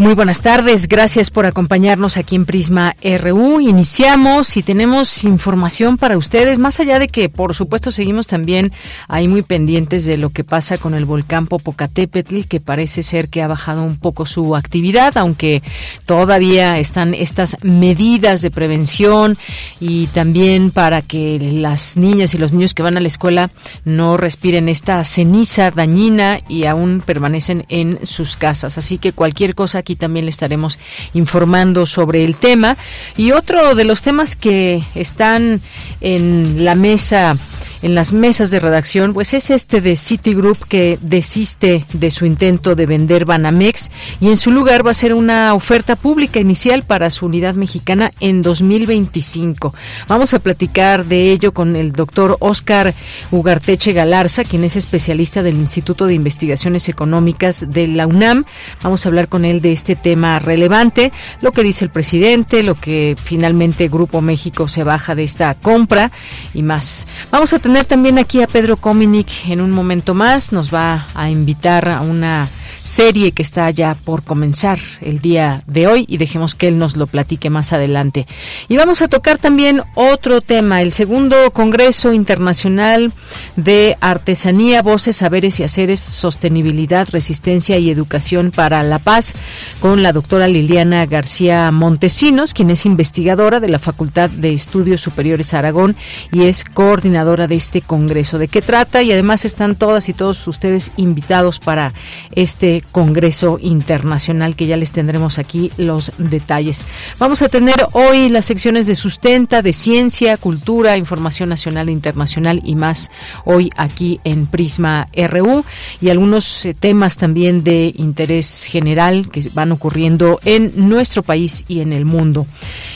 Muy buenas tardes, gracias por acompañarnos aquí en Prisma RU. Iniciamos y tenemos información para ustedes, más allá de que por supuesto seguimos también ahí muy pendientes de lo que pasa con el volcán Popocatépetl, que parece ser que ha bajado un poco su actividad, aunque todavía están estas medidas de prevención y también para que las niñas y los niños que van a la escuela no respiren esta ceniza dañina y aún permanecen en sus casas. Así que cualquier cosa que También le estaremos informando sobre el tema. Y otro de los temas que están en la mesa en las mesas de redacción, pues es este de Citigroup que desiste de su intento de vender Banamex y en su lugar va a ser una oferta pública inicial para su unidad mexicana en 2025. Vamos a platicar de ello con el doctor Oscar Ugarteche Galarza, quien es especialista del Instituto de Investigaciones Económicas de la UNAM. Vamos a hablar con él de este tema relevante, lo que dice el presidente, lo que finalmente Grupo México se baja de esta compra y más. Vamos a tener también aquí a Pedro Cominic en un momento más. Nos va a invitar a una serie que está ya por comenzar el día de hoy y dejemos que él nos lo platique más adelante. Y vamos a tocar también otro tema, el segundo Congreso Internacional de Artesanía, Voces, Saberes y Haceres, Sostenibilidad, Resistencia y Educación para la Paz, con la doctora Liliana García Montesinos, quien es investigadora de la Facultad de Estudios Superiores Aragón y es coordinadora de este Congreso. ¿De qué trata? Y además están todas y todos ustedes invitados para este Congreso Internacional que ya les tendremos aquí los detalles. Vamos a tener hoy las secciones de sustenta, de ciencia, cultura, información nacional e internacional y más hoy aquí en Prisma RU y algunos eh, temas también de interés general que van ocurriendo en nuestro país y en el mundo.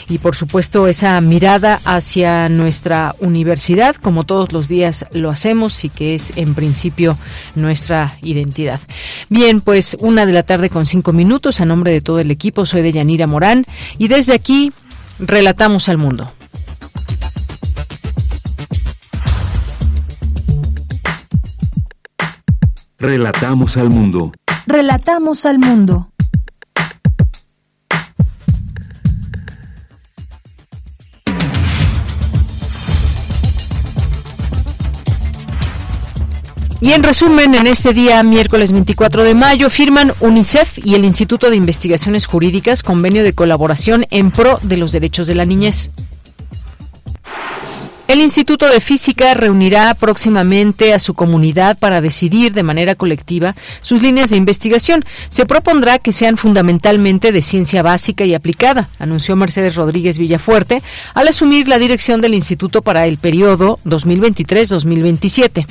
Y por supuesto esa mirada hacia nuestra universidad, como todos los días lo hacemos y que es en principio nuestra identidad. Bien, pues una de la tarde con cinco minutos. A nombre de todo el equipo, soy de Yanira Morán y desde aquí relatamos al mundo. Relatamos al mundo. Relatamos al mundo. Y en resumen, en este día, miércoles 24 de mayo, firman UNICEF y el Instituto de Investigaciones Jurídicas convenio de colaboración en pro de los derechos de la niñez. El Instituto de Física reunirá próximamente a su comunidad para decidir de manera colectiva sus líneas de investigación. Se propondrá que sean fundamentalmente de ciencia básica y aplicada, anunció Mercedes Rodríguez Villafuerte al asumir la dirección del instituto para el periodo 2023-2027.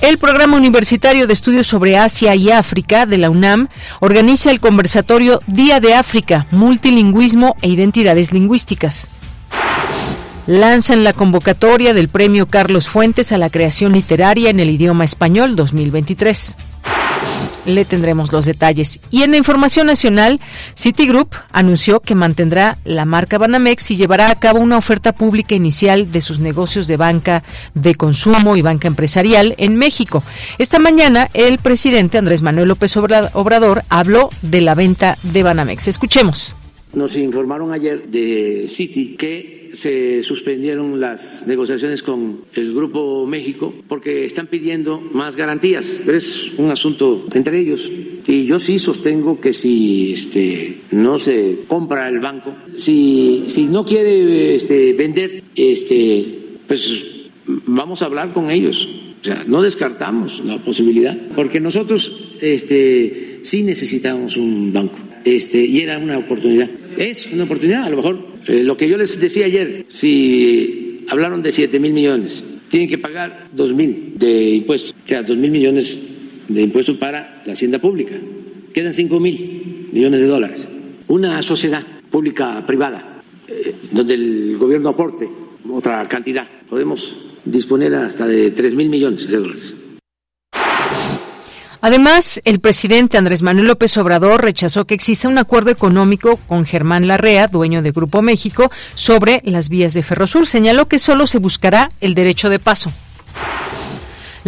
El Programa Universitario de Estudios sobre Asia y África de la UNAM organiza el conversatorio Día de África, Multilingüismo e Identidades Lingüísticas. Lanzan la convocatoria del Premio Carlos Fuentes a la creación literaria en el idioma español 2023 le tendremos los detalles. Y en la información nacional, Citigroup anunció que mantendrá la marca Banamex y llevará a cabo una oferta pública inicial de sus negocios de banca de consumo y banca empresarial en México. Esta mañana, el presidente Andrés Manuel López Obrador habló de la venta de Banamex. Escuchemos. Nos informaron ayer de Citi que se suspendieron las negociaciones con el Grupo México porque están pidiendo más garantías, pero es un asunto entre ellos. Y yo sí sostengo que si este, no se compra el banco, si, si no quiere este, vender, este, pues vamos a hablar con ellos O sea, no descartamos la posibilidad, porque nosotros este, sí necesitamos un banco este, y era una oportunidad. Es una oportunidad, a lo mejor. Eh, lo que yo les decía ayer, si hablaron de 7 mil millones, tienen que pagar 2 mil de impuestos, o sea, 2 mil millones de impuestos para la hacienda pública. Quedan 5 mil millones de dólares. Una sociedad pública privada, eh, donde el gobierno aporte otra cantidad, podemos disponer hasta de 3 mil millones de dólares. Además, el presidente Andrés Manuel López Obrador rechazó que exista un acuerdo económico con Germán Larrea, dueño de Grupo México, sobre las vías de Ferrosur. Señaló que solo se buscará el derecho de paso.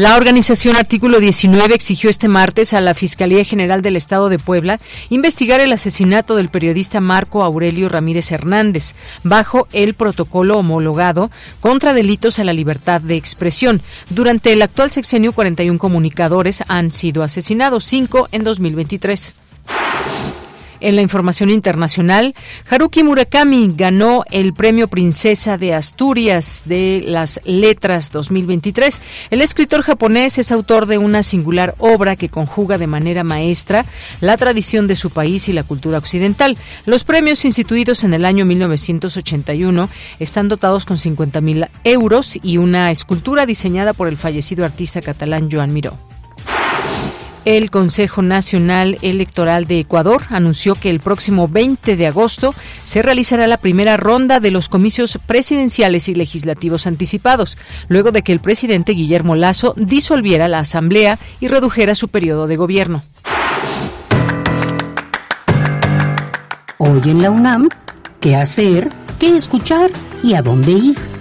La organización Artículo 19 exigió este martes a la Fiscalía General del Estado de Puebla investigar el asesinato del periodista Marco Aurelio Ramírez Hernández bajo el protocolo homologado contra delitos a la libertad de expresión. Durante el actual sexenio, 41 comunicadores han sido asesinados, 5 en 2023. En la información internacional, Haruki Murakami ganó el Premio Princesa de Asturias de las Letras 2023. El escritor japonés es autor de una singular obra que conjuga de manera maestra la tradición de su país y la cultura occidental. Los premios instituidos en el año 1981 están dotados con 50.000 euros y una escultura diseñada por el fallecido artista catalán Joan Miró. El Consejo Nacional Electoral de Ecuador anunció que el próximo 20 de agosto se realizará la primera ronda de los comicios presidenciales y legislativos anticipados, luego de que el presidente Guillermo Lazo disolviera la Asamblea y redujera su periodo de gobierno. Hoy en la UNAM, ¿qué hacer? ¿Qué escuchar? ¿Y a dónde ir?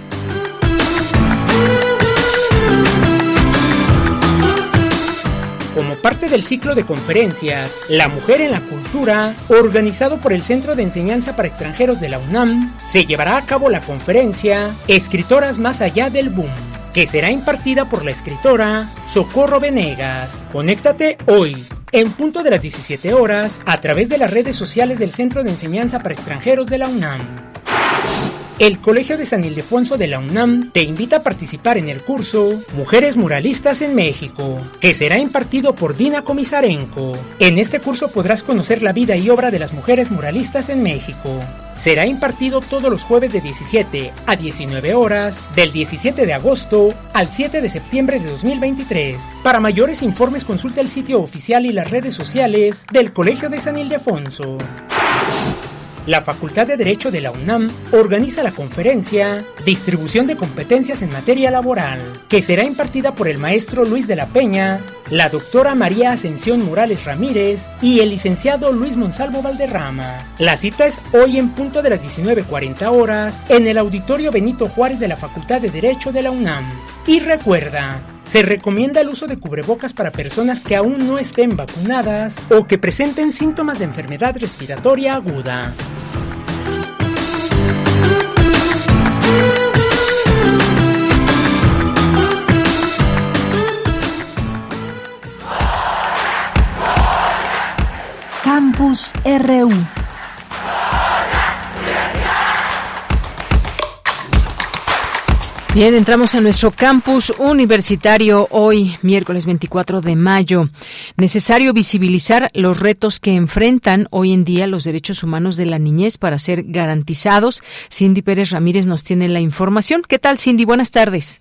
Como parte del ciclo de conferencias La Mujer en la Cultura, organizado por el Centro de Enseñanza para Extranjeros de la UNAM, se llevará a cabo la conferencia Escritoras más allá del boom, que será impartida por la escritora Socorro Venegas. Conéctate hoy, en punto de las 17 horas, a través de las redes sociales del Centro de Enseñanza para Extranjeros de la UNAM. El Colegio de San Ildefonso de la UNAM te invita a participar en el curso Mujeres Muralistas en México, que será impartido por Dina Comisarenko. En este curso podrás conocer la vida y obra de las mujeres muralistas en México. Será impartido todos los jueves de 17 a 19 horas, del 17 de agosto al 7 de septiembre de 2023. Para mayores informes consulta el sitio oficial y las redes sociales del Colegio de San Ildefonso. La Facultad de Derecho de la UNAM organiza la conferencia Distribución de competencias en materia laboral, que será impartida por el maestro Luis de la Peña, la doctora María Ascensión Morales Ramírez y el licenciado Luis Monsalvo Valderrama. La cita es hoy en punto de las 19.40 horas en el Auditorio Benito Juárez de la Facultad de Derecho de la UNAM. Y recuerda, se recomienda el uso de cubrebocas para personas que aún no estén vacunadas o que presenten síntomas de enfermedad respiratoria aguda. Campus RU Bien, entramos a nuestro campus universitario hoy, miércoles 24 de mayo. Necesario visibilizar los retos que enfrentan hoy en día los derechos humanos de la niñez para ser garantizados. Cindy Pérez Ramírez nos tiene la información. ¿Qué tal, Cindy? Buenas tardes.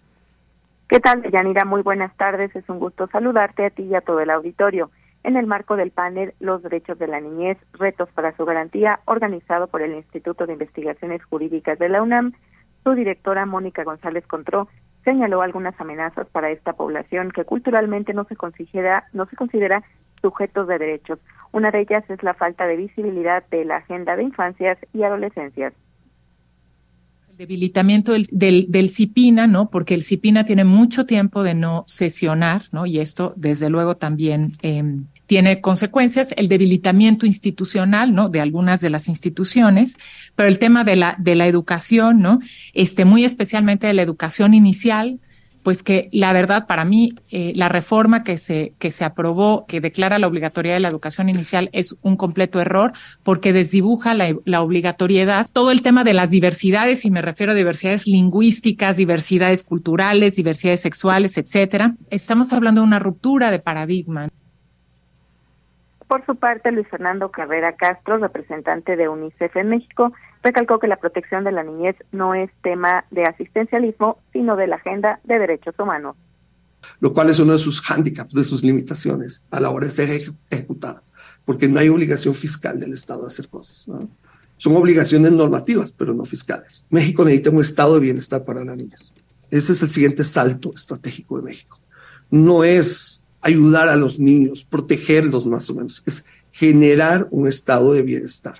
¿Qué tal, Yanira? Muy buenas tardes. Es un gusto saludarte a ti y a todo el auditorio. En el marco del panel Los Derechos de la Niñez, Retos para su Garantía, organizado por el Instituto de Investigaciones Jurídicas de la UNAM, su directora Mónica González Contró señaló algunas amenazas para esta población que culturalmente no se considera no sujetos de derechos. Una de ellas es la falta de visibilidad de la agenda de infancias y adolescencias El debilitamiento del, del, CIPINA, ¿no? Porque el CIPINA tiene mucho tiempo de no sesionar, ¿no? Y esto, desde luego, también eh, tiene consecuencias, el debilitamiento institucional, ¿no? De algunas de las instituciones, pero el tema de la, de la educación, ¿no? Este, muy especialmente de la educación inicial, pues que la verdad para mí eh, la reforma que se, que se aprobó, que declara la obligatoriedad de la educación inicial es un completo error porque desdibuja la, la obligatoriedad, todo el tema de las diversidades, y me refiero a diversidades lingüísticas, diversidades culturales, diversidades sexuales, etcétera. Estamos hablando de una ruptura de paradigma. Por su parte, Luis Fernando Carrera Castro, representante de UNICEF en México, recalcó que la protección de la niñez no es tema de asistencialismo, sino de la agenda de derechos humanos. Lo cual es uno de sus hándicaps, de sus limitaciones a la hora de ser ejecutada, porque no hay obligación fiscal del Estado de hacer cosas. Son obligaciones normativas, pero no fiscales. México necesita un estado de bienestar para las niñas. Ese es el siguiente salto estratégico de México. No es ayudar a los niños, protegerlos más o menos, es generar un estado de bienestar.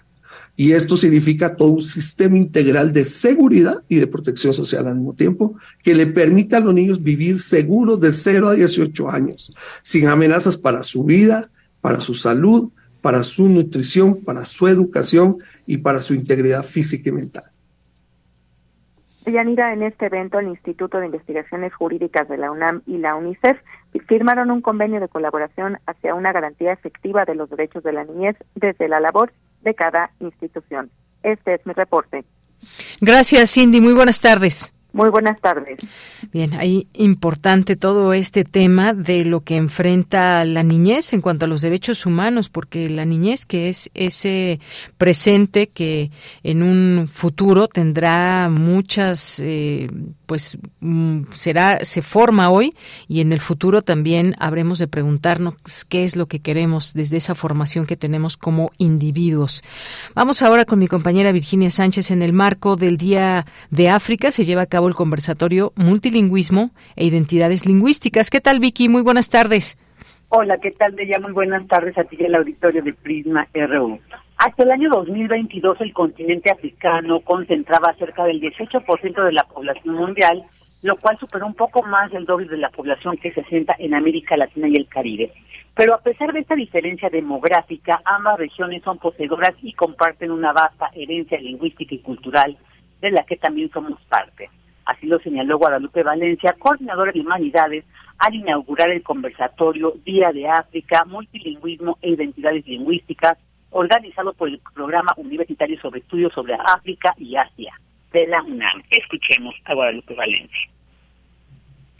Y esto significa todo un sistema integral de seguridad y de protección social al mismo tiempo, que le permita a los niños vivir seguros de 0 a 18 años, sin amenazas para su vida, para su salud, para su nutrición, para su educación y para su integridad física y mental. Yanira, en este evento el Instituto de Investigaciones Jurídicas de la UNAM y la UNICEF firmaron un convenio de colaboración hacia una garantía efectiva de los derechos de la niñez desde la labor de cada institución. Este es mi reporte. Gracias, Cindy. Muy buenas tardes. Muy buenas tardes. Bien, ahí importante todo este tema de lo que enfrenta la niñez en cuanto a los derechos humanos, porque la niñez que es ese presente que en un futuro tendrá muchas, eh, pues mm, será, se forma hoy y en el futuro también habremos de preguntarnos qué es lo que queremos desde esa formación que tenemos como individuos. Vamos ahora con mi compañera Virginia Sánchez en el marco del Día de África. Se lleva a cabo el conversatorio Multilingüismo e Identidades Lingüísticas. ¿Qué tal, Vicky? Muy buenas tardes. Hola, ¿qué tal, ya Muy buenas tardes a ti y al auditorio de Prisma RU. Hasta el año 2022, el continente africano concentraba cerca del 18% de la población mundial, lo cual superó un poco más del doble de la población que se asienta en América Latina y el Caribe. Pero a pesar de esta diferencia demográfica, ambas regiones son poseedoras y comparten una vasta herencia lingüística y cultural de la que también somos parte. Así lo señaló Guadalupe Valencia, coordinadora de humanidades, al inaugurar el conversatorio Día de África, Multilingüismo e Identidades Lingüísticas, organizado por el Programa Universitario sobre Estudios sobre África y Asia de la UNAM. Escuchemos a Guadalupe Valencia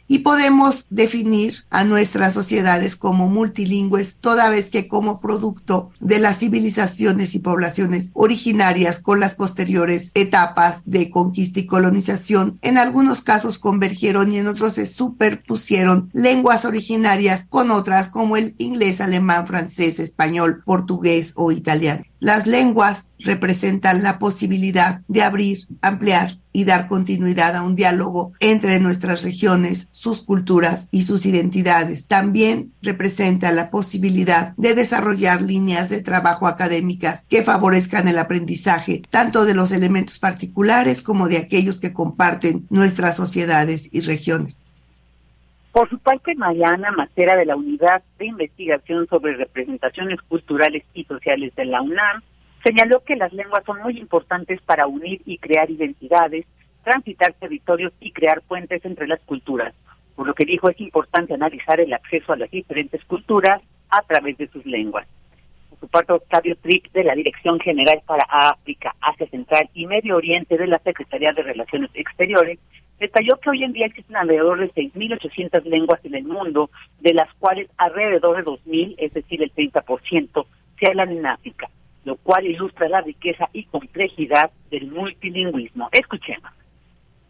y podemos definir a nuestras sociedades como multilingües toda vez que como producto de las civilizaciones y poblaciones originarias con las posteriores etapas de conquista y colonización, en algunos casos convergieron y en otros se superpusieron lenguas originarias con otras como el inglés, alemán, francés, español, portugués o italiano. Las lenguas representan la posibilidad de abrir, ampliar y dar continuidad a un diálogo entre nuestras regiones, sus culturas y sus identidades. También representa la posibilidad de desarrollar líneas de trabajo académicas que favorezcan el aprendizaje tanto de los elementos particulares como de aquellos que comparten nuestras sociedades y regiones. Por su parte, Mariana Macera de la Unidad de Investigación sobre Representaciones Culturales y Sociales de la UNAM señaló que las lenguas son muy importantes para unir y crear identidades, transitar territorios y crear puentes entre las culturas. Por lo que dijo es importante analizar el acceso a las diferentes culturas a través de sus lenguas. Por su parte, Octavio Trick de la Dirección General para África, Asia Central y Medio Oriente de la Secretaría de Relaciones Exteriores detalló que hoy en día existen alrededor de 6.800 lenguas en el mundo, de las cuales alrededor de 2.000, es decir, el 30%, se hablan en África, lo cual ilustra la riqueza y complejidad del multilingüismo. Escuchemos.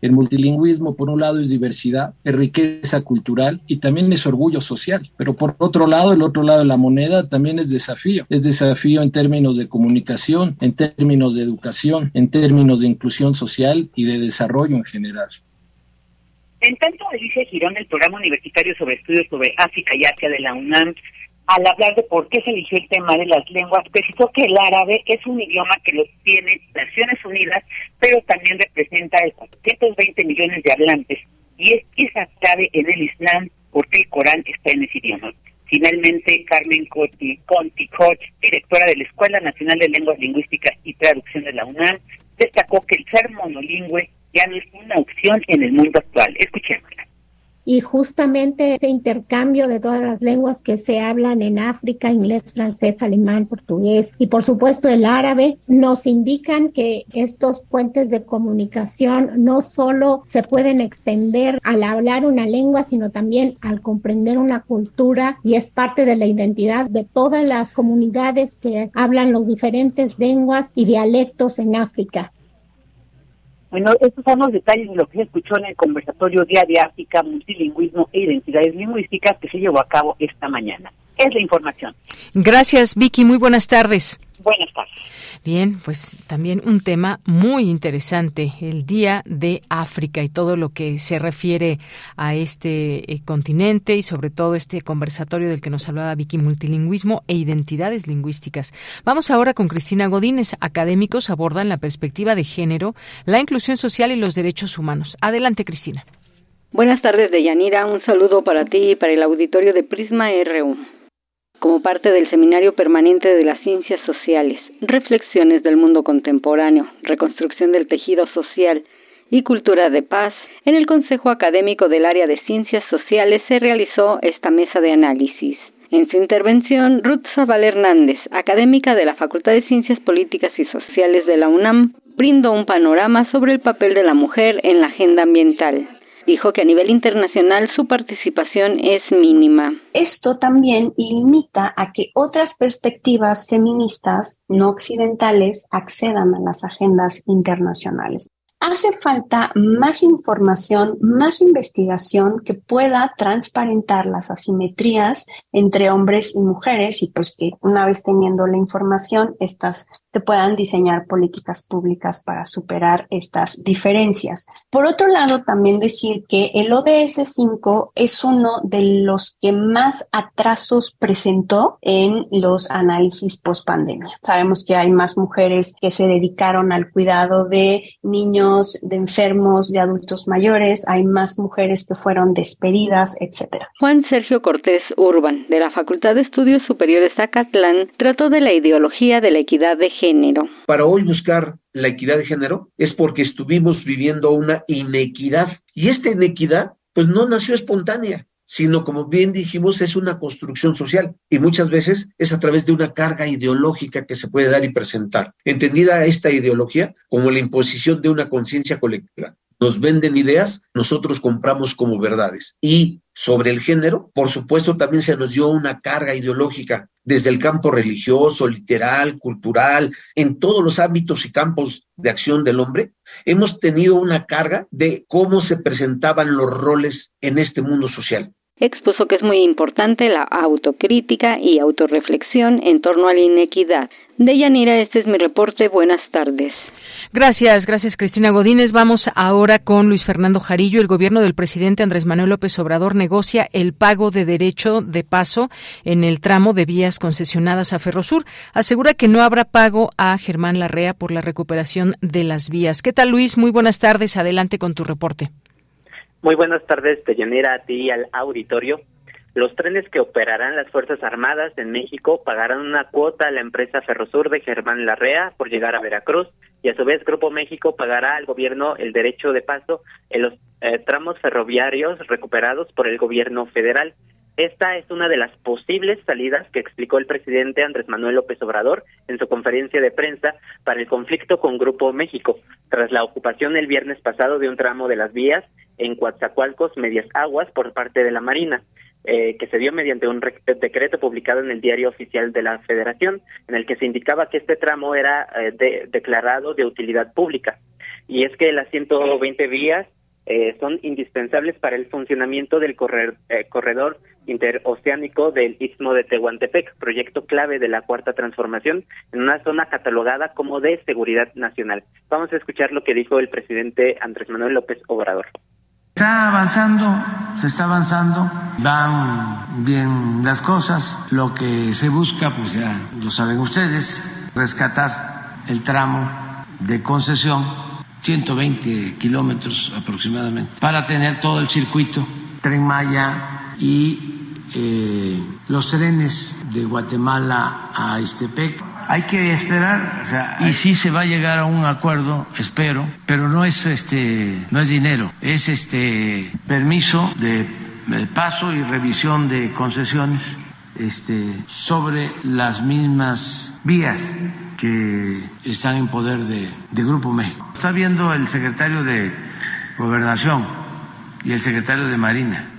El multilingüismo, por un lado, es diversidad, es riqueza cultural y también es orgullo social. Pero por otro lado, el otro lado de la moneda también es desafío. Es desafío en términos de comunicación, en términos de educación, en términos de inclusión social y de desarrollo en general. En tanto, Alicia Girón, del Programa Universitario sobre Estudios sobre África y Asia de la UNAM, al hablar de por qué se eligió el tema de las lenguas, precisó que el árabe es un idioma que lo tiene Naciones Unidas, pero también representa 420 millones de hablantes, y es esa clave en el Islam porque el Corán está en ese idioma. Finalmente, Carmen Conti, Conti Koch, directora de la Escuela Nacional de Lenguas Lingüísticas y Traducción de la UNAM, destacó que el ser monolingüe ya no es una opción en el mundo actual. Escuchémosla. Y justamente ese intercambio de todas las lenguas que se hablan en África, inglés, francés, alemán, portugués y por supuesto el árabe, nos indican que estos puentes de comunicación no solo se pueden extender al hablar una lengua, sino también al comprender una cultura y es parte de la identidad de todas las comunidades que hablan los diferentes lenguas y dialectos en África. Bueno, estos son los detalles de lo que se escuchó en el conversatorio Día de África, Multilingüismo e Identidades Lingüísticas que se llevó a cabo esta mañana. Es la información. Gracias, Vicky. Muy buenas tardes. Buenas tardes. Bien, pues también un tema muy interesante, el Día de África y todo lo que se refiere a este eh, continente y sobre todo este conversatorio del que nos hablaba Vicky, multilingüismo e identidades lingüísticas. Vamos ahora con Cristina Godínez. Académicos abordan la perspectiva de género, la inclusión social y los derechos humanos. Adelante, Cristina. Buenas tardes, Deyanira. Un saludo para ti y para el auditorio de Prisma RU como parte del Seminario Permanente de las Ciencias Sociales, Reflexiones del Mundo Contemporáneo, Reconstrucción del Tejido Social y Cultura de Paz, en el Consejo Académico del Área de Ciencias Sociales se realizó esta mesa de análisis. En su intervención, Ruth Zabal Hernández, académica de la Facultad de Ciencias Políticas y Sociales de la UNAM, brindó un panorama sobre el papel de la mujer en la agenda ambiental dijo que a nivel internacional su participación es mínima. Esto también limita a que otras perspectivas feministas no occidentales accedan a las agendas internacionales. Hace falta más información, más investigación que pueda transparentar las asimetrías entre hombres y mujeres y pues que una vez teniendo la información, estas se puedan diseñar políticas públicas para superar estas diferencias. Por otro lado, también decir que el ODS 5 es uno de los que más atrasos presentó en los análisis post pandemia. Sabemos que hay más mujeres que se dedicaron al cuidado de niños, de enfermos, de adultos mayores, hay más mujeres que fueron despedidas, etcétera. Juan Sergio Cortés Urban, de la Facultad de Estudios Superiores Zacatlán, trató de la ideología de la equidad de género. Para hoy buscar la equidad de género es porque estuvimos viviendo una inequidad y esta inequidad pues no nació espontánea sino como bien dijimos, es una construcción social y muchas veces es a través de una carga ideológica que se puede dar y presentar. Entendida esta ideología como la imposición de una conciencia colectiva. Nos venden ideas, nosotros compramos como verdades. Y sobre el género, por supuesto, también se nos dio una carga ideológica desde el campo religioso, literal, cultural, en todos los ámbitos y campos de acción del hombre. Hemos tenido una carga de cómo se presentaban los roles en este mundo social expuso que es muy importante la autocrítica y autorreflexión en torno a la inequidad. De Yanira, este es mi reporte. Buenas tardes. Gracias, gracias Cristina Godínez. Vamos ahora con Luis Fernando Jarillo. El gobierno del presidente Andrés Manuel López Obrador negocia el pago de derecho de paso en el tramo de vías concesionadas a Ferrosur. Asegura que no habrá pago a Germán Larrea por la recuperación de las vías. ¿Qué tal Luis? Muy buenas tardes. Adelante con tu reporte. Muy buenas tardes, Teyanera, a ti y al auditorio. Los trenes que operarán las Fuerzas Armadas en México pagarán una cuota a la empresa Ferrosur de Germán Larrea por llegar a Veracruz y a su vez Grupo México pagará al gobierno el derecho de paso en los eh, tramos ferroviarios recuperados por el gobierno federal. Esta es una de las posibles salidas que explicó el presidente Andrés Manuel López Obrador en su conferencia de prensa para el conflicto con Grupo México, tras la ocupación el viernes pasado de un tramo de las vías en Coatzacoalcos, Medias Aguas, por parte de la Marina. Eh, que se dio mediante un decreto publicado en el Diario Oficial de la Federación, en el que se indicaba que este tramo era eh, declarado de utilidad pública. Y es que las 120 vías eh, son indispensables para el funcionamiento del eh, corredor interoceánico del Istmo de Tehuantepec, proyecto clave de la Cuarta Transformación, en una zona catalogada como de seguridad nacional. Vamos a escuchar lo que dijo el presidente Andrés Manuel López Obrador. Está avanzando, se está avanzando, van bien las cosas. Lo que se busca, pues ya lo saben ustedes, rescatar el tramo de concesión 120 kilómetros aproximadamente, para tener todo el circuito, Tren Maya y eh, los trenes de Guatemala a Istepec hay que esperar, o sea, y sí se va a llegar a un acuerdo, espero, pero no es este, no es dinero, es este permiso de paso y revisión de concesiones este, sobre las mismas vías que están en poder de, de Grupo México. Está viendo el secretario de Gobernación y el secretario de Marina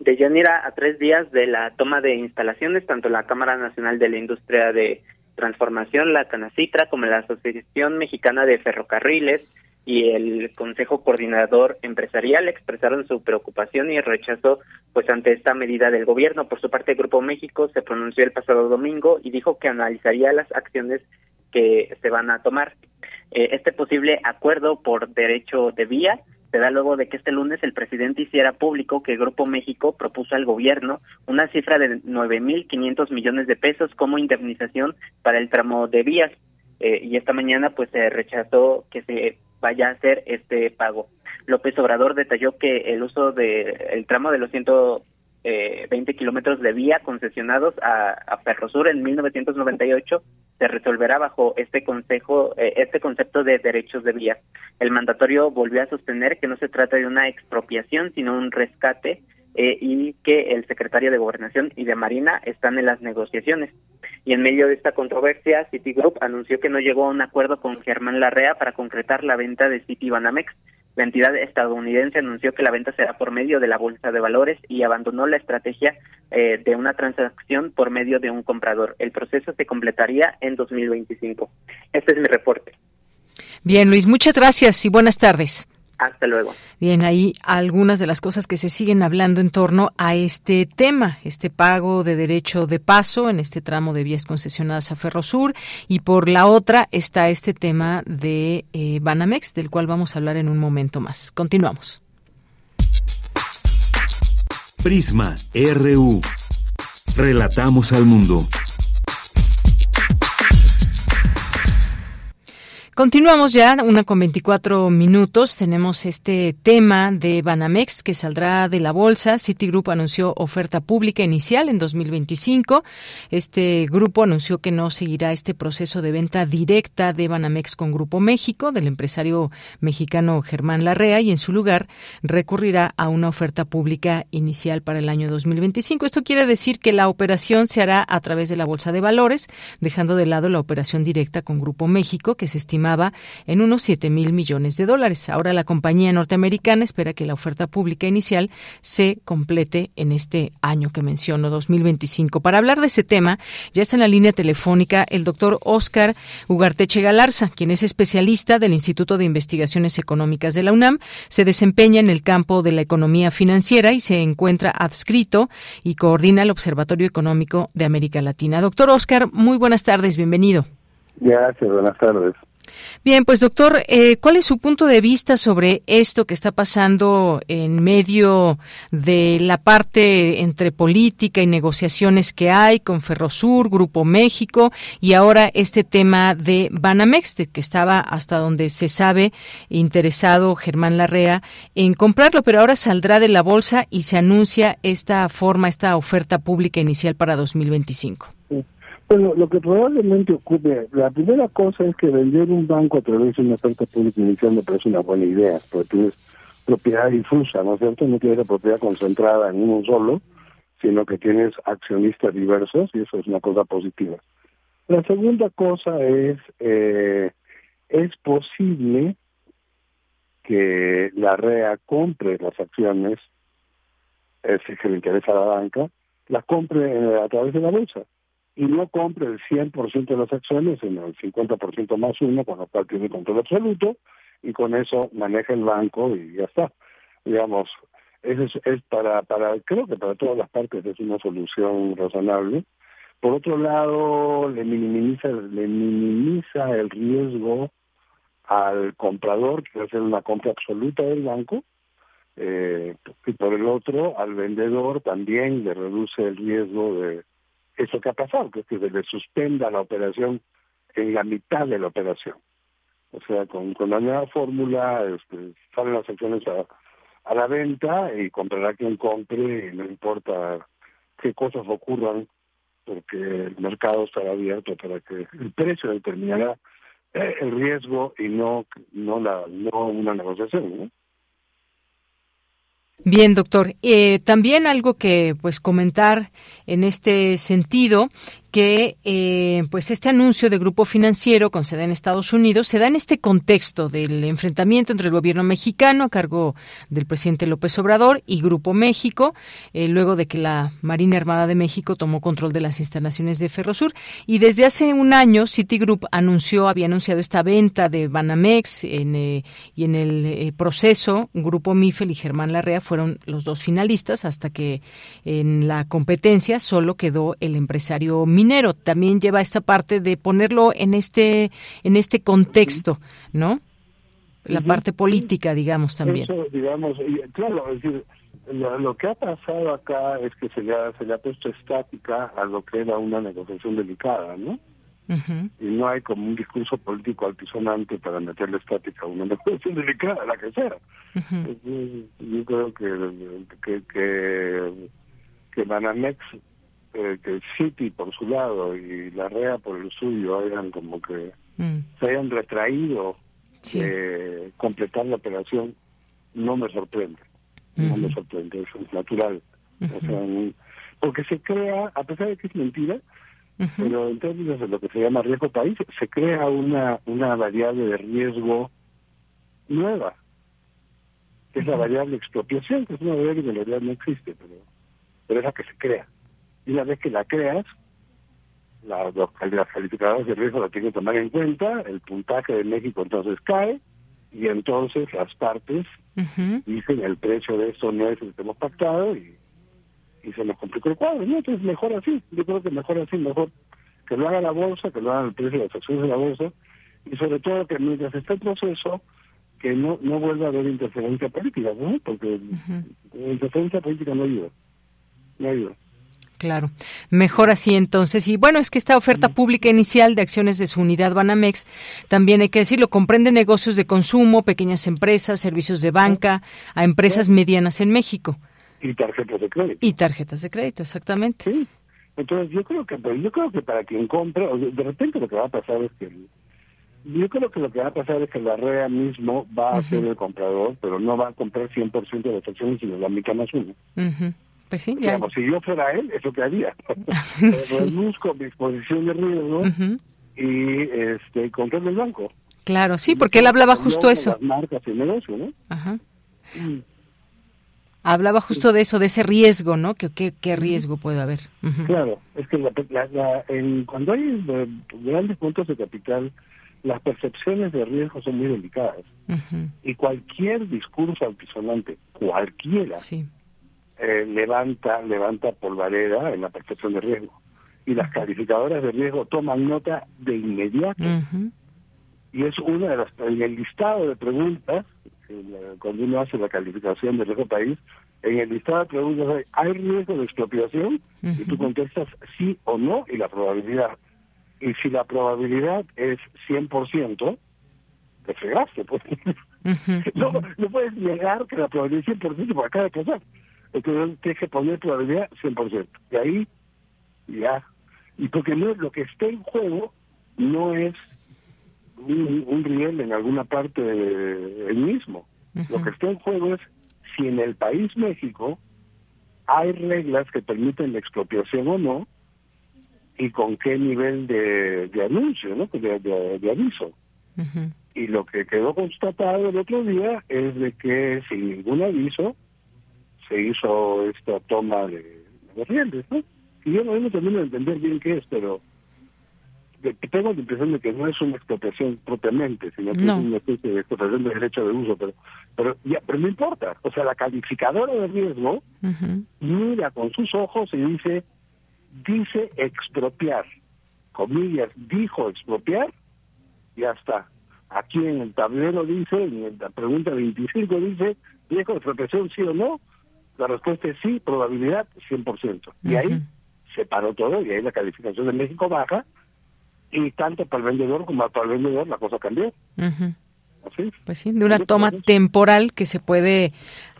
de Yanira a tres días de la toma de instalaciones, tanto la Cámara Nacional de la Industria de Transformación, la Canacitra, como la Asociación Mexicana de Ferrocarriles y el Consejo Coordinador Empresarial expresaron su preocupación y rechazo pues ante esta medida del gobierno. Por su parte, Grupo México se pronunció el pasado domingo y dijo que analizaría las acciones que se van a tomar. Eh, este posible acuerdo por derecho de vía se da luego de que este lunes el presidente hiciera público que Grupo México propuso al gobierno una cifra de 9.500 millones de pesos como indemnización para el tramo de vías. Eh, y esta mañana pues se rechazó que se vaya a hacer este pago. López Obrador detalló que el uso del el tramo de los 120 eh, kilómetros de vía concesionados a, a Ferrosur en 1998 se resolverá bajo este consejo, eh, este concepto de derechos de vía. El mandatorio volvió a sostener que no se trata de una expropiación, sino un rescate eh, y que el secretario de Gobernación y de Marina están en las negociaciones. Y en medio de esta controversia, Citigroup anunció que no llegó a un acuerdo con Germán Larrea para concretar la venta de Citibanamex. La entidad estadounidense anunció que la venta será por medio de la bolsa de valores y abandonó la estrategia eh, de una transacción por medio de un comprador. El proceso se completaría en 2025. Este es mi reporte. Bien, Luis, muchas gracias y buenas tardes. Hasta luego. Bien, ahí algunas de las cosas que se siguen hablando en torno a este tema, este pago de derecho de paso en este tramo de vías concesionadas a Ferrosur y por la otra está este tema de eh, Banamex, del cual vamos a hablar en un momento más. Continuamos. Prisma RU. Relatamos al mundo. Continuamos ya, una con 24 minutos. Tenemos este tema de Banamex que saldrá de la bolsa. Citigroup anunció oferta pública inicial en 2025. Este grupo anunció que no seguirá este proceso de venta directa de Banamex con Grupo México, del empresario mexicano Germán Larrea, y en su lugar recurrirá a una oferta pública inicial para el año 2025. Esto quiere decir que la operación se hará a través de la bolsa de valores, dejando de lado la operación directa con Grupo México, que se estima en unos 7 mil millones de dólares. Ahora la compañía norteamericana espera que la oferta pública inicial se complete en este año que menciono, 2025. Para hablar de ese tema, ya está en la línea telefónica el doctor Oscar Ugarteche Galarza, quien es especialista del Instituto de Investigaciones Económicas de la UNAM, se desempeña en el campo de la economía financiera y se encuentra adscrito y coordina el Observatorio Económico de América Latina. Doctor Oscar, muy buenas tardes, bienvenido. Gracias, buenas tardes. Bien, pues doctor, eh, ¿cuál es su punto de vista sobre esto que está pasando en medio de la parte entre política y negociaciones que hay con Ferrosur, Grupo México y ahora este tema de Banamex, que estaba hasta donde se sabe interesado Germán Larrea en comprarlo, pero ahora saldrá de la bolsa y se anuncia esta forma, esta oferta pública inicial para 2025? Bueno, lo que probablemente ocurre, la primera cosa es que vender un banco a través de una oferta pública inicial me parece una buena idea, porque tienes propiedad difusa, ¿no es cierto? No tienes la propiedad concentrada en uno solo, sino que tienes accionistas diversos y eso es una cosa positiva. La segunda cosa es, eh, es posible que la REA compre las acciones, es que le interesa a la banca, las compre eh, a través de la bolsa y no compre el 100% de las acciones, sino el 50% más uno, con lo cual tiene control absoluto, y con eso maneja el banco y ya está. Digamos, eso es, es, para, para, creo que para todas las partes es una solución razonable. Por otro lado, le minimiza, le minimiza el riesgo al comprador, que va a hacer una compra absoluta del banco, eh, y por el otro, al vendedor también le reduce el riesgo de eso que ha pasado, que es que se le suspenda la operación en la mitad de la operación. O sea, con, con la nueva fórmula este, salen las acciones a, a la venta y comprará quien compre y no importa qué cosas ocurran, porque el mercado estará abierto para que el precio determinará eh, el riesgo y no no la no una negociación ¿no? Bien, doctor. Eh, también algo que pues comentar en este sentido que eh, pues este anuncio de grupo financiero con sede en Estados Unidos se da en este contexto del enfrentamiento entre el gobierno mexicano a cargo del presidente López Obrador y Grupo México, eh, luego de que la Marina Armada de México tomó control de las instalaciones de Ferrosur. Y desde hace un año Citigroup anunció, había anunciado esta venta de Banamex en, eh, y en el proceso Grupo Mifel y Germán Larrea fueron los dos finalistas hasta que en la competencia solo quedó el empresario minero también lleva esta parte de ponerlo en este en este contexto, ¿no? La parte política, digamos, también. Eso, digamos, claro, es decir, lo, que ha pasado acá es que se le, ha, se le ha puesto estática a lo que era una negociación delicada, ¿no? Y no hay como un discurso político altisonante para meterle estática a una negociación delicada, la que sea. Yo creo que, que, que, que Banamex eh, que el City por su lado y la REA por el suyo hayan como que mm. se hayan retraído de completar la operación, no me sorprende. No me sorprende, eso es natural. o sea, porque se crea, a pesar de que es mentira, pero en términos de lo que se llama riesgo país, se crea una, una variable de riesgo nueva, que es la variable expropiación, que es una variable que en realidad no existe, pero, pero es la que se crea. Y una vez que la creas, la, los, calificadores de riesgo la tienen que tomar en cuenta, el puntaje de México entonces cae, y entonces las partes dicen el precio de esto no es el que hemos pactado y, y se nos complicó el cuadro. ¿no? Entonces mejor así, yo creo que mejor así, mejor que lo haga la bolsa, que lo haga el precio de las acciones de la bolsa, y sobre todo que mientras esté el proceso, que no no vuelva a haber interferencia política, ¿no? Porque interferencia política no ayuda, no ayuda. Claro, mejor así entonces. Y bueno, es que esta oferta pública inicial de acciones de su unidad Banamex, también hay que decirlo, comprende negocios de consumo, pequeñas empresas, servicios de banca, a empresas medianas en México. Y tarjetas de crédito. Y tarjetas de crédito, exactamente. Sí. Entonces yo creo que yo creo que para quien compra, de repente lo que va a pasar es que yo creo que lo que va a pasar es que la REA mismo va a ser el comprador, pero no va a comprar 100% de las acciones, sino la mitad más uno. Pues sí, ya. si yo fuera él, eso que haría. Reduzco mi exposición de riesgo y este, comprar el banco. Claro, sí, porque él hablaba justo eso. marcas y negocio, ¿no? Ajá. Mm. Hablaba justo de eso, de ese riesgo, ¿no? ¿Qué, qué, riesgo puede haber? Claro, es que la, en, cuando hay eh, grandes puntos de capital, las percepciones de riesgo son muy delicadas. Y cualquier discurso altisonante, cualquiera, sí eh, levanta levanta polvareda en la percepción de riesgo. Y las calificadoras de riesgo toman nota de inmediato. Y es una de las, en el listado de preguntas, cuando uno hace la calificación de riesgo país, en el listado de preguntas hay, riesgo de expropiación? Y tú contestas sí o no y la probabilidad. Y si la probabilidad es 100%, te fregaste. Pues. no, no puedes negar que la probabilidad es 100% porque acaba de pasar. Entonces tienes que poner probabilidad 100%. Y ahí, ya. Y porque no lo que esté en juego no es un, riel en alguna parte del mismo. Lo que está en juego es si en el país México hay reglas que permiten la expropiación o no y con qué nivel de, de anuncio, ¿no? de, de, aviso. Y lo que quedó constatado el otro día es de que sin ningún aviso se hizo esta toma de, de ¿no? Y yo no termino de entender bien qué es, pero tengo la impresión de que no es una expropiación propiamente, sino que es una especie de expropiación de derecho de uso, pero pero ya, pero no importa. O sea, la calificadora de riesgo mira con sus ojos y dice, dice expropiar, comillas, dijo expropiar, ya está. Aquí en el tablero dice, en la pregunta 25 dice, dijo expropiación sí o no, la respuesta es sí, probabilidad 100%. Y ahí se paró todo y ahí la calificación de México baja y tanto para el vendedor como para el vendedor la cosa cambió. Pues sí, de una toma temporal que se puede,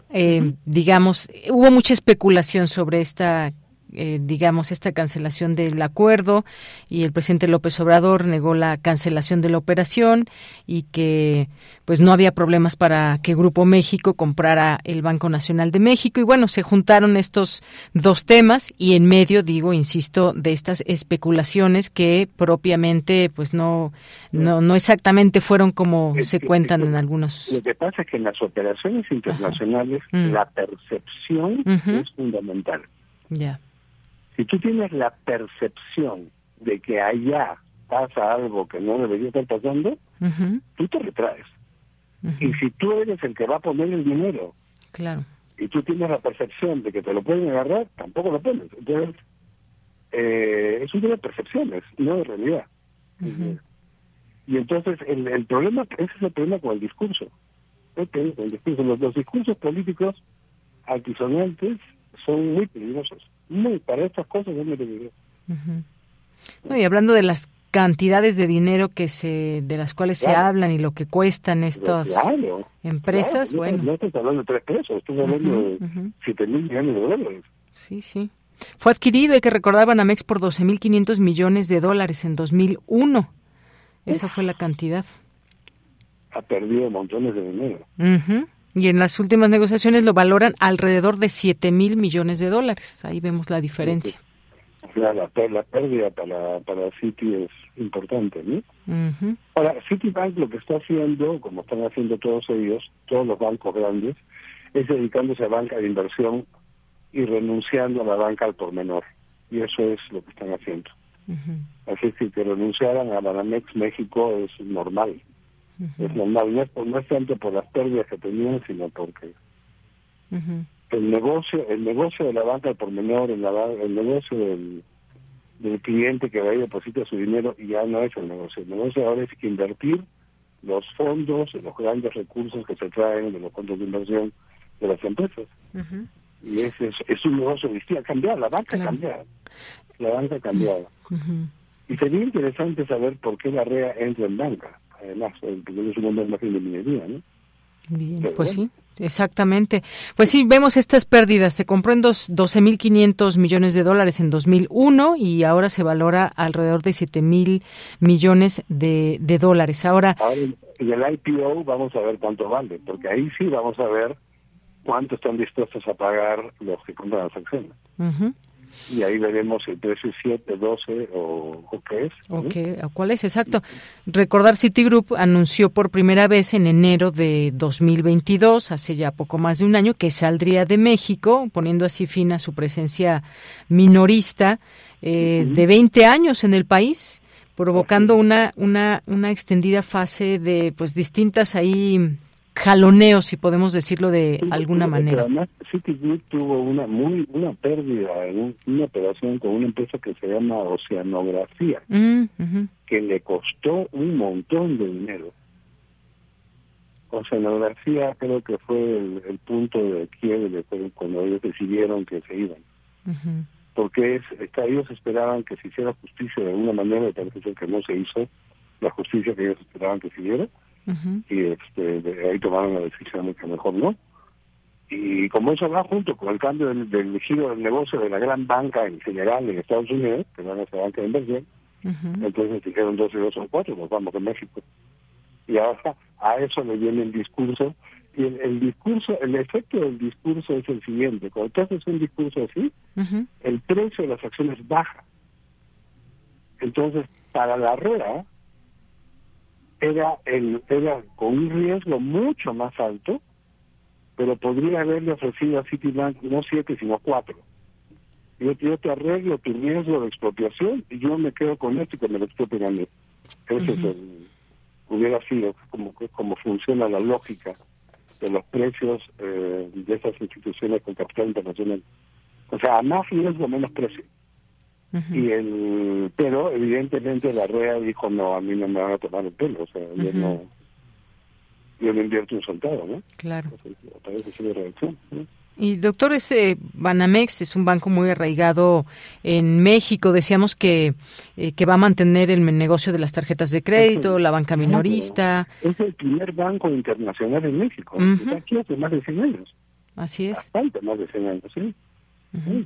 eh, digamos, hubo mucha especulación sobre esta eh, digamos, esta cancelación del acuerdo y el presidente López Obrador negó la cancelación de la operación y que pues no había problemas para que Grupo México comprara el Banco Nacional de México y bueno, se juntaron estos dos temas y en medio, digo, insisto, de estas especulaciones que propiamente pues no no, no exactamente fueron como se cuentan en algunos. Lo que pasa es que en las operaciones internacionales Mm. la percepción es fundamental. Ya. Si tú tienes la percepción de que allá pasa algo que no debería estar pasando, Ujú, tú te retraes. Y si tú eres el que va a poner el dinero Claro. y tú tienes la percepción de que te lo pueden agarrar, tampoco lo pones. Entonces, eh, es un tema de percepciones, no de realidad. Y entonces el, el problema, ese es el problema con el discurso. El problema con el discurso. Los, los discursos políticos altisonantes son muy peligrosos. Muy, para estas cosas es muy peligroso. Ujú. No, y hablando de las cantidades de dinero que se de las cuales se Claro. hablan y lo que cuestan estas Claro, empresas, claro, no bueno. No estás hablando de tres pesos, estás hablando Ujú, de ujú. siete mil millones de dólares. Sí, sí. Fue adquirido, hay que recordar, Banamex por 12.500 millones de dólares en 2001. Esa fue la cantidad. Ha perdido montones de dinero. Ujú. Y en las últimas negociaciones lo valoran alrededor de 7 mil millones de dólares. Ahí vemos la diferencia. La, la pérdida para, para Citi es importante, ¿no? Ujú. Ahora, Citibank lo que está haciendo, como están haciendo todos ellos, todos los bancos grandes, es dedicándose a banca de inversión y renunciando a la banca al por menor. Y eso es lo que están haciendo. Así es que que renunciaran a Banamex México es normal. Es normal, no es, por- no es tanto por las pérdidas que tenían, sino porque el negocio el negocio de la banca al por menor, el, el negocio del, del cliente que va y deposita su dinero, ya no es el negocio. El negocio ahora es que invertir los fondos, los grandes recursos que se traen de los fondos de inversión de las empresas. Y ese es, es un negocio distinto, ha cambiado, la banca Claro. ha cambiado. La banca ha cambiado. Y sería interesante saber por qué la REA entra en banca. Además, porque es un mundo más de minería, ¿no? Bien, Pero pues bueno. sí, exactamente. Pues sí, vemos estas pérdidas. Se compró en dos- 12.500 millones de dólares en 2001 y ahora se valora alrededor de 7.000 millones de, de dólares. Ahora, Ahora, en el IPO vamos a ver cuánto vale, porque ahí sí vamos a ver cuánto están dispuestos a pagar los que compran las acciones. ujú, Y ahí veremos si el precio es 7, 12 o, o qué es. ¿no? ok, ¿cuál es? Exacto. Recordar, Citigroup anunció por primera vez en enero de 2022, hace ya poco más de un año, que saldría de México, poniendo así fin a su presencia minorista eh, de 20 años en el país, provocando una, una, una extendida fase de pues distintas ahí jaloneos, si podemos decirlo de alguna Pero manera. Además, Citigroup tuvo una muy una pérdida en un- una operación con una empresa que se llama Oceanografía, Mm, que le costó un montón de dinero. Oceanografía creo que fue el, el punto de quiebre cuando ellos decidieron que se iban. porque es, está- ellos esperaban que se hiciera justicia de alguna manera y parece que no se hizo la justicia que ellos esperaban que se y este, de ahí tomaron la decisión de que mejor no. Y como eso va junto con el cambio del, del giro del negocio de la gran banca en general en Estados Unidos, que van a ser banca de inversión, entonces dijeron dos y dos son cuatro, nos vamos a México. Y ahora a eso le viene el discurso. Y el, el discurso, el efecto del discurso es el siguiente. Cuando tú haces un discurso así, el precio de las acciones baja. Entonces, para la REA, era, el, era con un riesgo mucho más alto, pero podría haberle ofrecido a Citibank no siete, sino cuatro. Yo, yo te arreglo tu riesgo de expropiación y yo me quedo con esto y que me lo expropien a mí. Ese es el, hubiera sido como, como funciona la lógica de los precios eh, de esas instituciones con capital internacional. O sea, a más riesgo, menos precio. Y el Pero evidentemente la REA dijo, no, a mí no me van a tomar el pelo. O sea, yo no yo no invierto un soltado, ¿no? Claro. Parece ser reacción. ¿no? Y doctor, este Banamex es un banco muy arraigado en México. Decíamos que, eh, que va a mantener el negocio de las tarjetas de crédito, la banca minorista. Es el primer banco internacional en México. Está aquí hace más de 100 años. Así es. Bastante más de 100 años, ¿sí? Ujú.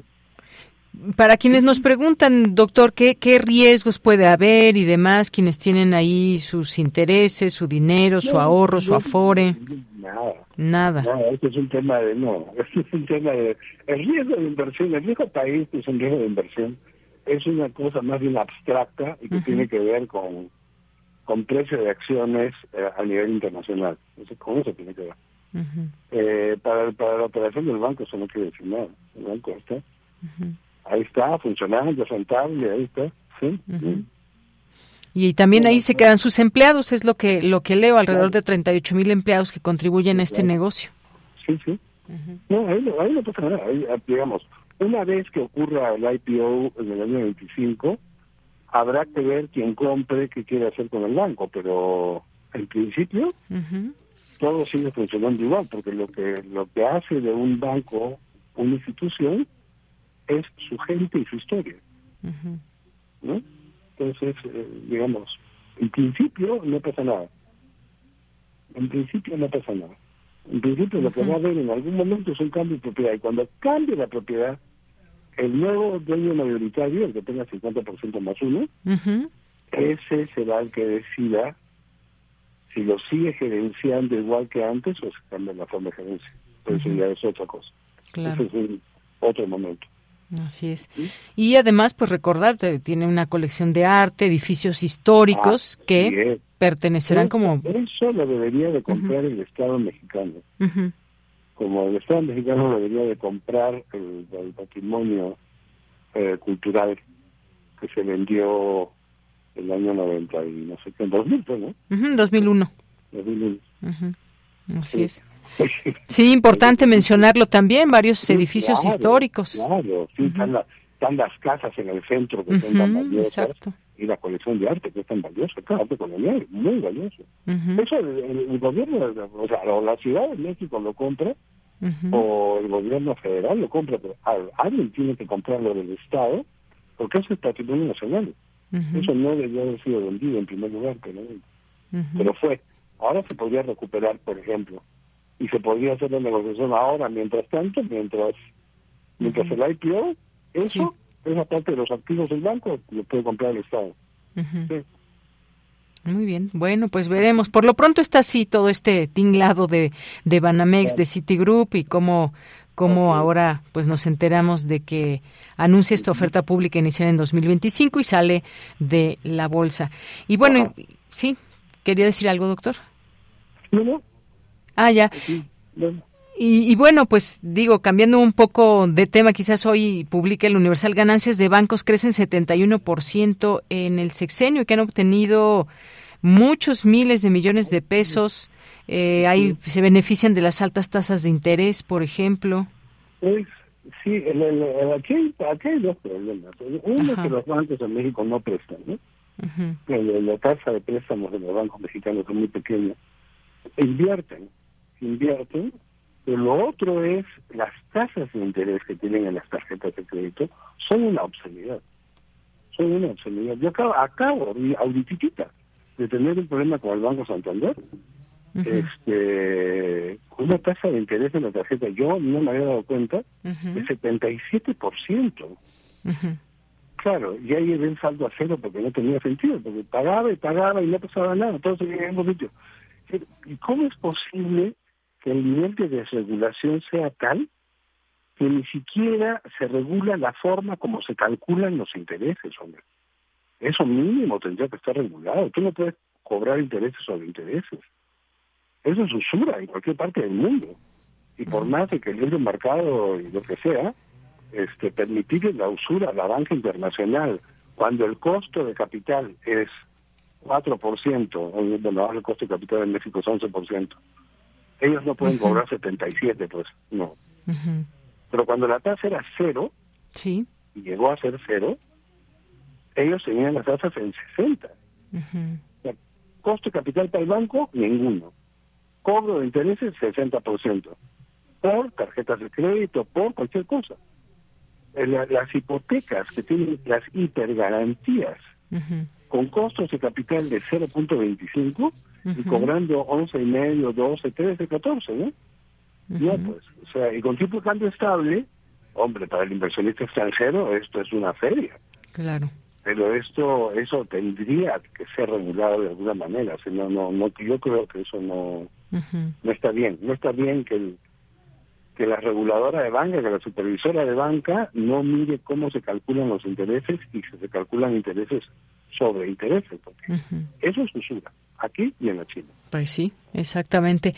Para quienes nos preguntan, doctor, ¿qué, qué riesgos puede haber y demás, quienes tienen ahí sus intereses, su dinero, su ahorro, su afore? Nada. Nada. No, este es un tema de, no, este es un tema de, el riesgo de inversión, el riesgo país es un riesgo de inversión, es una cosa más bien abstracta y que tiene que ver con, con precio de acciones eh, a nivel internacional. Entonces, con eso tiene que ver. eh, para, para la operación del banco eso no quiere decir nada. El banco está, ahí está, funcionando, rentable, ahí está. ¿sí? Y también ahí se quedan sus empleados, es lo que lo que leo, alrededor de 38 mil empleados que contribuyen a este negocio. Sí, sí. No, ahí, no- ahí no pasa nada. Ahí, ah, digamos, una vez que ocurra el IPO en el año 25, habrá que ver quién compre, qué quiere hacer con el banco, pero en principio todo sigue funcionando igual, porque lo que lo que hace de un banco una institución es su gente y su historia, ¿no? Entonces, eh, digamos, en principio no pasa nada. En principio no pasa nada. En principio lo que va a haber en algún momento es un cambio de propiedad. Y cuando cambie la propiedad, el nuevo dueño mayoritario, el que tenga 50% más uno, ese será el que decida si lo sigue gerenciando igual que antes o se cambia la forma de gerencia. Pero eso ya es otra cosa. Claro. Ese es un otro momento. Así es. Y además, pues recordar, te- tiene una colección de arte, edificios históricos que pertenecerán Eso- como... Eso lo debería de comprar el Estado mexicano. Como el Estado mexicano debería de comprar el, el patrimonio eh, cultural que se vendió el año 90 y no sé qué, en 2000 fue, ¿no? ujú, 2001. 2001. Ujú, Así Sí. es. Sí, importante mencionarlo también, varios edificios Claro, históricos. Claro, sí, están, la- están las casas en el centro que son tan Ujú, valiosas exacto. y la colección de arte que es tan valiosa, claro, arte colonial, muy valioso. Eso el, gobierno, o sea, o la Ciudad de México lo compra o el gobierno federal lo compra, pero al- alguien tiene que comprarlo del Estado porque eso es patrimonio nacional. Eso no debió haber sido vendido en primer lugar, pero, pero fue. Ahora se podría recuperar, por ejemplo, y se podría hacer la negociación ahora, mientras tanto, mientras mientras el IPO, eso, esa parte de los activos del banco, lo puede comprar el Estado. Sí. Muy bien, bueno, pues veremos. Por lo pronto está así todo este tinglado de, de Banamex, de Citigroup y cómo, cómo ahora pues nos enteramos de que anuncia esta oferta pública inicial en 2025 y sale de la bolsa. Y bueno, y- sí, quería decir algo, doctor. No, no. Ah, ya. Bueno, Y, y bueno, pues digo, cambiando un poco de tema, quizás hoy publica el Universal ganancias de bancos crecen 71% en el sexenio que han obtenido muchos miles de millones de pesos. Eh, ahí se benefician de las altas tasas de interés, por ejemplo. pues, sí, el, el- el- aquí, hay, aquí hay dos problemas. Uno es que los bancos en México no prestan, ¿no? La- la tasa de préstamos de los bancos mexicanos es muy pequeña. Invierten, invierten. Pero lo otro es las tasas de interés que tienen en las tarjetas de crédito son una obscenidad. Son una obscenidad. Yo acabo, acabo audititita de tener un problema con el Banco Santander. Este, una tasa de interés en la tarjeta, yo no me había dado cuenta, de 77%. ujú. Claro, y ahí el saldo a cero porque no tenía sentido, porque pagaba y pagaba y no pasaba nada, todo seguía en el mismo sitio. ¿Y cómo es posible que el nivel de desregulación sea tal que ni siquiera se regula la forma como se calculan los intereses, hombre? Eso mínimo tendría que estar regulado. Tú no puedes cobrar intereses sobre intereses. Eso es usura en cualquier parte del mundo. Y por más de que el libre mercado y lo que sea, este, permitirle la usura a la banca internacional cuando el costo de capital es 4%, o, bueno, el costo de capital en México es 11%, ellos no pueden Ujú. cobrar 77, pues no. Pero cuando la tasa era cero, Sí. y llegó a ser cero, ellos tenían las tasas en 60. Ujú. Costo de capital para el banco, ninguno. Cobro de intereses, 60%. Por tarjetas de crédito, por cualquier cosa. Eh, la- Las hipotecas que tienen las hipergarantías con costos de capital de 0.25 y cobrando 11,5, 12, 13, 14, ¿no? Ya, pues, o sea, y con tipo de cambio estable, hombre, para el inversionista extranjero esto es una feria. Claro. Pero esto, eso tendría que ser regulado de alguna manera. Si no, no, no, yo creo que eso no, no está bien. No está bien que el, que la reguladora de banca, que la supervisora de banca no mire cómo se calculan los intereses y que se calculan intereses sobre intereses, porque eso es usura, aquí y en la China. Pues sí, exactamente.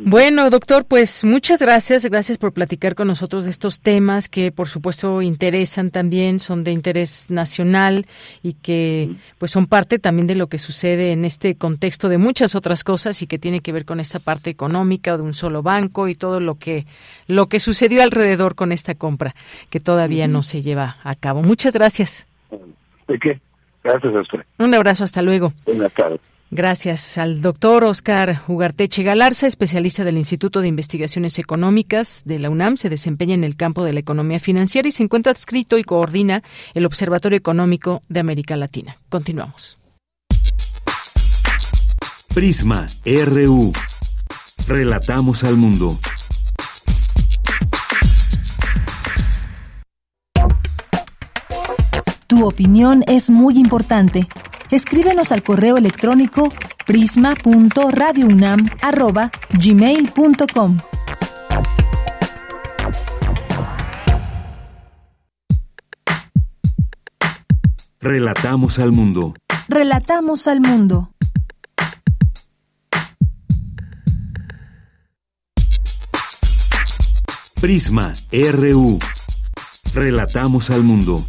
Bueno, doctor, pues muchas gracias, gracias por platicar con nosotros de estos temas que por supuesto interesan también, son de interés nacional y que pues son parte también de lo que sucede en este contexto de muchas otras cosas y que tiene que ver con esta parte económica o de un solo banco y todo lo que lo que sucedió alrededor con esta compra que todavía no se lleva a cabo. Muchas gracias. ¿De qué? Gracias a usted. Un abrazo, hasta luego. Buenas tardes. Gracias al doctor Oscar Ugarteche Galarza, especialista del Instituto de Investigaciones Económicas de la UNAM, se desempeña en el campo de la economía financiera y se encuentra adscrito y coordina el Observatorio Económico de América Latina. Continuamos. Prisma RU. Relatamos al mundo. Tu opinión es muy importante. Escríbenos al correo electrónico prisma.radiounam@gmail.com. Relatamos al mundo. Relatamos al mundo. Prisma RU. Relatamos al mundo.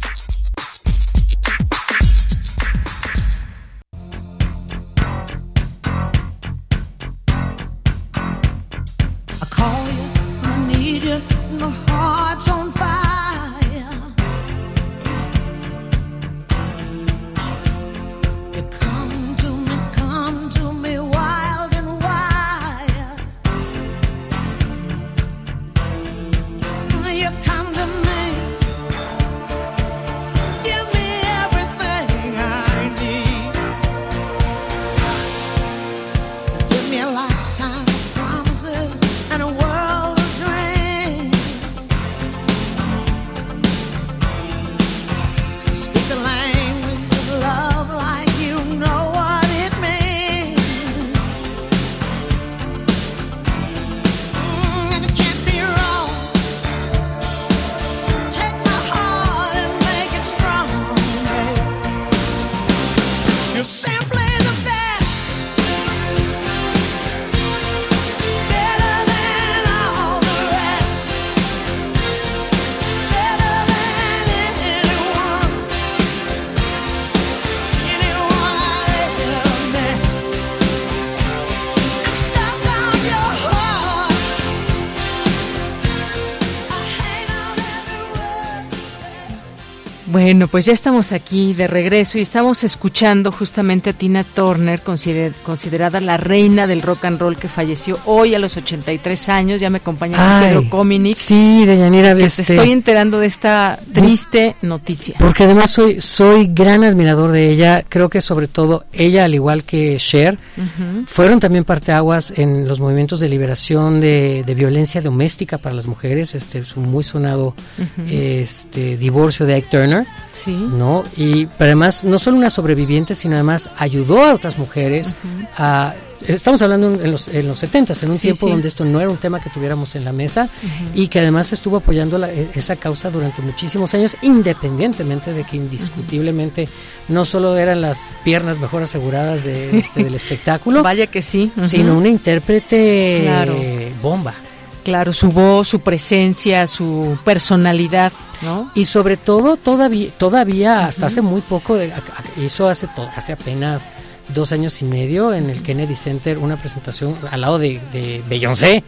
Pues ya estamos aquí de regreso y estamos escuchando justamente a Tina Turner, considerada la reina del rock and roll que falleció hoy a los 83 años. Ya me acompaña Pedro Cominic. Sí, Deyanira, que te estoy enterando de esta triste noticia. Porque además soy soy gran admirador de ella. Creo que sobre todo ella, al igual que Cher, fueron también parteaguas en los movimientos de liberación de, violencia doméstica para las mujeres. Este, su muy sonado este divorcio de Ike Turner. Sí. ¿No? Y además, no solo una sobreviviente, sino además ayudó a otras mujeres a. Estamos hablando en los, en los 70 en un tiempo donde esto no era un tema que tuviéramos en la mesa y que además estuvo apoyando la, e, esa causa durante muchísimos años, independientemente de que indiscutiblemente no solo eran las piernas mejor aseguradas de, este, del espectáculo, vaya que sí, sino una intérprete bomba. Claro, su voz, su presencia, su personalidad, ¿no? Y sobre todo todavía, todavía hasta hace muy poco, hizo hace, hace apenas dos años y medio en el Kennedy Center una presentación al lado de, de Beyoncé,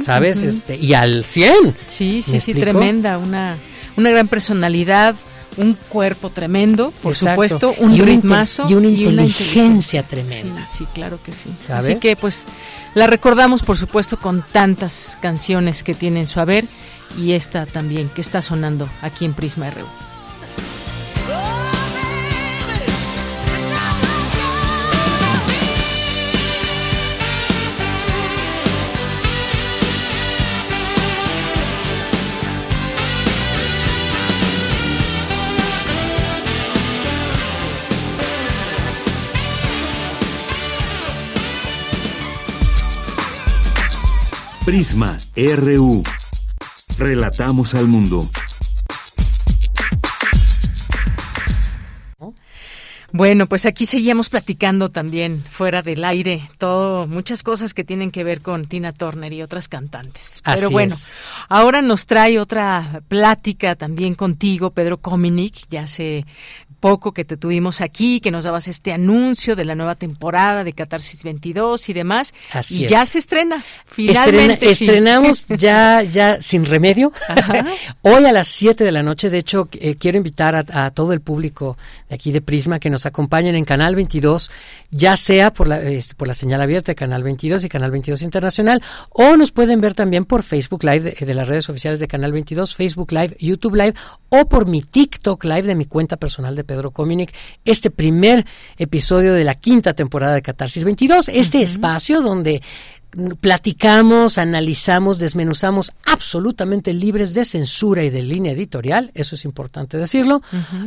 ¿sabes? este Y al 100. Sí, sí, sí, tremenda, una, una gran personalidad, un cuerpo tremendo, por supuesto, un ritmazo y una inteligencia tremenda. Sí, claro que sí. Así que pues la recordamos por supuesto con tantas canciones que tiene en su haber y esta también que está sonando aquí en Prisma RU. Prisma RU. Relatamos al mundo. Bueno, pues aquí seguíamos platicando también fuera del aire, todo, muchas cosas que tienen que ver con Tina Turner y otras cantantes. Pero bueno, ahora nos trae otra plática también contigo, Pedro Cominic, ya se poco que te tuvimos aquí, que nos dabas este anuncio de la nueva temporada de Catarsis 22 y demás. Así y ya se estrena, finalmente. Estrenamos ya, ya sin remedio. Hoy a las 7 de la noche, de hecho, eh, quiero invitar a, todo el público de aquí de Prisma que nos acompañen en Canal 22, ya sea por la, este, por la señal abierta de Canal 22 y Canal 22 Internacional, o nos pueden ver también por Facebook Live de, de las redes oficiales de Canal 22, Facebook Live, YouTube Live, o por mi TikTok Live de mi cuenta personal de Pedro Cominic, este primer episodio de la quinta temporada de Catarsis 22, este espacio donde platicamos, analizamos, desmenuzamos absolutamente libres de censura y de línea editorial, eso es importante decirlo,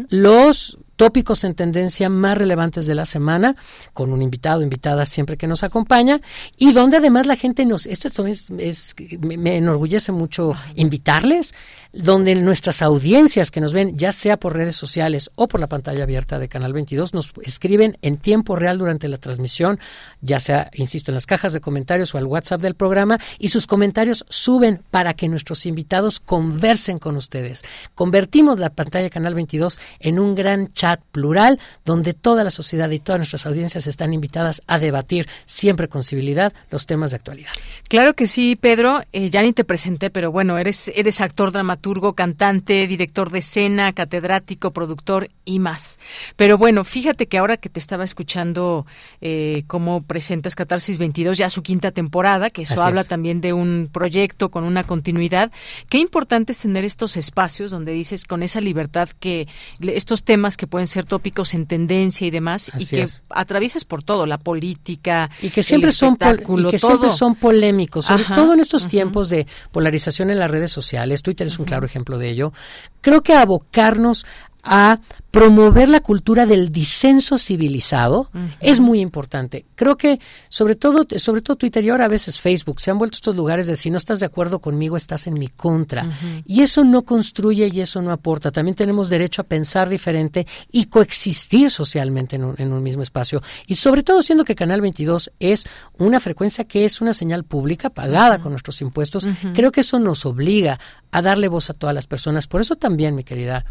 los tópicos en tendencia más relevantes de la semana, con un invitado, invitada siempre que nos acompaña, y donde además la gente nos, esto es, es me enorgullece mucho invitarles, donde nuestras audiencias que nos ven, ya sea por redes sociales o por la pantalla abierta de Canal 22, nos escriben en tiempo real durante la transmisión, ya sea, insisto, en las cajas de comentarios o al WhatsApp del programa, y sus comentarios suben para que nuestros invitados conversen con ustedes. Convertimos la pantalla Canal 22 en un gran chat plural donde toda la sociedad y todas nuestras audiencias están invitadas a debatir siempre con civilidad los temas de actualidad. Claro que sí, Pedro. Eh, ya ni te presenté, pero bueno, eres, eres actor dramaturgo turgo, cantante, director de escena, catedrático, productor y más. Pero bueno, fíjate que ahora que te estaba escuchando eh, cómo presentas Catarsis 22, ya su quinta temporada, que eso habla también de un proyecto con una continuidad, qué importante es tener estos espacios donde dices con esa libertad que estos temas que pueden ser tópicos en tendencia y demás, y que atraviesas por todo, la política, y que siempre son y que siempre son polémicos, sobre todo en estos tiempos de polarización en las redes sociales. Twitter es un claro ejemplo de ello, creo que abocarnos a promover la cultura del disenso civilizado es muy importante. Creo que sobre todo, sobre todo Twitter y ahora a veces Facebook se han vuelto estos lugares de si no estás de acuerdo conmigo estás en mi contra. Y eso no construye y eso no aporta. También tenemos derecho a pensar diferente y coexistir socialmente en un, en un mismo espacio. Y sobre todo siendo que Canal 22 es una frecuencia que es una señal pública pagada con nuestros impuestos, creo que eso nos obliga a darle voz a todas las personas. Por eso también, mi querida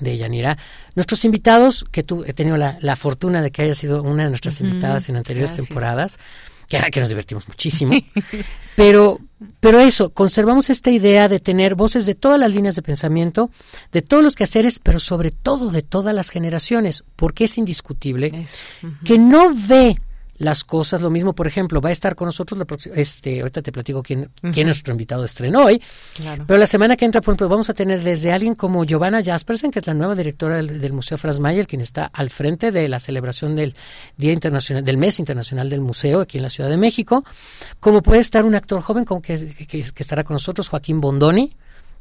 de Yanira. Nuestros invitados, que tú he tenido la, fortuna de que haya sido una de nuestras invitadas en anteriores temporadas, que, que nos divertimos muchísimo. pero, pero eso, conservamos esta idea de tener voces de todas las líneas de pensamiento, de todos los quehaceres, pero sobre todo de todas las generaciones, porque es indiscutible que no ve las cosas. Lo mismo, por ejemplo, va a estar con nosotros la próxima, este, ahorita te platico quién, quién es nuestro invitado de estreno hoy. Pero la semana que entra, por ejemplo, vamos a tener desde alguien como Giovanna Jaspersen, que es la nueva directora del, Museo Franz Mayer, quien está al frente de la celebración del Día Internacional, del Mes Internacional del Museo aquí en la Ciudad de México. Como puede estar un actor joven como que, que estará con nosotros, Joaquín Bondoni,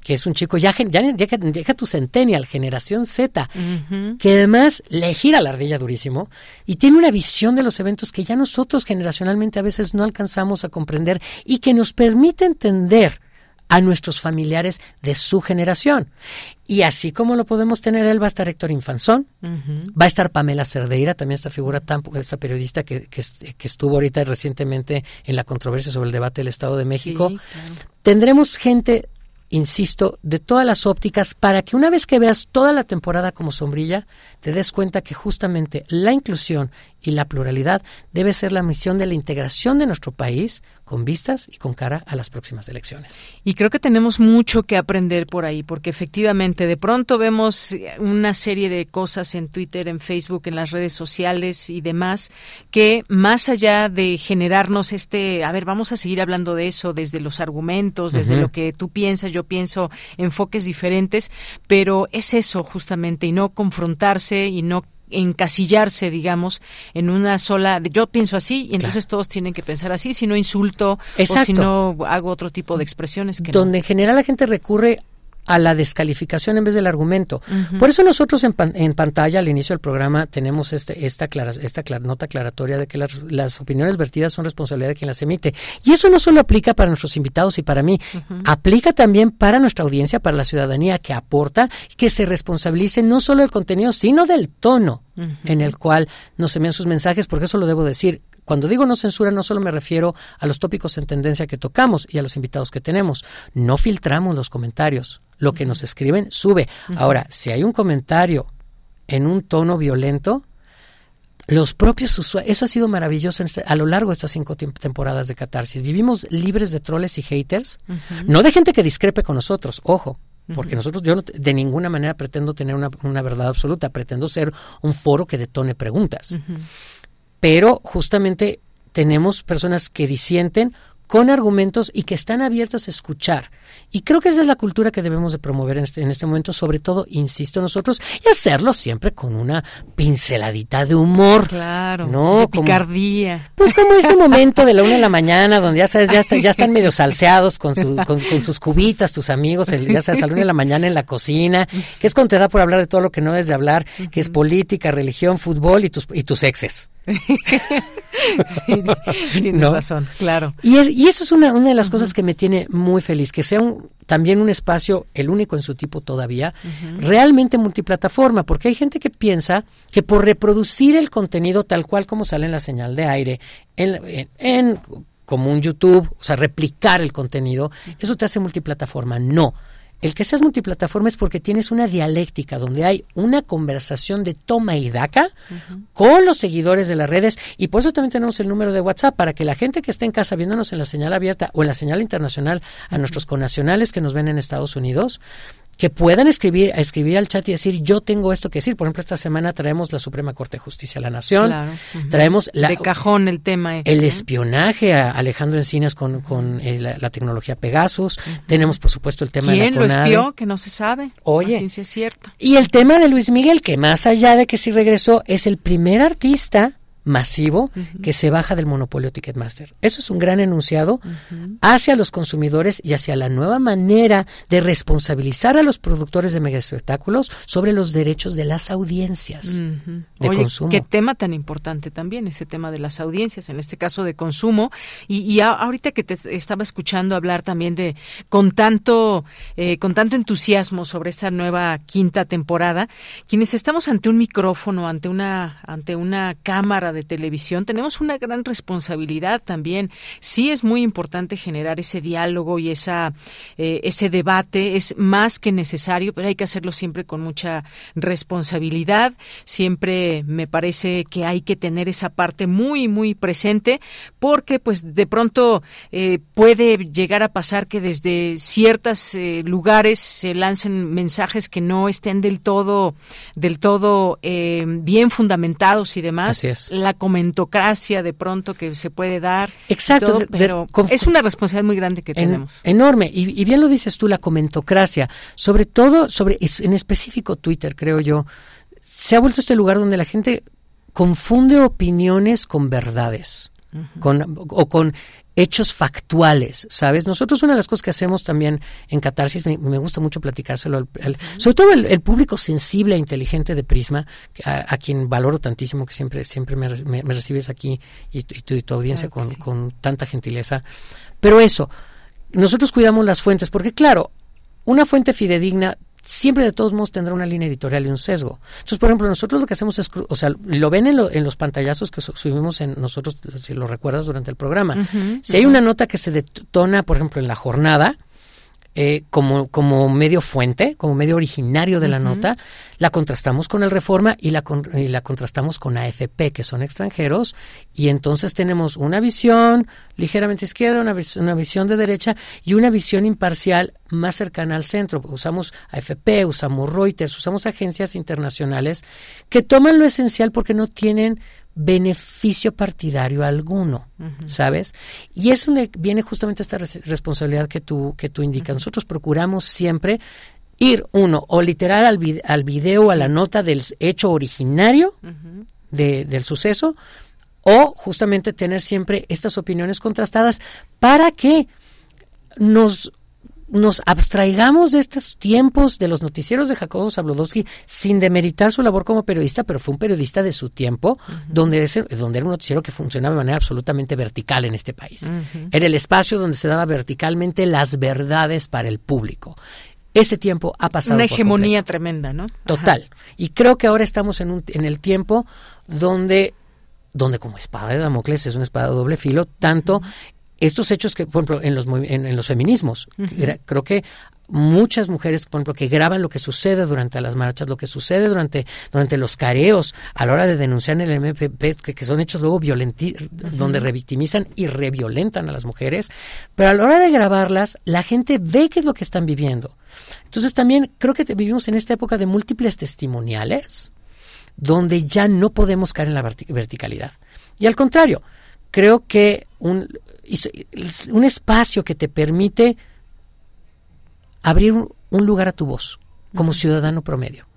que es un chico ya, ya, ya, tu centennial, generación Z, que además le gira la ardilla durísimo y tiene una visión de los eventos que ya nosotros generacionalmente a veces no alcanzamos a comprender y que nos permite entender a nuestros familiares de su generación. Y así como lo podemos tener él, va a estar Héctor Infanzón, va a estar Pamela Cerdeira, también esta figura, tan, esta periodista que, que, estuvo ahorita recientemente en la controversia sobre el debate del Estado de México. Tendremos gente insisto, de todas las ópticas para que una vez que veas toda la temporada como sombrilla, te des cuenta que justamente la inclusión y la pluralidad debe ser la misión de la integración de nuestro país con vistas y con cara a las próximas elecciones. Y creo que tenemos mucho que aprender por ahí, porque efectivamente de pronto vemos una serie de cosas en Twitter, en Facebook, en las redes sociales y demás, que más allá de generarnos este, a ver, vamos a seguir hablando de eso desde los argumentos, desde lo que tú piensas, yo pienso, enfoques diferentes, pero es eso justamente, y no confrontarse y no encasillarse, digamos, en una sola, yo pienso así y entonces todos tienen que pensar así, si no insulto o si no hago otro tipo de expresiones. Que Donde en general la gente recurre a la descalificación en vez del argumento. Por eso nosotros en, en, pantalla al inicio del programa tenemos este, esta, clara, esta nota aclaratoria de que las, las, opiniones vertidas son responsabilidad de quien las emite. Y eso no solo aplica para nuestros invitados y para mí, aplica también para nuestra audiencia, para la ciudadanía que aporta, que se responsabilice no solo del contenido, sino del tono en el cual nos envían sus mensajes, porque eso lo debo decir. Cuando digo no censura, no solo me refiero a los tópicos en tendencia que tocamos y a los invitados que tenemos. No filtramos los comentarios. Lo que nos escriben sube. Ahora, si hay un comentario en un tono violento, los propios usuarios, eso ha sido maravilloso este, a lo largo de estas cinco temporadas de Catarsis. Vivimos libres de troles y haters, no de gente que discrepe con nosotros, ojo, porque nosotros, yo de ninguna manera pretendo tener una, una, verdad absoluta, pretendo ser un foro que detone preguntas. Pero justamente tenemos personas que disienten con argumentos y que están abiertos a escuchar. Y creo que esa es la cultura que debemos de promover en este, en este momento, sobre todo, insisto, nosotros, y hacerlo siempre con una pinceladita de humor. Claro, ¿no? de picardía. pues como ese momento de la una de la mañana, donde ya sabes, ya, ya están medio salseados con, con, sus cubitas, tus amigos, el, ya sabes, a la una de la mañana en la cocina, que es cuando te da por hablar de todo lo que no es de hablar, que es política, religión, fútbol y tus, y tus exes. sí, tienes razón, claro. Y, y eso es una, una de las cosas que me tiene muy feliz, que sea un, también un espacio, el único en su tipo todavía, realmente multiplataforma, porque hay gente que piensa que por reproducir el contenido tal cual como sale en la señal de aire, en, en como un YouTube, o sea, replicar el contenido, eso te hace multiplataforma. No. El que seas multiplataforma es porque tienes una dialéctica donde hay una conversación de toma y daca con los seguidores de las redes. Y por eso también tenemos el número de WhatsApp para que la gente que esté en casa viéndonos en la señal abierta o en la señal internacional a nuestros connacionales que nos ven en Estados Unidos que puedan escribir, escribir al chat y decir yo tengo esto que decir. Por ejemplo, esta semana traemos la Suprema Corte de Justicia de la Nación, traemos la, de cajón el tema, el espionaje a Alejandro Encinas con, con eh, la, tecnología Pegasus, tenemos por supuesto el tema ¿Quién de la lo espió? Que no se sabe. Oye, ciencia cierta. Y el tema de Luis Miguel, que más allá de que sí regresó, es el primer artista masivo que se baja del monopolio Ticketmaster. Eso es un gran enunciado hacia los consumidores y hacia la nueva manera de responsabilizar a los productores de espectáculos sobre los derechos de las audiencias de Oye, consumo. Qué tema tan importante también, ese tema de las audiencias, en este caso de consumo. Y, ahorita que te estaba escuchando hablar también de con tanto, eh, con tanto entusiasmo sobre esta nueva quinta temporada, quienes estamos ante un micrófono, ante una, ante una cámara de televisión, tenemos una gran responsabilidad también. Sí es muy importante generar ese diálogo y esa, eh, ese debate, es más que necesario, pero hay que hacerlo siempre con mucha responsabilidad. Siempre me parece que hay que tener esa parte muy, muy presente, porque pues de pronto eh, puede llegar a pasar que desde ciertos eh, lugares se lancen mensajes que no estén del todo, del todo bien fundamentados y demás. Así la comentocracia de pronto que se puede dar. Exacto, pero es una responsabilidad muy grande que tenemos. Enorme, y, bien lo dices tú, la comentocracia, sobre todo, sobre en específico Twitter, creo yo, se ha vuelto este lugar donde la gente confunde opiniones con verdades. Con, o con hechos factuales, ¿sabes? Nosotros una de las cosas que hacemos también en Catarsis, me, gusta mucho platicárselo, al, sobre todo el, público sensible e inteligente de Prisma, a, quien valoro tantísimo, que siempre, siempre me, recibes aquí y, tu, tu, audiencia con, con tanta gentileza. Pero eso, nosotros cuidamos las fuentes, porque claro, una fuente fidedigna siempre de todos modos tendrá una línea editorial y un sesgo. Entonces, por ejemplo, nosotros lo que hacemos es, o sea, lo ven en, en los pantallazos que subimos en nosotros, si lo recuerdas durante el programa. si hay una nota que se detona, por ejemplo, en la jornada, eh, como, como medio fuente, como medio originario de la nota, la contrastamos con el Reforma y la, y la contrastamos con AFP, que son extranjeros, y entonces tenemos una visión ligeramente izquierda, una, una visión de derecha y una visión imparcial más cercana al centro. Usamos AFP, usamos Reuters, usamos agencias internacionales que toman lo esencial porque no tienen beneficio partidario alguno, ¿sabes? Y es donde viene justamente esta responsabilidad que tú, que tú indicas. Nosotros procuramos siempre ir, uno, o literal al, al video, a la nota del hecho originario del suceso, o justamente tener siempre estas opiniones contrastadas para que nos nos abstraigamos de estos tiempos de los noticieros de Jacobo Zabludowski sin demeritar su labor como periodista, pero fue un periodista de su tiempo, donde, donde era un noticiero que funcionaba de manera absolutamente vertical en este país. Era el espacio donde se daba verticalmente las verdades para el público. Ese tiempo ha pasado. Una hegemonía tremenda, ¿no? Total. Y creo que ahora estamos en, un, en el tiempo donde donde como espada de Damocles es una espada de doble filo, tanto estos hechos que, por ejemplo, en los, en, los feminismos, creo que muchas mujeres, por ejemplo, que graban lo que sucede durante las marchas, lo que sucede durante, durante los careos, a la hora de denunciar en el MPP, que, son hechos luego violentos, donde revictimizan y reviolentan a las mujeres, pero a la hora de grabarlas, la gente ve qué es lo que están viviendo. Entonces también creo que vivimos en esta época de múltiples testimoniales, donde ya no podemos caer en la verticalidad. Y al contrario, creo que un, un espacio que te permite abrir un, lugar a tu voz como ciudadano promedio,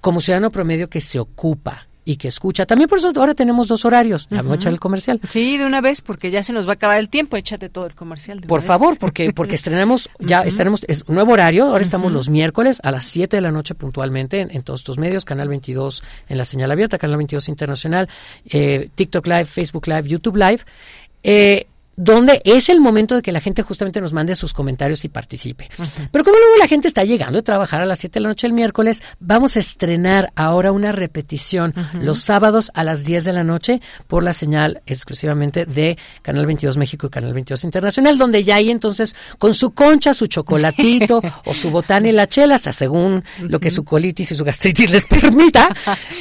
como ciudadano promedio que se ocupa y que escucha. También por eso ahora tenemos dos horarios. Ya echar el comercial. Sí, de una vez, porque ya se nos va a acabar el tiempo. Échate todo el comercial. por favor, porque porque estrenamos, ya estaremos, es un nuevo horario. Ahora estamos los miércoles a las 7 de la noche puntualmente en, todos estos medios. Canal 22 en la señal abierta, Canal 22 Internacional, eh, TikTok Live, Facebook Live, YouTube Live. Eh, donde es el momento de que la gente justamente nos mande sus comentarios y participe. Pero como luego la gente está llegando a trabajar a las 7 de la noche el miércoles, vamos a estrenar ahora una repetición los sábados a las 10 de la noche por la señal exclusivamente de Canal 22 México y Canal 22 Internacional, donde ya hay entonces con su concha, su chocolatito o su botán y la chela, hasta según lo que su colitis y su gastritis les permita,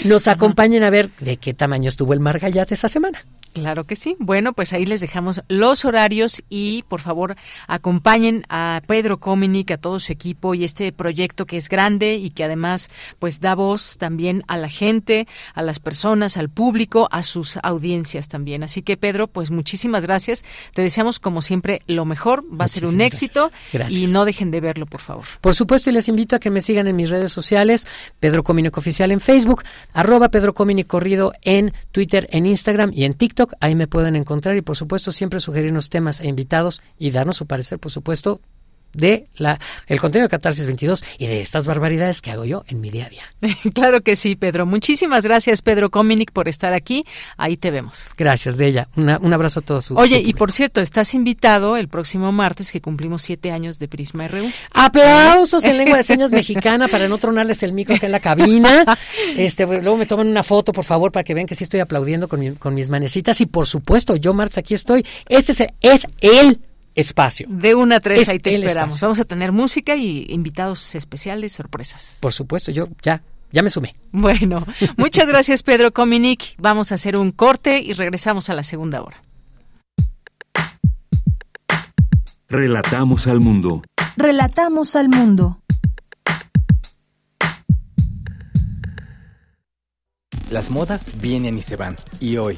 nos acompañen a ver de qué tamaño estuvo el Margallate esa semana. Claro que sí. Bueno, pues ahí les dejamos los horarios y por favor acompañen a Pedro Cominic, a todo su equipo y este proyecto que es grande y que además pues da voz también a la gente, a las personas, al público, a sus audiencias también. Así que Pedro, pues muchísimas gracias. Te deseamos como siempre lo mejor. Va a ser un éxito y no dejen de verlo, por favor. Por supuesto y les invito a que me sigan en mis redes sociales, Pedro Cominic Oficial en Facebook, arroba Pedro Cominic Corrido en Twitter, en Instagram y en TikTok ahí me pueden encontrar y por supuesto siempre sugerirnos temas e invitados y darnos su parecer, por supuesto, de la, el contenido de Catarsis 22 y de estas barbaridades que hago yo en mi día a día. Claro que sí, Pedro. Muchísimas gracias, Pedro Cominic, por estar aquí. Ahí te vemos. Gracias, de ella. un abrazo a todos. Oye, y por cierto, estás invitado el próximo martes que cumplimos siete años de Prisma RU. Aplausos en lengua de señas mexicana para no tronarles el micro que en la cabina. Este, luego me toman una foto, por favor, para que vean que sí estoy aplaudiendo con, con mis manecitas. Y por supuesto, yo, martes, aquí estoy. Este es, es el espacio. De una a tres, ahí te esperamos. Vamos a tener música y invitados especiales, sorpresas. Por supuesto, yo ya, ya me sumé. Bueno, muchas gracias Pedro Cominic. Vamos a hacer un corte y regresamos a la segunda hora. Relatamos al mundo. Relatamos al mundo. Las modas vienen y se van. Y hoy,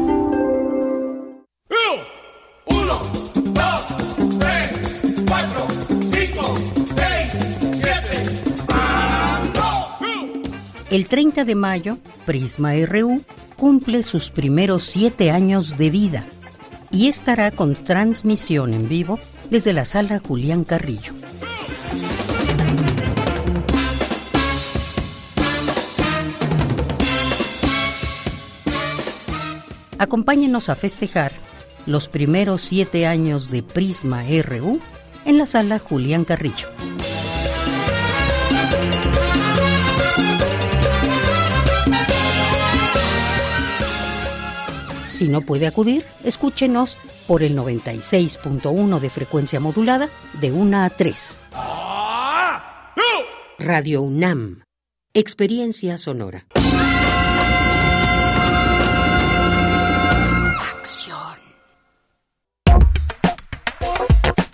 El 30 de mayo, Prisma RU cumple sus primeros siete años de vida y estará con transmisión en vivo desde la sala Julián Carrillo. Acompáñenos a festejar los primeros siete años de Prisma RU en la sala Julián Carrillo. Si no puede acudir, escúchenos por el 96.1 de frecuencia modulada de 1 a 3. Radio UNAM. Experiencia sonora. Acción.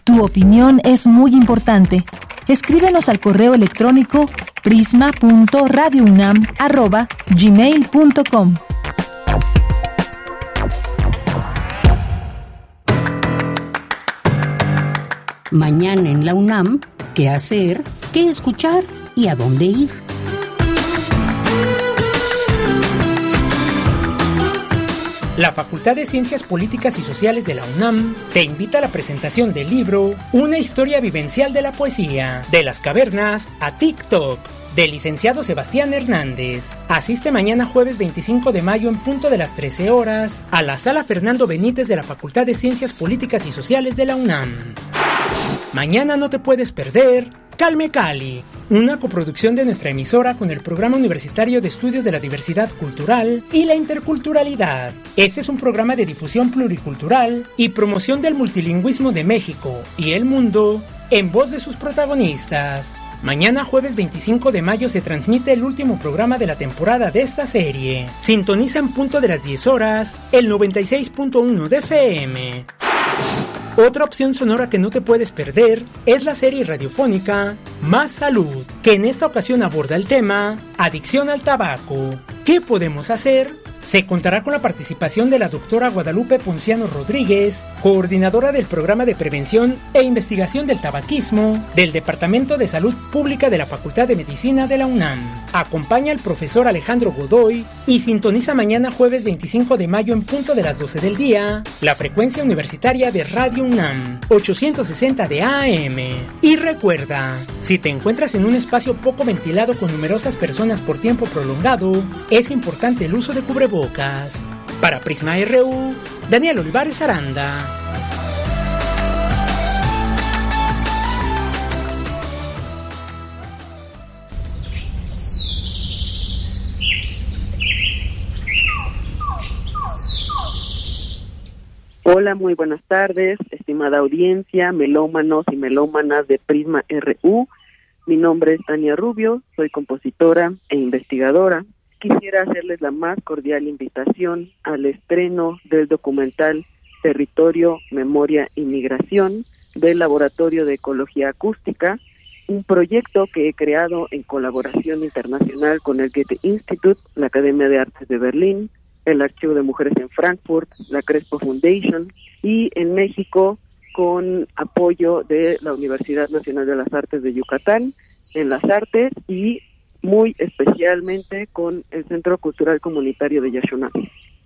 Tu opinión es muy importante. Escríbenos al correo electrónico prisma.radiounam@gmail.com. Mañana en la UNAM, ¿qué hacer? ¿Qué escuchar? ¿Y a dónde ir? La Facultad de Ciencias Políticas y Sociales de la UNAM te invita a la presentación del libro Una historia vivencial de la poesía, de las cavernas a TikTok, del licenciado Sebastián Hernández. Asiste mañana jueves 25 de mayo en punto de las 13 horas a la sala Fernando Benítez de la Facultad de Ciencias Políticas y Sociales de la UNAM. Mañana no te puedes perder Calme Cali, una coproducción de nuestra emisora con el Programa Universitario de Estudios de la Diversidad Cultural y la Interculturalidad. Este es un programa de difusión pluricultural y promoción del multilingüismo de México y el mundo en voz de sus protagonistas. Mañana jueves 25 de mayo se transmite el último programa de la temporada de esta serie. Sintoniza en punto de las 10 horas el 96.1 de FM. Otra opción sonora que no te puedes perder es la serie radiofónica Más Salud, que en esta ocasión aborda el tema Adicción al tabaco. ¿Qué podemos hacer se contará con la participación de la doctora Guadalupe Ponciano Rodríguez, coordinadora del programa de prevención e investigación del tabaquismo del Departamento de Salud Pública de la Facultad de Medicina de la UNAM. Acompaña al profesor Alejandro Godoy y sintoniza mañana jueves 25 de mayo en punto de las 12 del día la frecuencia universitaria de Radio UNAM 860 de AM. Y recuerda, si te encuentras en un espacio poco ventilado con numerosas personas por tiempo prolongado, es importante el uso de cubrebocas para Prisma RU, Daniel Olivares Aranda. Hola, muy buenas tardes, estimada audiencia, melómanos y melómanas de Prisma RU. Mi nombre es Tania Rubio, soy compositora e investigadora quisiera hacerles la más cordial invitación al estreno del documental Territorio, Memoria y Migración del Laboratorio de Ecología Acústica, un proyecto que he creado en colaboración internacional con el Goethe Institute, la Academia de Artes de Berlín, el Archivo de Mujeres en Frankfurt, la Crespo Foundation y en México con apoyo de la Universidad Nacional de las Artes de Yucatán en las artes y muy especialmente con el Centro Cultural Comunitario de Yashuna.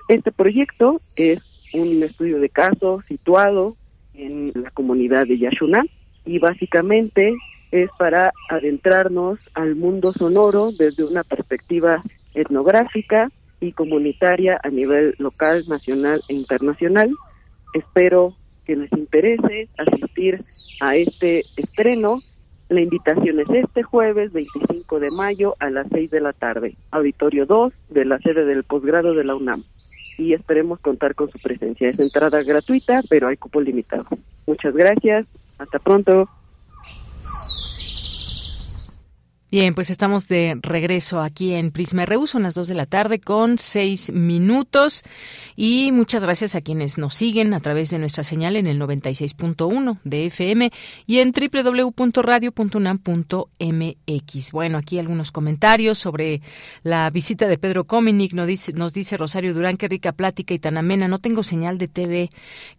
Este proyecto es un estudio de caso situado en la comunidad de Yashuna y básicamente es para adentrarnos al mundo sonoro desde una perspectiva etnográfica y comunitaria a nivel local, nacional e internacional. Espero que les interese asistir a este estreno la invitación es este jueves 25 de mayo a las 6 de la tarde, auditorio 2 de la sede del posgrado de la UNAM. Y esperemos contar con su presencia. Es entrada gratuita, pero hay cupo limitado. Muchas gracias. Hasta pronto. Bien, pues estamos de regreso aquí en Prisma RU, son las 2 de la tarde con 6 minutos. Y muchas gracias a quienes nos siguen a través de nuestra señal en el 96.1 de FM y en www.radio.unam.mx. Bueno, aquí algunos comentarios sobre la visita de Pedro Cominic, nos dice, nos dice Rosario Durán, qué rica plática y tan amena, no tengo señal de TV,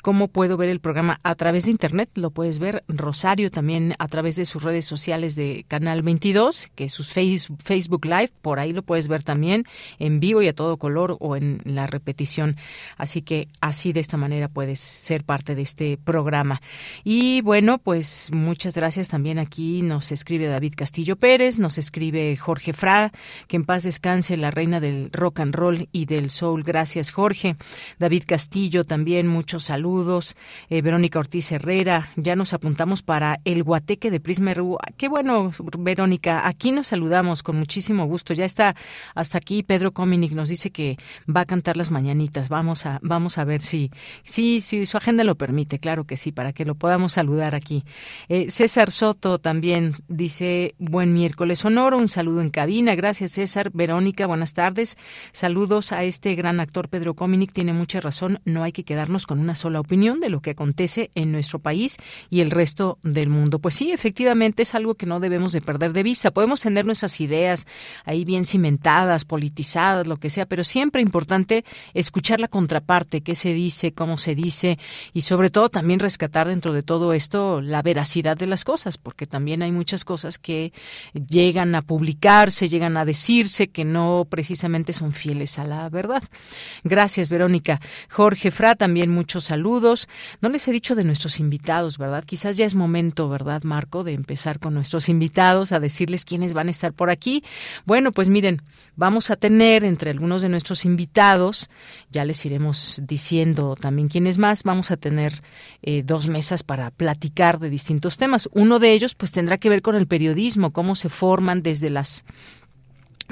¿cómo puedo ver el programa? A través de Internet, lo puedes ver, Rosario también a través de sus redes sociales de Canal 22 que sus Facebook Live, por ahí lo puedes ver también en vivo y a todo color o en la repetición. Así que así de esta manera puedes ser parte de este programa. Y bueno, pues muchas gracias también aquí nos escribe David Castillo Pérez, nos escribe Jorge Fra, que en paz descanse la reina del rock and roll y del soul. Gracias Jorge. David Castillo también muchos saludos. Eh, Verónica Ortiz Herrera, ya nos apuntamos para el guateque de Prisma RU. Qué bueno, Verónica aquí nos saludamos con muchísimo gusto. Ya está hasta aquí Pedro Cominic nos dice que va a cantar las mañanitas. Vamos a vamos a ver si sí si, su agenda lo permite, claro que sí, para que lo podamos saludar aquí. Eh, César Soto también dice buen miércoles honor, un saludo en cabina. Gracias César. Verónica, buenas tardes. Saludos a este gran actor Pedro Cominic. Tiene mucha razón, no hay que quedarnos con una sola opinión de lo que acontece en nuestro país y el resto del mundo. Pues sí, efectivamente es algo que no debemos de perder de vista. Podemos tener nuestras ideas ahí bien cimentadas, politizadas, lo que sea, pero siempre importante escuchar la contraparte, qué se dice, cómo se dice y sobre todo también rescatar dentro de todo esto la veracidad de las cosas, porque también hay muchas cosas que llegan a publicarse, llegan a decirse que no precisamente son fieles a la verdad. Gracias, Verónica. Jorge Fra, también muchos saludos. No les he dicho de nuestros invitados, ¿verdad? Quizás ya es momento, ¿verdad, Marco, de empezar con nuestros invitados a decirles quiénes van a estar por aquí. Bueno, pues miren, vamos a tener entre algunos de nuestros invitados, ya les iremos diciendo también quiénes más, vamos a tener eh, dos mesas para platicar de distintos temas. Uno de ellos, pues tendrá que ver con el periodismo, cómo se forman desde las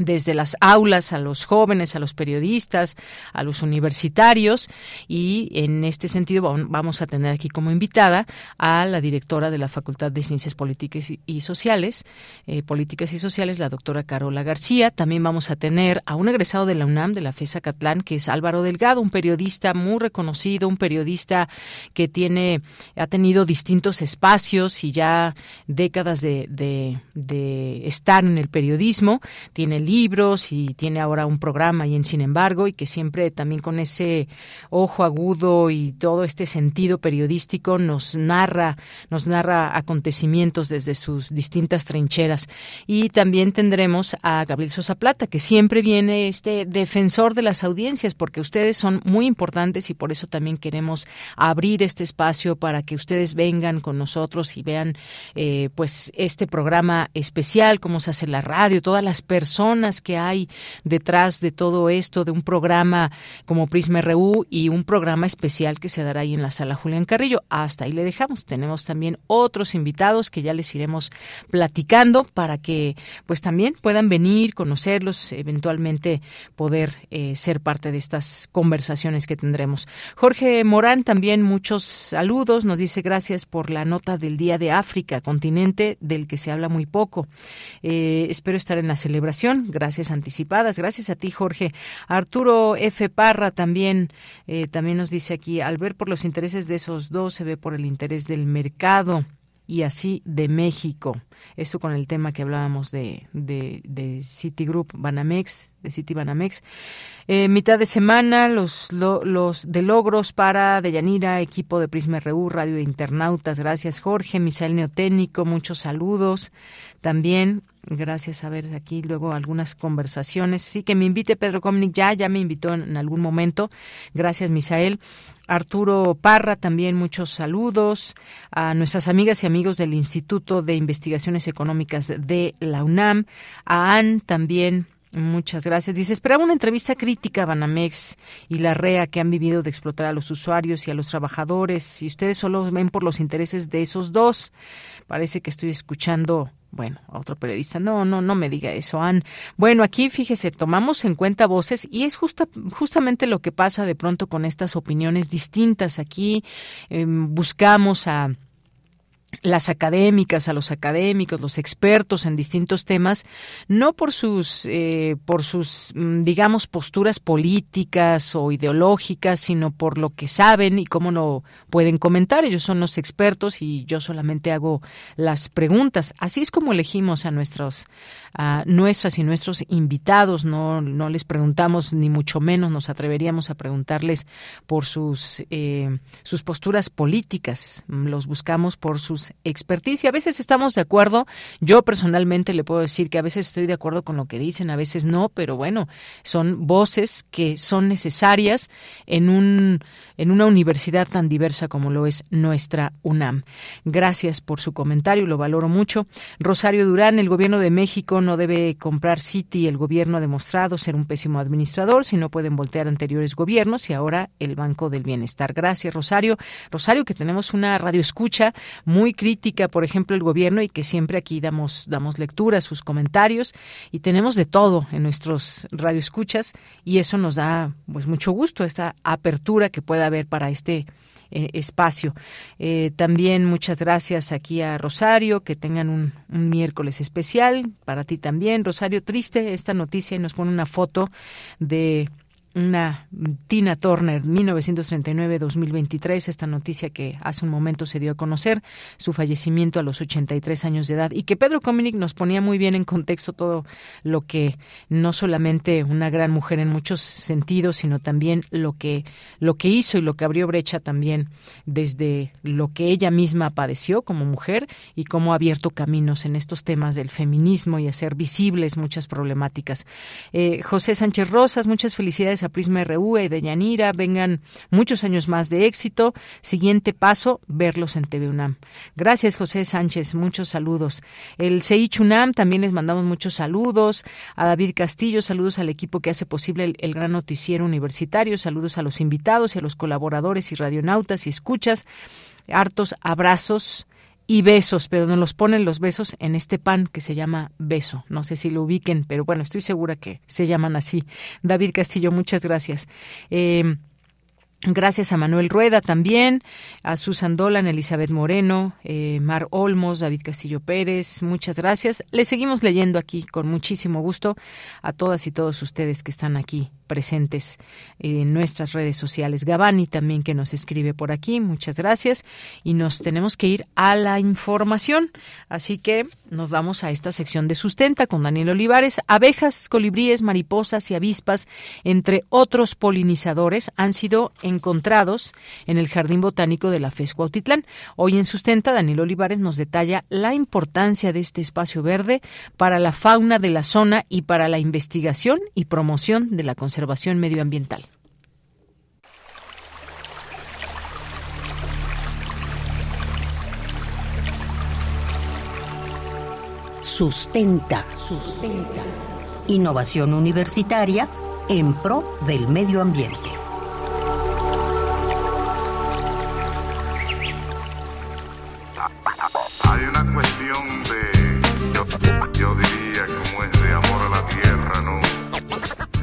desde las aulas a los jóvenes, a los periodistas, a los universitarios y en este sentido vamos a tener aquí como invitada a la directora de la Facultad de Ciencias Políticas y Sociales, eh, Políticas y Sociales, la doctora Carola García. También vamos a tener a un egresado de la UNAM, de la FESA Catlán, que es Álvaro Delgado, un periodista muy reconocido, un periodista que tiene, ha tenido distintos espacios y ya décadas de, de, de estar en el periodismo. Tiene libros y tiene ahora un programa y en Sin embargo y que siempre también con ese ojo agudo y todo este sentido periodístico nos narra nos narra acontecimientos desde sus distintas trincheras. Y también tendremos a Gabriel Sosa Plata que siempre viene este defensor de las audiencias porque ustedes son muy importantes y por eso también queremos abrir este espacio para que ustedes vengan con nosotros y vean eh, pues este programa especial cómo se hace la radio todas las personas que hay detrás de todo esto, de un programa como Prisma RU y un programa especial que se dará ahí en la sala Julián Carrillo. Hasta ahí le dejamos. Tenemos también otros invitados que ya les iremos platicando para que pues también puedan venir, conocerlos, eventualmente poder eh, ser parte de estas conversaciones que tendremos. Jorge Morán también muchos saludos, nos dice gracias por la nota del Día de África, continente del que se habla muy poco. Eh, espero estar en la celebración Gracias anticipadas. Gracias a ti, Jorge. Arturo F. Parra también, eh, también nos dice aquí, al ver por los intereses de esos dos, se ve por el interés del mercado y así de México. Esto con el tema que hablábamos de, de, de Citigroup Banamex, de City Banamex. Eh, mitad de semana, los, los de logros para Deyanira, equipo de Prisma RU, Radio Internautas. Gracias, Jorge. Misael Neotécnico, muchos saludos. También Gracias. A ver, aquí luego algunas conversaciones. Sí, que me invite Pedro Comnic, ya, ya me invitó en, algún momento. Gracias, Misael. Arturo Parra, también muchos saludos. A nuestras amigas y amigos del Instituto de Investigaciones Económicas de la UNAM. A Ann también. Muchas gracias. Dice, esperaba una entrevista crítica a Banamex y la REA que han vivido de explotar a los usuarios y a los trabajadores. Y ustedes solo ven por los intereses de esos dos. Parece que estoy escuchando bueno, otro periodista, no, no, no me diga eso, Ann. Bueno, aquí fíjese, tomamos en cuenta voces y es justa, justamente lo que pasa de pronto con estas opiniones distintas. Aquí em, buscamos a las académicas, a los académicos, los expertos en distintos temas, no por sus, eh, por sus, mm, digamos, posturas políticas o ideológicas, sino por lo que saben y cómo lo pueden comentar. Ellos son los expertos y yo solamente hago las preguntas. Así es como elegimos a nuestros, a nuestras y nuestros invitados. No, no les preguntamos ni mucho menos nos atreveríamos a preguntarles por sus, eh, sus posturas políticas. Los buscamos por sus expertise. a veces estamos de acuerdo. Yo personalmente le puedo decir que a veces estoy de acuerdo con lo que dicen, a veces no, pero bueno, son voces que son necesarias en un en una universidad tan diversa como lo es nuestra UNAM. Gracias por su comentario, lo valoro mucho. Rosario Durán, el gobierno de México no debe comprar City. El gobierno ha demostrado ser un pésimo administrador, si no pueden voltear anteriores gobiernos y ahora el Banco del Bienestar. Gracias, Rosario. Rosario, que tenemos una radio escucha muy muy crítica, por ejemplo, el gobierno y que siempre aquí damos, damos lectura a sus comentarios y tenemos de todo en nuestros radioescuchas y eso nos da pues mucho gusto, esta apertura que pueda haber para este eh, espacio. Eh, también muchas gracias aquí a Rosario, que tengan un, un, miércoles especial. Para ti también, Rosario, triste esta noticia y nos pone una foto de una Tina Turner 1939-2023, esta noticia que hace un momento se dio a conocer, su fallecimiento a los 83 años de edad y que Pedro Cominic nos ponía muy bien en contexto todo lo que no solamente una gran mujer en muchos sentidos, sino también lo que lo que hizo y lo que abrió brecha también desde lo que ella misma padeció como mujer y cómo ha abierto caminos en estos temas del feminismo y hacer visibles muchas problemáticas. Eh, José Sánchez Rosas, muchas felicidades a Prisma RU y de Yanira. Vengan muchos años más de éxito. Siguiente paso, verlos en TV UNAM. Gracias, José Sánchez. Muchos saludos. El CEICH UNAM también les mandamos muchos saludos. A David Castillo, saludos al equipo que hace posible el, el gran noticiero universitario. Saludos a los invitados y a los colaboradores y radionautas y escuchas. Hartos abrazos y besos, pero nos los ponen los besos en este pan que se llama beso. No sé si lo ubiquen, pero bueno, estoy segura que se llaman así. David Castillo, muchas gracias. Eh, Gracias a Manuel Rueda también, a Susan Dolan, Elizabeth Moreno, eh, Mar Olmos, David Castillo Pérez, muchas gracias. Le seguimos leyendo aquí con muchísimo gusto a todas y todos ustedes que están aquí presentes en nuestras redes sociales. Gabani también que nos escribe por aquí, muchas gracias. Y nos tenemos que ir a la información, así que nos vamos a esta sección de sustenta con Daniel Olivares. Abejas, colibríes, mariposas y avispas, entre otros polinizadores, han sido encontrados en el Jardín Botánico de la FES Cuautitlán. Hoy en Sustenta, Daniel Olivares nos detalla la importancia de este espacio verde para la fauna de la zona y para la investigación y promoción de la conservación medioambiental. Sustenta, sustenta. Innovación universitaria en pro del medio ambiente.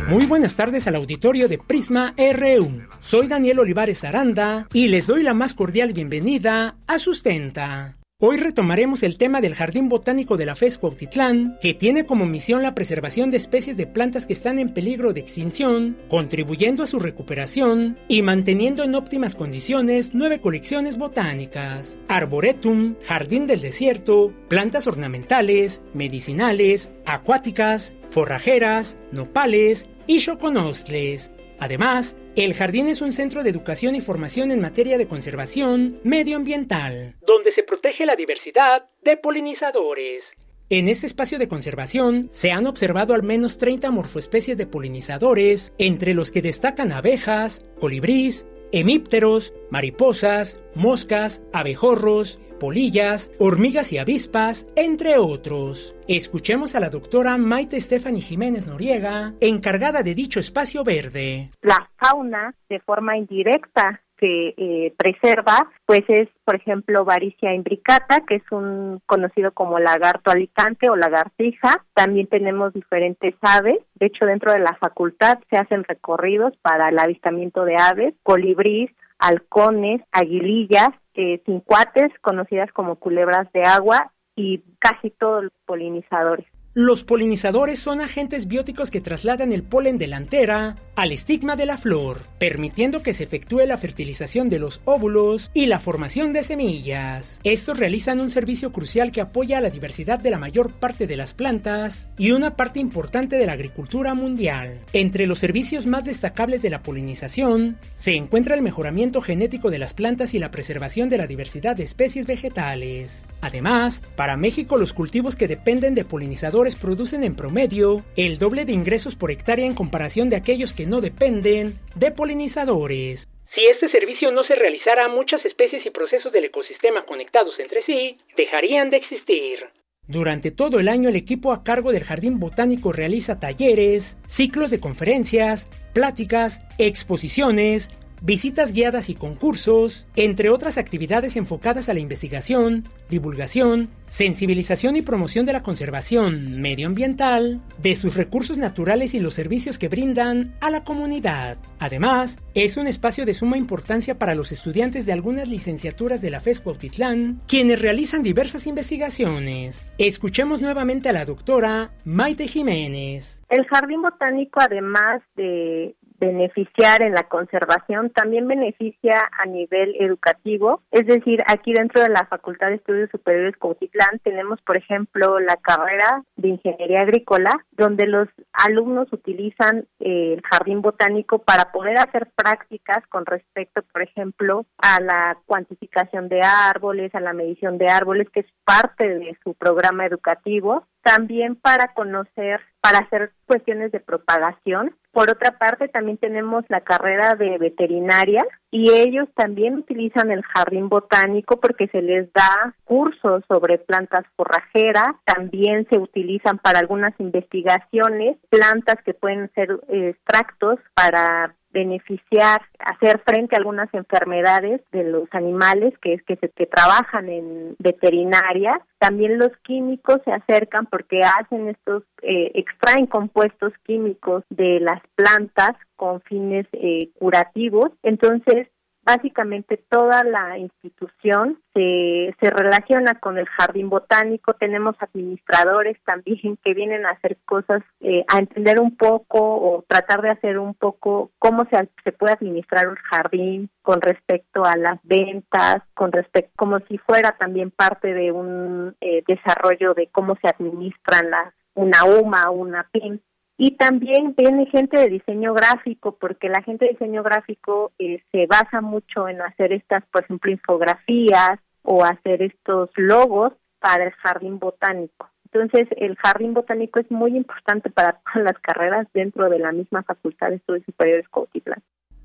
Muy buenas tardes al auditorio de Prisma RU. Soy Daniel Olivares Aranda y les doy la más cordial bienvenida a Sustenta. Hoy retomaremos el tema del Jardín Botánico de la FES Cuautitlán, que tiene como misión la preservación de especies de plantas que están en peligro de extinción, contribuyendo a su recuperación y manteniendo en óptimas condiciones nueve colecciones botánicas: Arboretum, Jardín del Desierto, plantas ornamentales, medicinales, acuáticas, forrajeras, nopales y choconostles. Además, el jardín es un centro de educación y formación en materia de conservación medioambiental, donde se protege la diversidad de polinizadores. En este espacio de conservación se han observado al menos 30 morfoespecies de polinizadores, entre los que destacan abejas, colibrís, hemípteros, mariposas, moscas, abejorros, polillas, hormigas y avispas, entre otros. Escuchemos a la doctora Maite Stephanie Jiménez Noriega, encargada de dicho espacio verde. La fauna, de forma indirecta, que eh, preserva, pues es, por ejemplo, Varicia imbricata, que es un conocido como lagarto alicante o lagartija. También tenemos diferentes aves. De hecho, dentro de la facultad se hacen recorridos para el avistamiento de aves, colibrís, halcones, aguilillas, eh, cincuates, conocidas como culebras de agua, y casi todos los polinizadores. Los polinizadores son agentes bióticos que trasladan el polen de la antera al estigma de la flor, permitiendo que se efectúe la fertilización de los óvulos y la formación de semillas. Estos realizan un servicio crucial que apoya a la diversidad de la mayor parte de las plantas y una parte importante de la agricultura mundial. Entre los servicios más destacables de la polinización se encuentra el mejoramiento genético de las plantas y la preservación de la diversidad de especies vegetales. Además, para México los cultivos que dependen de polinizadores producen en promedio el doble de ingresos por hectárea en comparación de aquellos que no dependen de polinizadores. Si este servicio no se realizara, muchas especies y procesos del ecosistema conectados entre sí dejarían de existir. Durante todo el año el equipo a cargo del Jardín Botánico realiza talleres, ciclos de conferencias, pláticas, exposiciones, visitas guiadas y concursos, entre otras actividades enfocadas a la investigación, divulgación, sensibilización y promoción de la conservación medioambiental, de sus recursos naturales y los servicios que brindan a la comunidad. Además, es un espacio de suma importancia para los estudiantes de algunas licenciaturas de la FES Cuautitlán, quienes realizan diversas investigaciones. Escuchemos nuevamente a la doctora Maite Jiménez. El jardín botánico, además de beneficiar en la conservación, también beneficia a nivel educativo. Es decir, aquí dentro de la Facultad de Estudios Superiores Cuautitlán tenemos, por ejemplo, la carrera de Ingeniería Agrícola, donde los alumnos utilizan eh, el jardín botánico para poder hacer prácticas con respecto, por ejemplo, a la cuantificación de árboles, a la medición de árboles, que es parte de su programa educativo también para conocer, para hacer cuestiones de propagación. Por otra parte, también tenemos la carrera de veterinaria y ellos también utilizan el jardín botánico porque se les da cursos sobre plantas forrajeras, también se utilizan para algunas investigaciones plantas que pueden ser extractos para beneficiar, hacer frente a algunas enfermedades de los animales que que se que trabajan en veterinaria. También los químicos se acercan porque hacen estos, eh, extraen compuestos químicos de las plantas con fines eh, curativos. Entonces, básicamente toda la institución se, se relaciona con el jardín botánico, tenemos administradores también que vienen a hacer cosas, eh, a entender un poco o tratar de hacer un poco cómo se, se puede administrar un jardín con respecto a las ventas, con respecto, como si fuera también parte de un eh, desarrollo de cómo se administran las una UMA, una PIM, y también viene gente de diseño gráfico, porque la gente de diseño gráfico eh, se basa mucho en hacer estas, por ejemplo, infografías o hacer estos logos para el jardín botánico. Entonces, el jardín botánico es muy importante para todas las carreras dentro de la misma Facultad de Estudios Superiores Cuautitlán.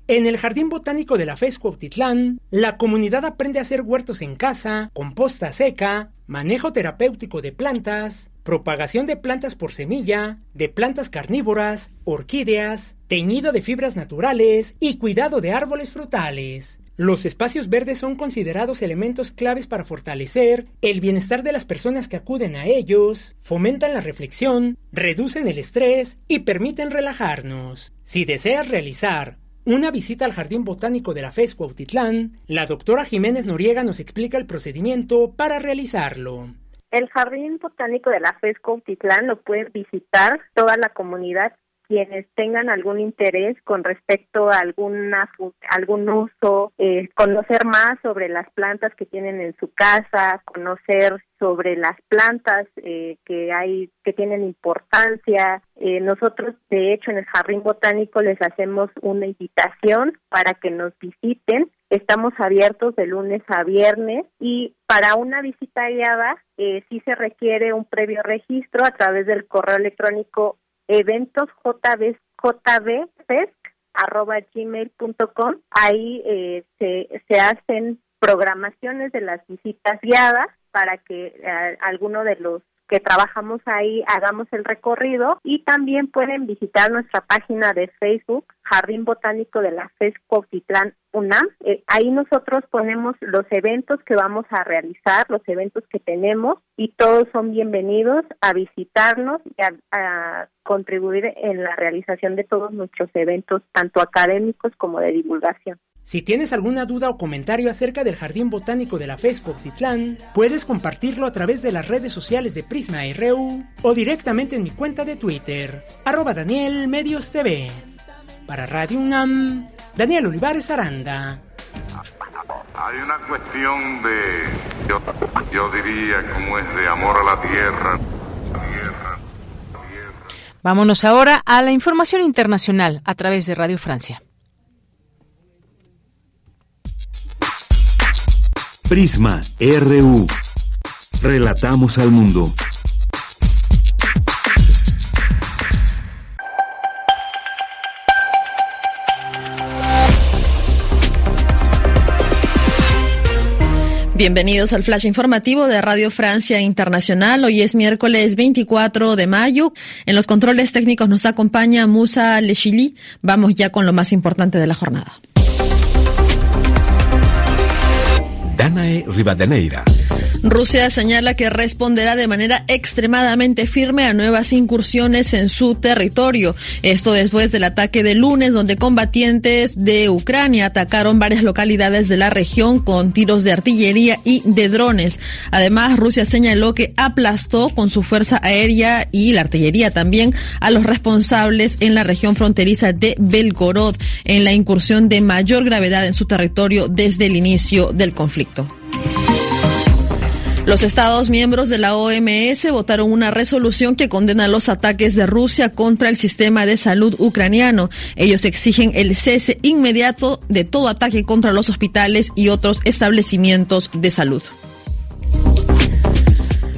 En el Jardín Botánico de la FES Cuautitlán, la comunidad aprende a hacer huertos en casa, composta seca, manejo terapéutico de plantas, propagación de plantas por semilla, de plantas carnívoras, orquídeas, teñido de fibras naturales y cuidado de árboles frutales. Los espacios verdes son considerados elementos claves para fortalecer el bienestar de las personas que acuden a ellos, fomentan la reflexión, reducen el estrés y permiten relajarnos. Si deseas realizar una visita al Jardín Botánico de la FES Cuautitlán, la doctora Jiménez Noriega nos explica el procedimiento para realizarlo. El Jardín Botánico de la FESCO Titlán lo puede visitar toda la comunidad quienes tengan algún interés con respecto a alguna algún uso, eh, conocer más sobre las plantas que tienen en su casa, conocer sobre las plantas eh, que hay que tienen importancia. Eh, nosotros, de hecho, en el Jardín Botánico les hacemos una invitación para que nos visiten. Estamos abiertos de lunes a viernes y para una visita guiada eh, sí se requiere un previo registro a través del correo electrónico eventos arroba gmail.com. Ahí eh, se, se hacen programaciones de las visitas guiadas para que eh, alguno de los que trabajamos ahí hagamos el recorrido y también pueden visitar nuestra página de Facebook Jardín Botánico de la FES Cuautitlán UNAM. Eh, ahí nosotros ponemos los eventos que vamos a realizar, los eventos que tenemos y todos son bienvenidos a visitarnos y a contribuir en la realización de todos nuestros eventos, tanto académicos como de divulgación. Si tienes alguna duda o comentario acerca del Jardín Botánico de la FES Titlán, puedes compartirlo a través de las redes sociales de Prisma RU o directamente en mi cuenta de Twitter, arroba Daniel Medios TV. Para Radio UNAM, Daniel Olivares Aranda. Hay una cuestión de, yo, yo diría, como es de amor a la tierra. tierra. Vámonos ahora a la información internacional a través de Radio Francia. Prisma RU. Relatamos al mundo. Bienvenidos al flash informativo de Radio Francia Internacional. Hoy es miércoles 24 de mayo. En los controles técnicos nos acompaña Musa Lechili. Vamos ya con lo más importante de la jornada. Danae Rivadeneira. Rusia señala que responderá de manera extremadamente firme a nuevas incursiones en su territorio. Esto después del ataque de lunes donde combatientes de Ucrania atacaron varias localidades de la región con tiros de artillería y de drones. Además, Rusia señaló que aplastó con su fuerza aérea y la artillería también a los responsables en la región fronteriza de Belgorod en la incursión de mayor gravedad en su territorio desde el inicio del conflicto. Los Estados miembros de la OMS votaron una resolución que condena los ataques de Rusia contra el sistema de salud ucraniano. Ellos exigen el cese inmediato de todo ataque contra los hospitales y otros establecimientos de salud.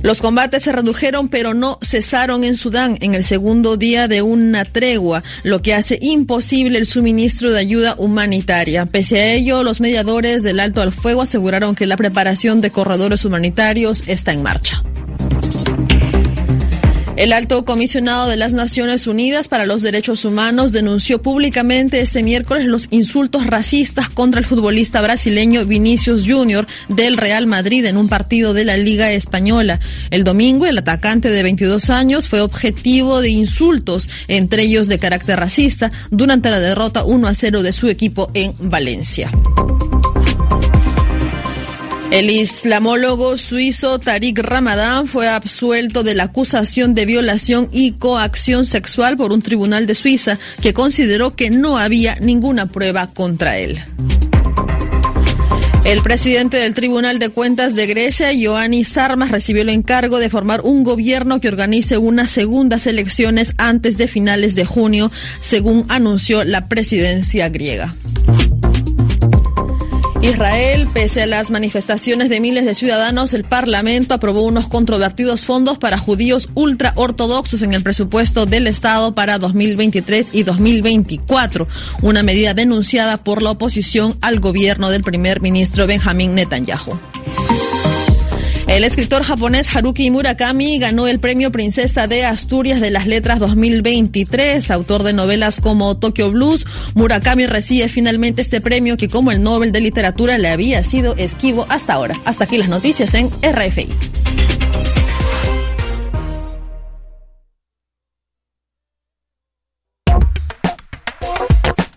Los combates se redujeron pero no cesaron en Sudán en el segundo día de una tregua, lo que hace imposible el suministro de ayuda humanitaria. Pese a ello, los mediadores del alto al fuego aseguraron que la preparación de corredores humanitarios está en marcha. El alto comisionado de las Naciones Unidas para los Derechos Humanos denunció públicamente este miércoles los insultos racistas contra el futbolista brasileño Vinicius Junior del Real Madrid en un partido de la Liga Española. El domingo, el atacante de 22 años fue objetivo de insultos, entre ellos de carácter racista, durante la derrota 1 a 0 de su equipo en Valencia. El islamólogo suizo Tariq Ramadán fue absuelto de la acusación de violación y coacción sexual por un tribunal de Suiza que consideró que no había ninguna prueba contra él. El presidente del Tribunal de Cuentas de Grecia, Ioannis Sarmas, recibió el encargo de formar un gobierno que organice unas segundas elecciones antes de finales de junio, según anunció la presidencia griega. Israel, pese a las manifestaciones de miles de ciudadanos, el Parlamento aprobó unos controvertidos fondos para judíos ultraortodoxos en el presupuesto del Estado para 2023 y 2024, una medida denunciada por la oposición al gobierno del primer ministro Benjamín Netanyahu. El escritor japonés Haruki Murakami ganó el premio Princesa de Asturias de las Letras 2023, autor de novelas como Tokyo Blues. Murakami recibe finalmente este premio que como el Nobel de Literatura le había sido esquivo hasta ahora. Hasta aquí las noticias en RFI.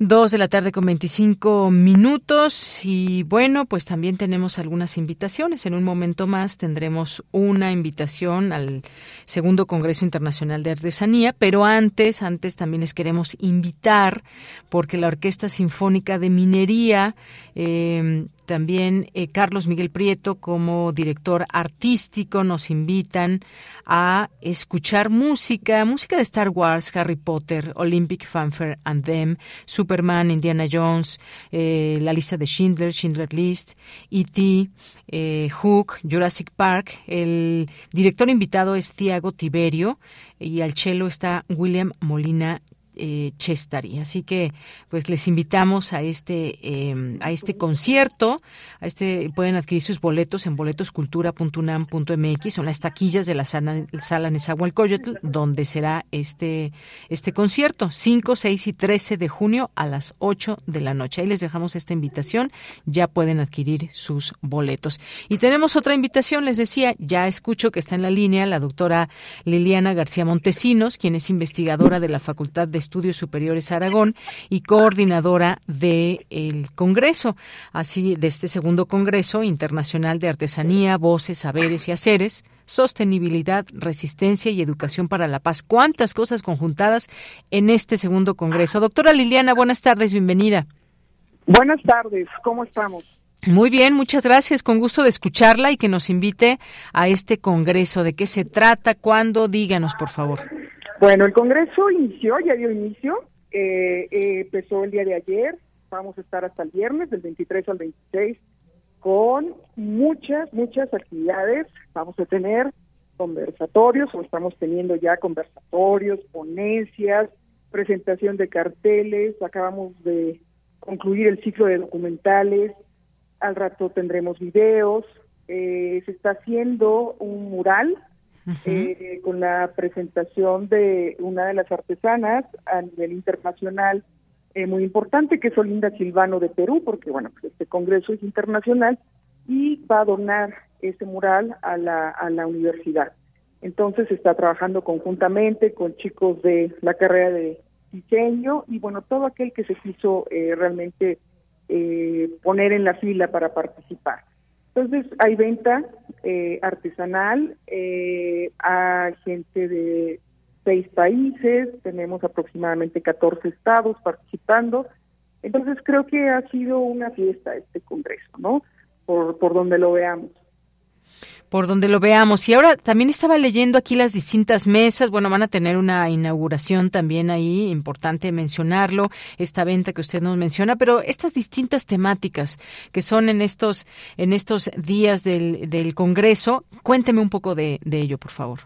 Dos de la tarde con 25 minutos y bueno, pues también tenemos algunas invitaciones. En un momento más tendremos una invitación al segundo Congreso Internacional de Artesanía, pero antes, antes también les queremos invitar porque la Orquesta Sinfónica de Minería eh, también eh, Carlos Miguel Prieto como director artístico nos invitan a escuchar música, música de Star Wars, Harry Potter, Olympic Fanfare and Them, Superman, Indiana Jones, eh, la lista de Schindler, Schindler List, E.T., eh, Hook, Jurassic Park. El director invitado es Tiago Tiberio y al cello está William Molina eh, Chestari. Así que pues les invitamos a este em, a este concierto, a este pueden adquirir sus boletos en boletoscultura.unam.mx, son las taquillas de la sala, sala Nezahualcóyotl, donde será este este concierto 5, 6 y 13 de junio a las 8 de la noche. Ahí les dejamos esta invitación, ya pueden adquirir sus boletos. Y tenemos otra invitación, les decía, ya escucho que está en la línea la doctora Liliana García Montesinos, quien es investigadora de la Facultad de Estudios Superiores Aragón y coordinadora del el Congreso, así de este segundo Congreso Internacional de Artesanía, Voces, Saberes y Haceres, Sostenibilidad, Resistencia y Educación para la Paz. ¿Cuántas cosas conjuntadas en este segundo Congreso? Doctora Liliana, buenas tardes, bienvenida. Buenas tardes, ¿cómo estamos? Muy bien, muchas gracias. Con gusto de escucharla y que nos invite a este Congreso. ¿De qué se trata? ¿Cuándo? Díganos, por favor. Bueno, el Congreso inició, ya dio inicio, eh, eh, empezó el día de ayer, vamos a estar hasta el viernes, del 23 al 26, con muchas, muchas actividades. Vamos a tener conversatorios o estamos teniendo ya conversatorios, ponencias, presentación de carteles, acabamos de concluir el ciclo de documentales, al rato tendremos videos, eh, se está haciendo un mural eh, con la presentación de una de las artesanas a nivel internacional eh, muy importante, que es Olinda Silvano de Perú, porque bueno, pues este congreso es internacional y va a donar ese mural a la, a la universidad. Entonces está trabajando conjuntamente con chicos de la carrera de diseño y bueno, todo aquel que se quiso eh, realmente eh, poner en la fila para participar. Entonces hay venta eh, artesanal a gente de seis países, tenemos aproximadamente 14 estados participando. Entonces creo que ha sido una fiesta este congreso, ¿no? Por, por donde lo veamos por donde lo veamos. Y ahora también estaba leyendo aquí las distintas mesas. Bueno, van a tener una inauguración también ahí, importante mencionarlo, esta venta que usted nos menciona, pero estas distintas temáticas que son en estos, en estos días del, del Congreso, cuénteme un poco de, de ello, por favor.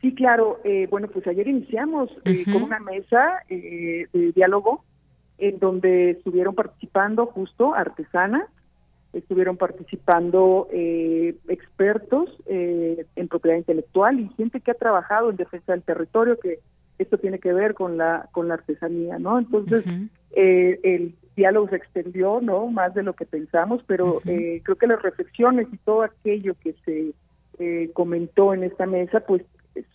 Sí, claro. Eh, bueno, pues ayer iniciamos eh, con una mesa eh, de diálogo en donde estuvieron participando justo artesanas, estuvieron participando eh, expertos eh, en propiedad intelectual y gente que ha trabajado en defensa del territorio, que esto tiene que ver con la con la artesanía, ¿no? Entonces eh, el diálogo se extendió, ¿no? Más de lo que pensamos, pero creo que las reflexiones y todo aquello que se comentó en esta mesa, pues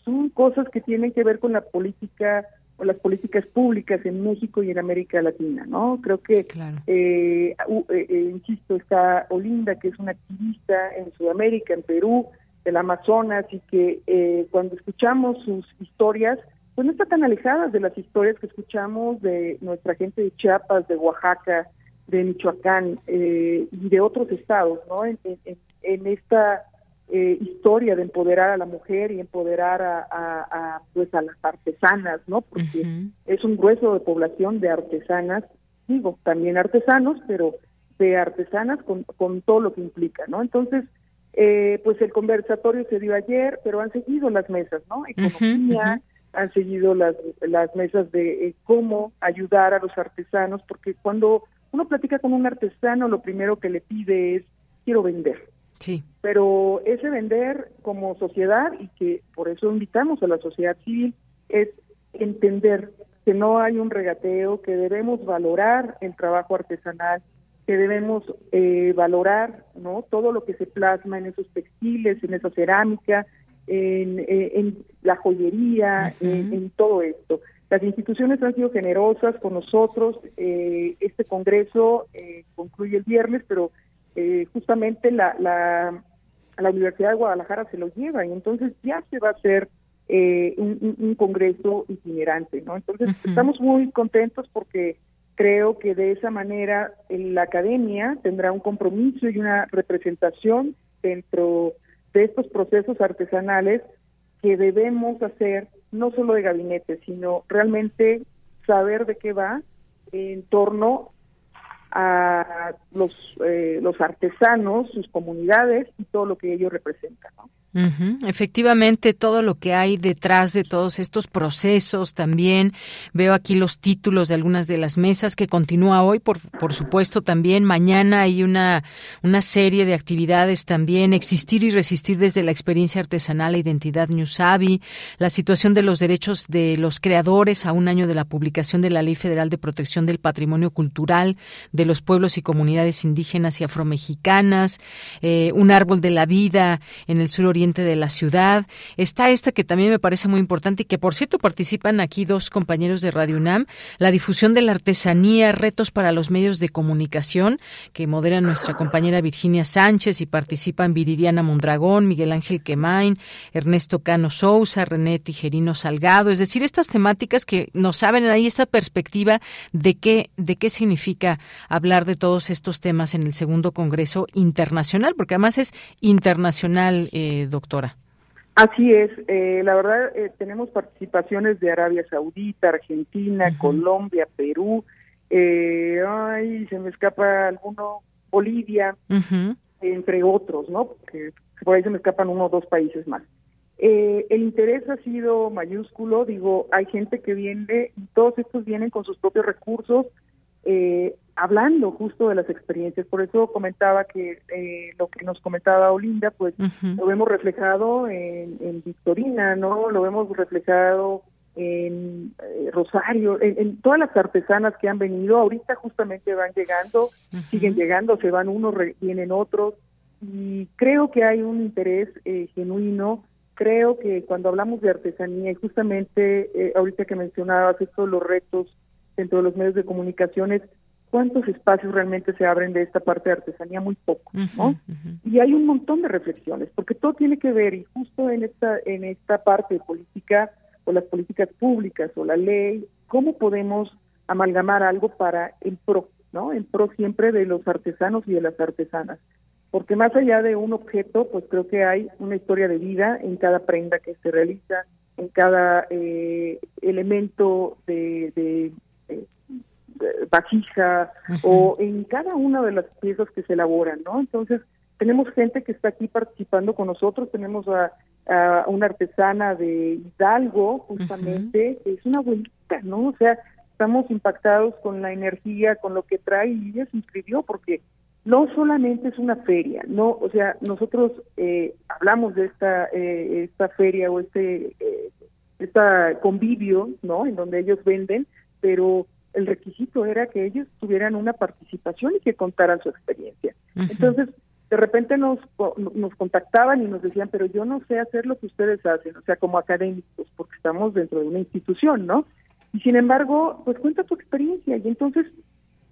son cosas que tienen que ver con la política o las políticas públicas en México y en América Latina, ¿no? Creo que, eh, eh, eh, insisto, está Olinda, que es una activista en Sudamérica, en Perú, del Amazonas, y que cuando escuchamos sus historias, pues no está tan alejadas de las historias que escuchamos de nuestra gente de Chiapas, de Oaxaca, de Michoacán y de otros estados, ¿no? en, en esta eh, historia de empoderar a la mujer y empoderar a, pues a las artesanas, ¿no? Porque es un grueso de población de artesanas, digo, también artesanos, pero de artesanas con, con todo lo que implica, ¿no? Entonces, eh, pues el conversatorio se dio ayer, pero han seguido las mesas, ¿no? Economía, han seguido las, las mesas de eh, cómo ayudar a los artesanos, porque cuando uno platica con un artesano, lo primero que le pide es, quiero vender, Sí. Pero ese vender como sociedad, y que por eso invitamos a la sociedad civil, es entender que no hay un regateo, que debemos valorar el trabajo artesanal, que debemos eh, valorar no todo lo que se plasma en esos textiles, en esa cerámica, en, eh, la joyería, en, todo esto. Las instituciones han sido generosas con nosotros. Eh, este congreso concluye el viernes, pero eh, justamente la, la, la Universidad de Guadalajara se lo lleva y entonces ya se va a hacer eh, un, congreso itinerante, ¿no? Entonces estamos muy contentos porque creo que de esa manera la academia tendrá un compromiso y una representación dentro de estos procesos artesanales que debemos hacer no solo de gabinete, sino realmente saber de qué va en torno a los, eh, los artesanos, sus comunidades y todo lo que ellos representan. ¿no? Efectivamente, todo lo que hay detrás de todos estos procesos también. Veo aquí los títulos de algunas de las mesas que continúa hoy, por, por supuesto, también. Mañana hay una, una serie de actividades también. Existir y resistir desde la experiencia artesanal e identidad Newsabi. La situación de los derechos de los creadores a un año de la publicación de la Ley Federal de Protección del Patrimonio Cultural de los pueblos y comunidades indígenas y afromexicanas. Eh, un árbol de la vida en el sur de la ciudad. Está esta que también me parece muy importante y que, por cierto, participan aquí dos compañeros de Radio UNAM, la difusión de la artesanía, retos para los medios de comunicación, que modera nuestra compañera Virginia Sánchez y participan Viridiana Mondragón, Miguel Ángel Quemain, Ernesto Cano Sousa, René Tijerino Salgado, es decir, estas temáticas que nos saben ahí esta perspectiva de qué, de qué significa hablar de todos estos temas en el segundo Congreso Internacional, porque además es internacional, eh, doctora. Así es, eh, la verdad eh, tenemos participaciones de Arabia Saudita, Argentina, Colombia, Perú, eh, ay, se me escapa alguno, Bolivia, entre otros, ¿no? Porque por ahí se me escapan uno o dos países más. Eh, el interés ha sido mayúsculo, digo, hay gente que viene, y todos estos vienen con sus propios recursos, eh, hablando justo de las experiencias. Por eso comentaba que eh, lo que nos comentaba Olinda, pues lo vemos reflejado en, Victorina, ¿no? Lo vemos reflejado en Rosario, en, todas las artesanas que han venido. Ahorita justamente van llegando, siguen llegando, se van unos, vienen otros. Y creo que hay un interés genuino creo que cuando hablamos de artesanía y justamente eh, ahorita que mencionabas estos los retos dentro de los medios de comunicaciones, ¿cuántos espacios realmente se abren de esta parte de artesanía? Muy poco, ¿no? Y hay un montón de reflexiones, porque todo tiene que ver, y justo en esta, en esta parte de política, o las políticas públicas, o la ley, ¿cómo podemos amalgamar algo para el pro, ¿no? En pro siempre de los artesanos y de las artesanas porque más allá de un objeto, pues creo que hay una historia de vida en cada prenda que se realiza, en cada eh, elemento de, de, vasija o en cada una de las piezas que se elaboran, ¿no? Entonces, tenemos gente que está aquí participando con nosotros, tenemos a, una artesana de Hidalgo, justamente, que es una abuelita, ¿no? O sea, estamos impactados con la energía, con lo que trae y ella se inscribió porque no solamente es una feria, no, o sea, nosotros eh, hablamos de esta eh, esta feria o este eh, esta convivio, ¿no? En donde ellos venden, pero el requisito era que ellos tuvieran una participación y que contaran su experiencia. Entonces, de repente nos nos contactaban y nos decían, pero yo no sé hacer lo que ustedes hacen, o sea, como académicos, porque estamos dentro de una institución, ¿no? Y sin embargo, pues cuenta tu experiencia y entonces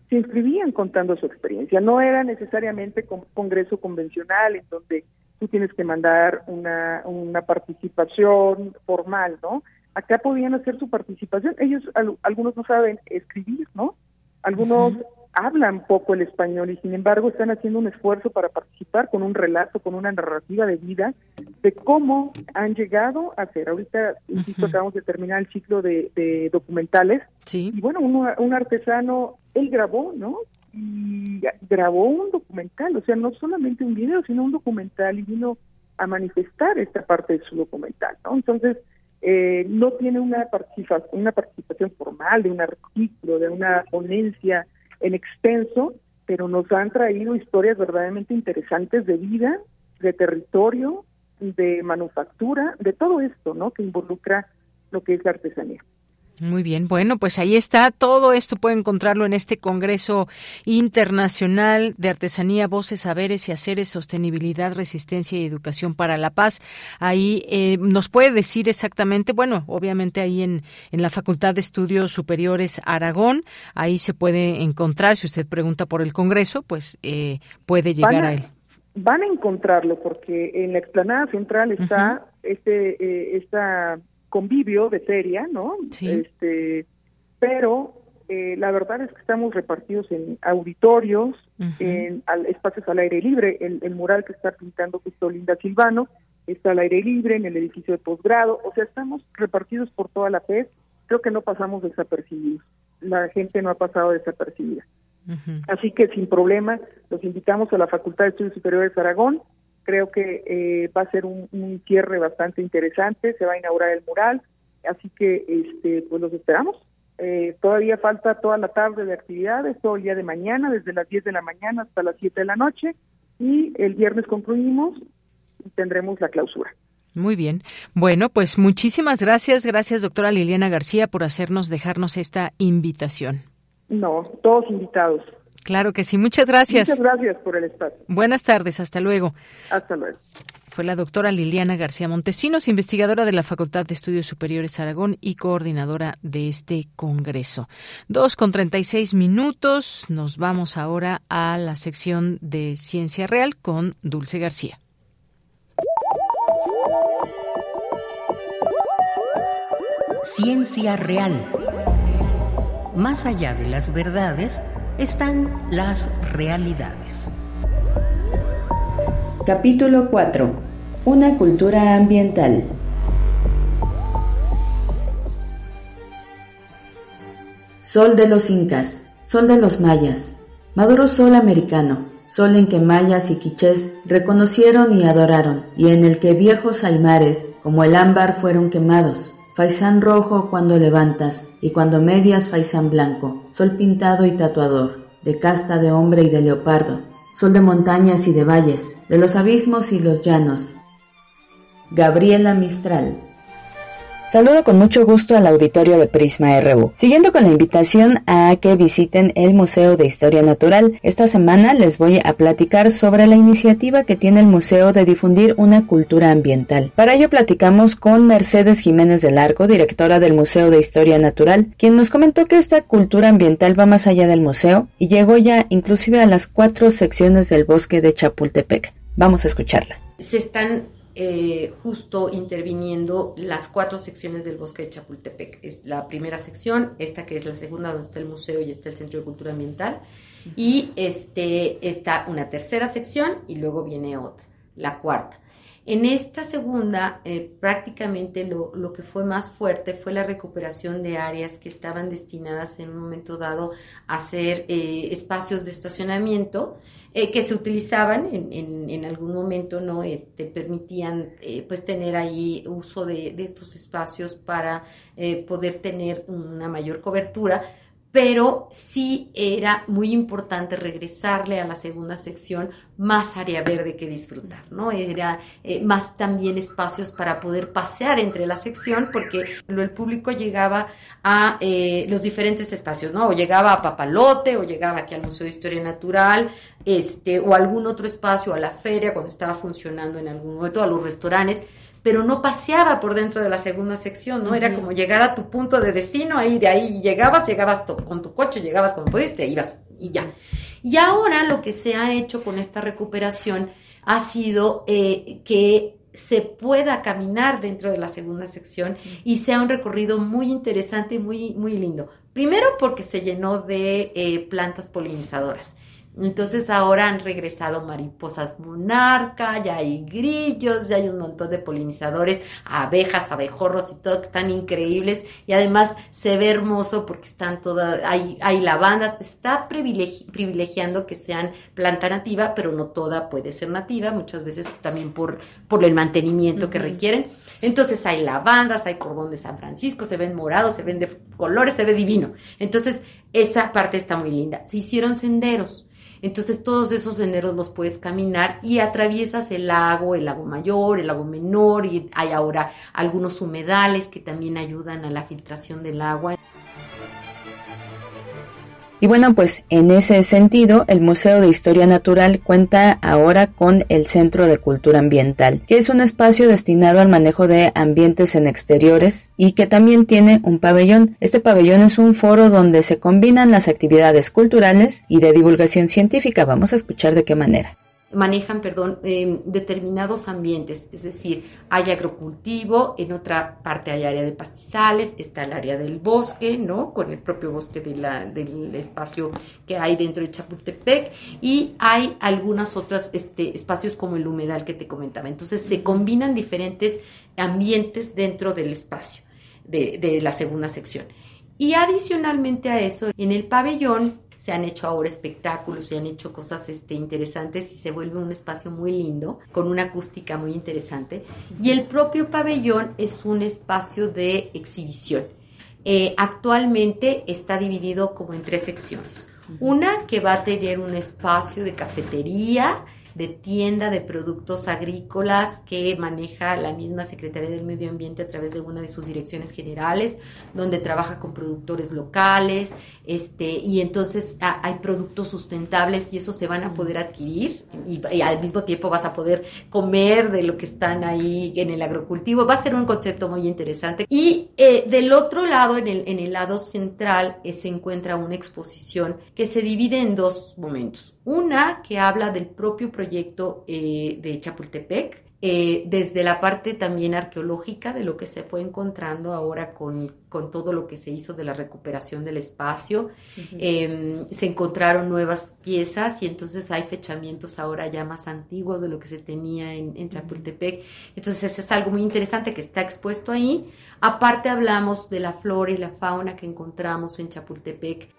se inscribían contando su experiencia. No era necesariamente con congreso convencional en donde tú tienes que mandar una, una participación formal, ¿no? Acá podían hacer su participación. Ellos, algunos no saben escribir, ¿no? Algunos hablan poco el español y sin embargo están haciendo un esfuerzo para participar con un relato, con una narrativa de vida de cómo han llegado a ser. Ahorita, insisto, acabamos de terminar el ciclo de, documentales. Sí. Y bueno, un artesano, él grabó, ¿no? Y grabó un documental, o sea, no solamente un video, sino un documental y vino a manifestar esta parte de su documental, ¿no? Entonces, eh, no tiene una participación, una participación formal de un artículo, de una ponencia en extenso, pero nos han traído historias verdaderamente interesantes de vida, de territorio, de manufactura, de todo esto, ¿no? Que involucra lo que es la artesanía. Muy bien, bueno, pues ahí está. Todo esto puede encontrarlo en este Congreso Internacional de Artesanía, Voces, Saberes y Haceres, Sostenibilidad, Resistencia y Educación para la Paz. Ahí eh, nos puede decir exactamente, bueno, obviamente ahí en, en la Facultad de Estudios Superiores Aragón, ahí se puede encontrar, si usted pregunta por el Congreso, pues eh, puede llegar a, él. Van a encontrarlo porque en la explanada central está este eh, esta convivio de feria, ¿no? Este, pero eh, la verdad es que estamos repartidos en auditorios, en espacios al aire libre. El, mural que está pintando justo Linda Silvano está al aire libre en el edificio de posgrado. O sea, estamos repartidos por toda la PES. Creo que no pasamos desapercibidos. La gente no ha pasado desapercibida. Así que sin problema, los invitamos a la Facultad de Estudios Superiores de Aragón Creo que eh, va a ser un, cierre bastante interesante, se va a inaugurar el mural, así que este, pues los esperamos. Eh, todavía falta toda la tarde de actividades, todo el día de mañana, desde las 10 de la mañana hasta las 7 de la noche, y el viernes concluimos y tendremos la clausura. Muy bien. Bueno, pues muchísimas gracias. Gracias, doctora Liliana García, por hacernos, dejarnos esta invitación. No, todos invitados. Claro que sí. Muchas gracias. Muchas gracias por el espacio. Buenas tardes. Hasta luego. Hasta luego. Fue la doctora Liliana García Montesinos, investigadora de la Facultad de Estudios Superiores Aragón y coordinadora de este congreso. Dos con treinta y seis minutos. Nos vamos ahora a la sección de Ciencia Real con Dulce García. Ciencia Real. Más allá de las verdades, están las realidades. Capítulo 4. Una cultura ambiental. Sol de los incas, sol de los mayas, maduro sol americano, sol en que mayas y quichés reconocieron y adoraron, y en el que viejos aymares, como el ámbar, fueron quemados. Faisán rojo cuando levantas, y cuando medias faisán blanco, sol pintado y tatuador, de casta de hombre y de leopardo, sol de montañas y de valles, de los abismos y los llanos. Gabriela Mistral Saludo con mucho gusto al auditorio de Prisma RU. Siguiendo con la invitación a que visiten el Museo de Historia Natural, esta semana les voy a platicar sobre la iniciativa que tiene el museo de difundir una cultura ambiental. Para ello platicamos con Mercedes Jiménez del Arco, directora del Museo de Historia Natural, quien nos comentó que esta cultura ambiental va más allá del museo y llegó ya inclusive a las cuatro secciones del bosque de Chapultepec. Vamos a escucharla. Se están eh, justo interviniendo las cuatro secciones del bosque de Chapultepec. Es la primera sección, esta que es la segunda donde está el museo y está el Centro de Cultura Ambiental. Y este, está una tercera sección y luego viene otra, la cuarta. En esta segunda, eh, prácticamente lo, lo, que fue más fuerte fue la recuperación de áreas que estaban destinadas en un momento dado a ser eh, espacios de estacionamiento eh, que se utilizaban en, en, algún momento, ¿no? te permitían pues tener ahí uso de, de estos espacios para poder tener una mayor cobertura pero sí era muy importante regresarle a la segunda sección más área verde que disfrutar, ¿no? Era eh, más también espacios para poder pasear entre la sección, porque el público llegaba a eh, los diferentes espacios, ¿no? O llegaba a Papalote, o llegaba aquí al Museo de Historia Natural, este, o algún otro espacio, a la feria, cuando estaba funcionando en algún momento, a los restaurantes pero no paseaba por dentro de la segunda sección, ¿no? Era como llegar a tu punto de destino, ahí de ahí llegabas, llegabas con tu coche, llegabas cuando pudiste, ibas y ya. Y ahora lo que se ha hecho con esta recuperación ha sido eh, que se pueda caminar dentro de la segunda sección y sea un recorrido muy interesante y muy, muy lindo. Primero porque se llenó de eh, plantas polinizadoras. Entonces ahora han regresado mariposas monarca, ya hay grillos, ya hay un montón de polinizadores, abejas, abejorros y todo que están increíbles y además se ve hermoso porque están todas, hay, hay lavandas, está privilegiando que sean planta nativa, pero no toda puede ser nativa, muchas veces también por, por el mantenimiento que requieren. Entonces hay lavandas, hay cordón de San Francisco, se ven morados, se ven de colores, se ve divino. Entonces esa parte está muy linda. Se hicieron senderos entonces todos esos senderos los puedes caminar y atraviesas el lago, el lago mayor, el lago menor y hay ahora algunos humedales que también ayudan a la filtración del agua. Y bueno, pues en ese sentido, el Museo de Historia Natural cuenta ahora con el Centro de Cultura Ambiental, que es un espacio destinado al manejo de ambientes en exteriores y que también tiene un pabellón. Este pabellón es un foro donde se combinan las actividades culturales y de divulgación científica. Vamos a escuchar de qué manera manejan, perdón, em, determinados ambientes, es decir, hay agrocultivo, en otra parte hay área de pastizales, está el área del bosque, ¿no? Con el propio bosque de la, del espacio que hay dentro de Chapultepec y hay algunas otras este, espacios como el humedal que te comentaba. Entonces se combinan diferentes ambientes dentro del espacio de, de la segunda sección. Y adicionalmente a eso, en el pabellón se han hecho ahora espectáculos, se han hecho cosas este, interesantes y se vuelve un espacio muy lindo, con una acústica muy interesante. Y el propio pabellón es un espacio de exhibición. Eh, actualmente está dividido como en tres secciones. Una que va a tener un espacio de cafetería, de tienda de productos agrícolas que maneja la misma Secretaría del Medio Ambiente a través de una de sus direcciones generales, donde trabaja con productores locales, este, y entonces ah, hay productos sustentables y eso se van a poder adquirir y, al mismo tiempo vas a poder comer de lo que están ahí en el agrocultivo. Va a ser un concepto muy interesante. Y eh, del otro lado, en el, en el lado central, eh, se encuentra una exposición que se divide en dos momentos. Una que habla del propio proyecto eh, de Chapultepec, eh, desde la parte también arqueológica de lo que se fue encontrando ahora con, todo lo que se hizo de la recuperación del espacio. Em, se encontraron nuevas piezas y entonces hay fechamientos ahora ya más antiguos de lo que se tenía en, en Chapultepec. Entonces es algo muy interesante que está expuesto ahí. Aparte hablamos de la flora y la fauna que encontramos en Chapultepec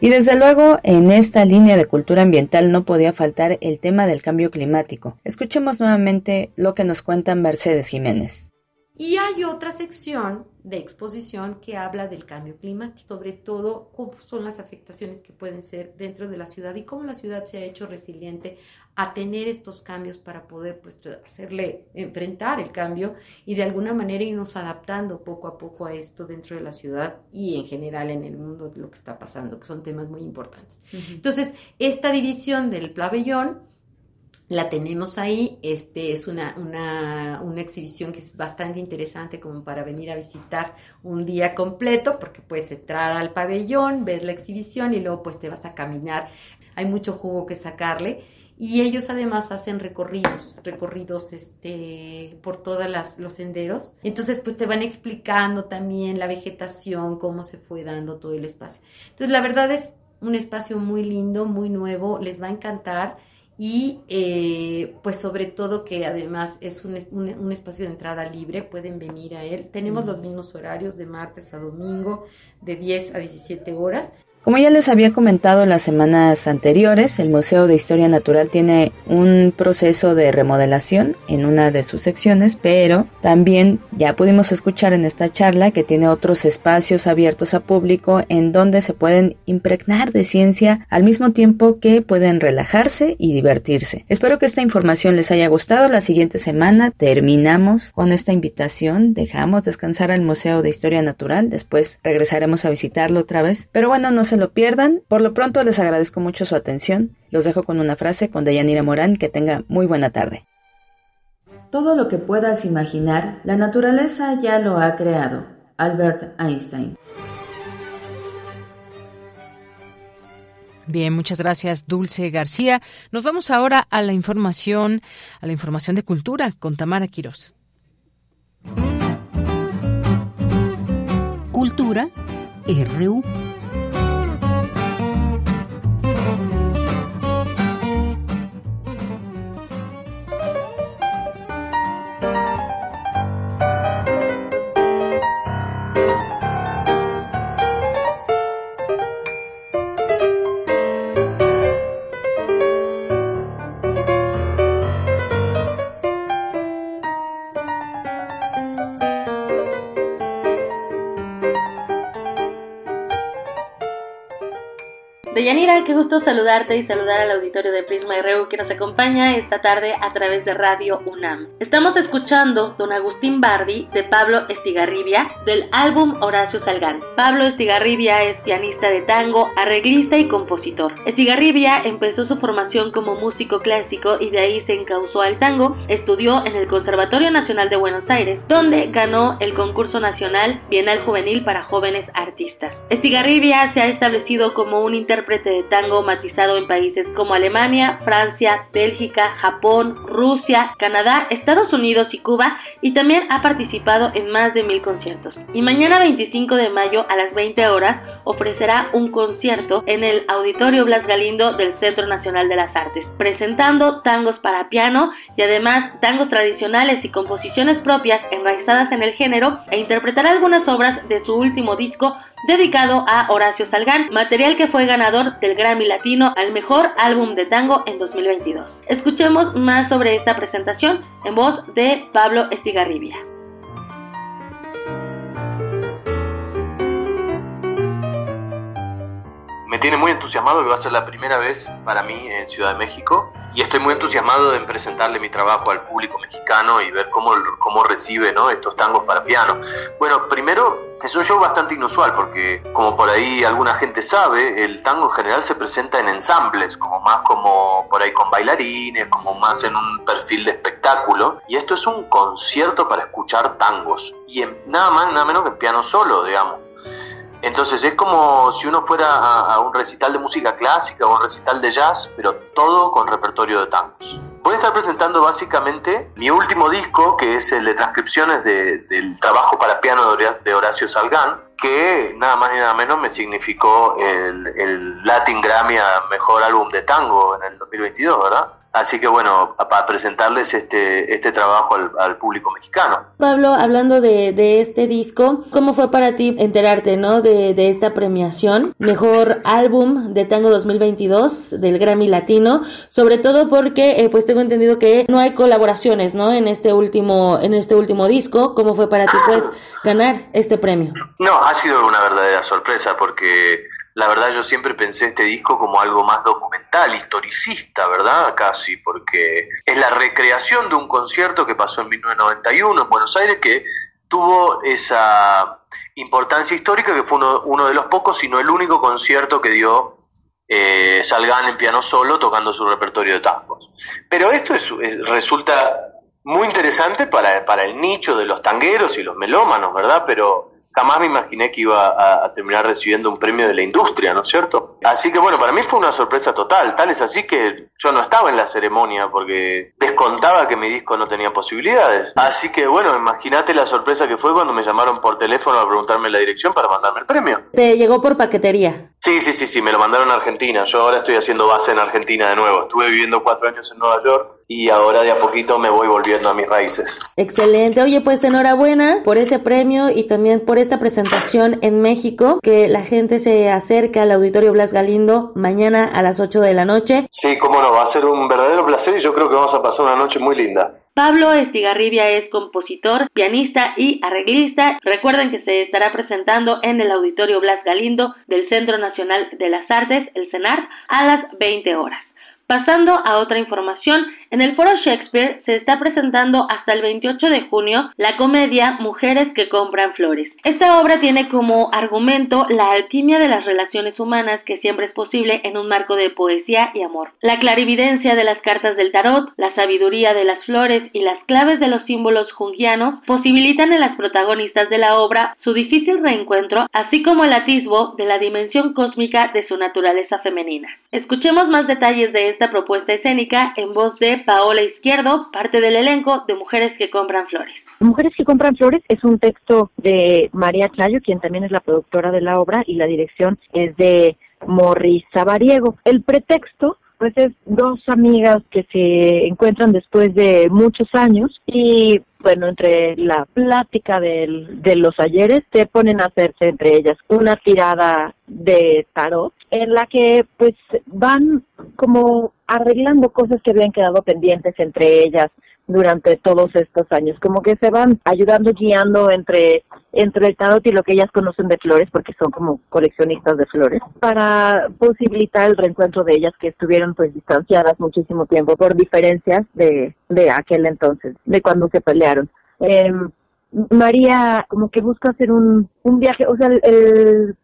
Y desde luego, en esta línea de cultura ambiental no podía faltar el tema del cambio climático. Escuchemos nuevamente lo que nos cuenta Mercedes Jiménez. Y hay otra sección de exposición que habla del cambio climático, sobre todo cómo son las afectaciones que pueden ser dentro de la ciudad y cómo la ciudad se ha hecho resiliente a tener estos cambios para poder pues, hacerle enfrentar el cambio y de alguna manera irnos adaptando poco a poco a esto dentro de la ciudad y en general en el mundo de lo que está pasando, que son temas muy importantes. Entonces, esta división del pabellón la tenemos ahí. Este es una, una, una, exhibición que es bastante interesante como para venir a visitar un día completo, porque puedes entrar al pabellón, ves la exhibición y luego pues te vas a caminar. Hay mucho jugo que sacarle. Y ellos además hacen recorridos, recorridos este, por todos los senderos. Entonces, pues te van explicando también la vegetación, cómo se fue dando todo el espacio. Entonces, la verdad es un espacio muy lindo, muy nuevo, les va a encantar y eh, pues sobre todo que además es un, un, espacio de entrada libre, pueden venir a él. Tenemos los mismos horarios de martes a domingo, de 10 a 17 horas. Como ya les había comentado en las semanas anteriores, el Museo de Historia Natural tiene un proceso de remodelación en una de sus secciones, pero también ya pudimos escuchar en esta charla que tiene otros espacios abiertos a público en donde se pueden impregnar de ciencia al mismo tiempo que pueden relajarse y divertirse. Espero que esta información les haya gustado. La siguiente semana terminamos con esta invitación, dejamos descansar al Museo de Historia Natural, después regresaremos a visitarlo otra vez, pero bueno, no se lo pierdan. Por lo pronto les agradezco mucho su atención. Los dejo con una frase con Deyanira Morán. Que tenga muy buena tarde. Todo lo que puedas imaginar, la naturaleza ya lo ha creado. Albert Einstein. Bien, muchas gracias, Dulce García. Nos vamos ahora a la información, a la información de cultura con Tamara Quirós. Cultura RU. Qué gusto saludarte y saludar al auditorio de Prisma RU que nos acompaña esta tarde a través de Radio UNAM. Estamos escuchando Don Agustín Bardi de Pablo Estigarribia del álbum Horacio Salgán. Pablo Estigarribia es pianista de tango, arreglista y compositor. Estigarribia empezó su formación como músico clásico y de ahí se encauzó al tango. Estudió en el Conservatorio Nacional de Buenos Aires, donde ganó el concurso nacional Bienal Juvenil para jóvenes artistas. Estigarribia se ha establecido como un intérprete de tango matizado en países como Alemania, Francia, Bélgica, Japón, Rusia, Canadá, Estados Unidos y Cuba y también ha participado en más de mil conciertos. Y mañana 25 de mayo a las 20 horas ofrecerá un concierto en el Auditorio Blas Galindo del Centro Nacional de las Artes, presentando tangos para piano y además tangos tradicionales y composiciones propias enraizadas en el género e interpretará algunas obras de su último disco dedicado a Horacio Salgán, material que fue ganador del Grammy Latino al mejor álbum de tango en 2022. Escuchemos más sobre esta presentación en voz de Pablo Estigarribia. Me tiene muy entusiasmado que va a ser la primera vez para mí en Ciudad de México y estoy muy entusiasmado en presentarle mi trabajo al público mexicano y ver cómo, cómo recibe estos tangos para piano. Bueno, primero es un show bastante inusual porque como por ahí alguna gente sabe, el tango en general se presenta en ensambles, como más como por ahí con bailarines, como más en un perfil de espectáculo y esto es un concierto para escuchar tangos y en, nada más nada menos que en piano solo, digamos. Entonces es como si uno fuera a, un recital de música clásica o un recital de jazz, pero todo con repertorio de tangos. Voy a estar presentando básicamente mi último disco, que es el de transcripciones del trabajo para piano de Horacio Salgán, que nada más ni nada menos me significó el, el Latin Grammy a Mejor Álbum de Tango en el 2022, ¿verdad? Así que bueno, para presentarles este, este trabajo al, público mexicano. Pablo, hablando de, de, este disco, ¿cómo fue para ti enterarte ¿no? de, de esta premiación? Mejor álbum de tango 2022 del Grammy Latino, sobre todo porque eh, pues tengo entendido que no hay colaboraciones ¿no? en, este último, en este último disco. ¿Cómo fue para ti pues ganar este premio? No, ha sido una verdadera sorpresa porque la verdad yo siempre pensé este disco como algo más documental, historicista, ¿verdad? Casi, porque es la recreación de un concierto que pasó en 1991 en Buenos Aires que tuvo esa importancia histórica que fue uno, de los pocos, si no el único concierto que dio eh, Salgan en piano solo tocando su repertorio de tangos. Pero esto es, resulta muy interesante para, para el nicho de los tangueros y los melómanos, ¿verdad? Pero jamás me imaginé que iba a, terminar recibiendo un premio de la industria, ¿no es cierto? Así que bueno, para mí fue una sorpresa total, tal es así que yo no estaba en la ceremonia porque descontaba que mi disco no tenía posibilidades. Así que bueno, imagínate la sorpresa que fue cuando me llamaron por teléfono a preguntarme la dirección para mandarme el premio. ¿Te llegó por paquetería? Sí, sí, sí, sí, me lo mandaron a Argentina. Yo ahora estoy haciendo base en Argentina de nuevo. Estuve viviendo cuatro años en Nueva York y ahora de a poquito me voy volviendo a mis raíces. Excelente. Oye, pues enhorabuena por ese premio y también por esta presentación en México, que la gente se acerca al Auditorio Blas Galindo mañana a las 8 de la noche. Sí, cómo no, va a ser un verdadero placer y yo creo que vamos a pasar una noche muy linda. Pablo Estigarribia es compositor, pianista y arreglista. Recuerden que se estará presentando en el Auditorio Blas Galindo del Centro Nacional de las Artes, el CENAR, a las 20 horas. Pasando a otra información, en el Foro Shakespeare se está presentando hasta el 28 de junio la comedia Mujeres que compran flores. Esta obra tiene como argumento la alquimia de las relaciones humanas que siempre es posible en un marco de poesía y amor. La clarividencia de las cartas del tarot, la sabiduría de las flores y las claves de los símbolos jungianos posibilitan en las protagonistas de la obra su difícil reencuentro, así como el atisbo de la dimensión cósmica de su naturaleza femenina. Escuchemos más detalles de esta propuesta escénica en voz de Paola Izquierdo, parte del elenco de Mujeres que compran flores. Mujeres que compran flores es un texto de María Chayo, quien también es la productora de la obra, y la dirección es de Morris Sabariego. El pretexto pues es dos amigas que se encuentran después de muchos años y bueno, entre la plática del, de los ayeres se ponen a hacerse entre ellas una tirada de tarot en la que pues van como arreglando cosas que habían quedado pendientes entre ellas durante todos estos años, como que se van ayudando, guiando entre, entre el tarot y lo que ellas conocen de flores, porque son como coleccionistas de flores, para posibilitar el reencuentro de ellas que estuvieron pues distanciadas muchísimo tiempo por diferencias de, de aquel entonces, de cuando se pelearon. Eh, María como que busca hacer un, un viaje, o sea, el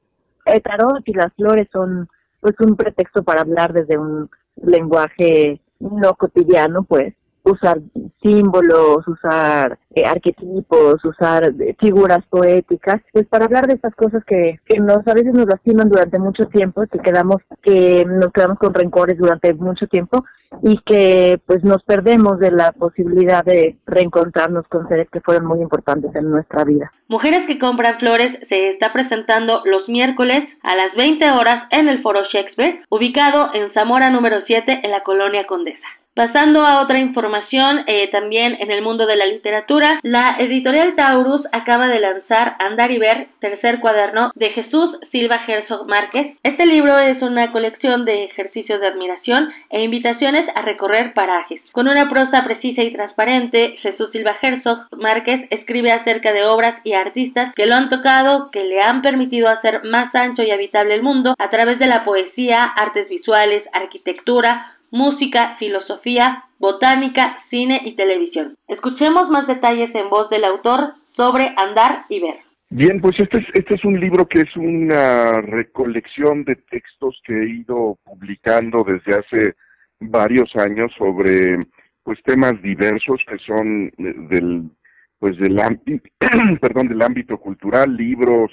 tarot y las flores son pues un pretexto para hablar desde un lenguaje no cotidiano, pues, usar símbolos, usar eh, arquetipos, usar eh, figuras poéticas, pues para hablar de estas cosas que, que nos a veces nos lastiman durante mucho tiempo, que quedamos que nos quedamos con rencores durante mucho tiempo y que pues nos perdemos de la posibilidad de reencontrarnos con seres que fueron muy importantes en nuestra vida. Mujeres que compran flores se está presentando los miércoles a las 20 horas en el Foro Shakespeare, ubicado en Zamora número 7 en la colonia Condesa. Pasando a otra información, eh, también en el mundo de la literatura, la editorial Taurus acaba de lanzar Andar y Ver, tercer cuaderno de Jesús Silva Herzog Márquez. Este libro es una colección de ejercicios de admiración e invitaciones a recorrer parajes. Con una prosa precisa y transparente, Jesús Silva Herzog Márquez escribe acerca de obras y artistas que lo han tocado, que le han permitido hacer más ancho y habitable el mundo a través de la poesía, artes visuales, arquitectura, música, filosofía, botánica, cine y televisión. Escuchemos más detalles en voz del autor sobre Andar y Ver. Bien, pues este es, este es un libro que es una recolección de textos que he ido publicando desde hace varios años sobre pues temas diversos que son eh, del pues del ámbito perdón del ámbito cultural libros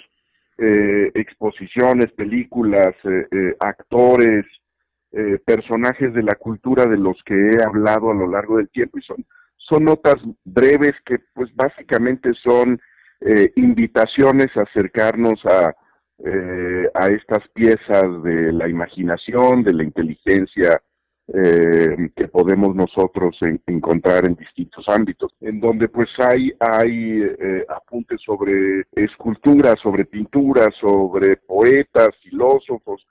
eh, exposiciones películas eh, actores eh, personajes de la cultura de los que he hablado a lo largo del tiempo y son, son notas breves que pues básicamente son eh, invitaciones a acercarnos a, eh, a estas piezas de la imaginación, de la inteligencia eh, que podemos nosotros encontrar en distintos ámbitos, en donde pues hay, hay eh, apuntes sobre escultura, sobre pintura, sobre poetas, filósofos,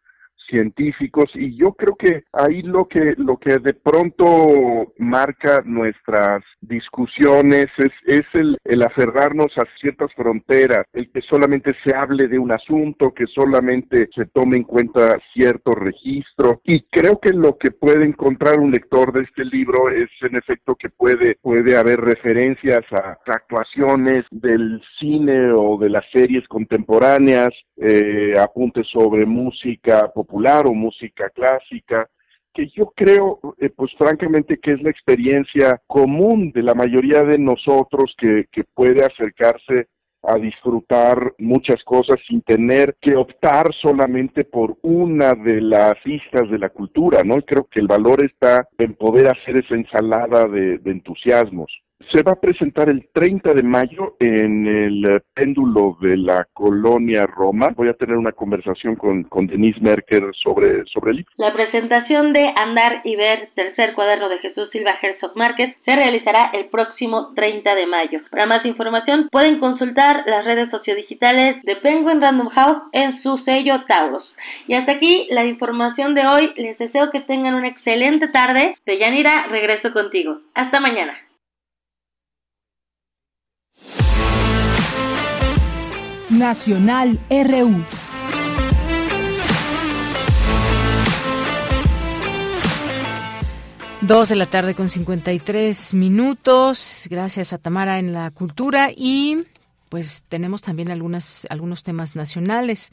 científicos y yo creo que ahí lo que lo que de pronto marca nuestras discusiones es, el aferrarnos a ciertas fronteras, el que solamente se hable de un asunto, que solamente se tome en cuenta cierto registro. Y creo que lo que puede encontrar un lector de este libro es en efecto que puede puede haber referencias a actuaciones del cine o de las series contemporáneas, eh, apuntes sobre música popular o música clásica, que yo creo, eh, pues francamente, que es la experiencia común de la mayoría de nosotros que, que puede acercarse a disfrutar muchas cosas sin tener que optar solamente por una de las islas de la cultura, ¿no? Creo que el valor está en poder hacer esa ensalada de, de entusiasmos se va a presentar el 30 de mayo en el péndulo de la colonia Roma. Voy a tener una conversación con, con Denise Merker sobre, sobre el libro. La presentación de Andar y Ver, tercer cuaderno de Jesús Silva Herzog Márquez, se realizará el próximo 30 de mayo. Para más información pueden consultar las redes sociodigitales de Penguin Random House en su sello Tauros. Y hasta aquí la información de hoy. Les deseo que tengan una excelente tarde. Deyanira, regreso contigo. Hasta mañana. Nacional RU. Dos de la tarde con 53 minutos. Gracias a Tamara en la cultura y pues tenemos también algunas, algunos temas nacionales.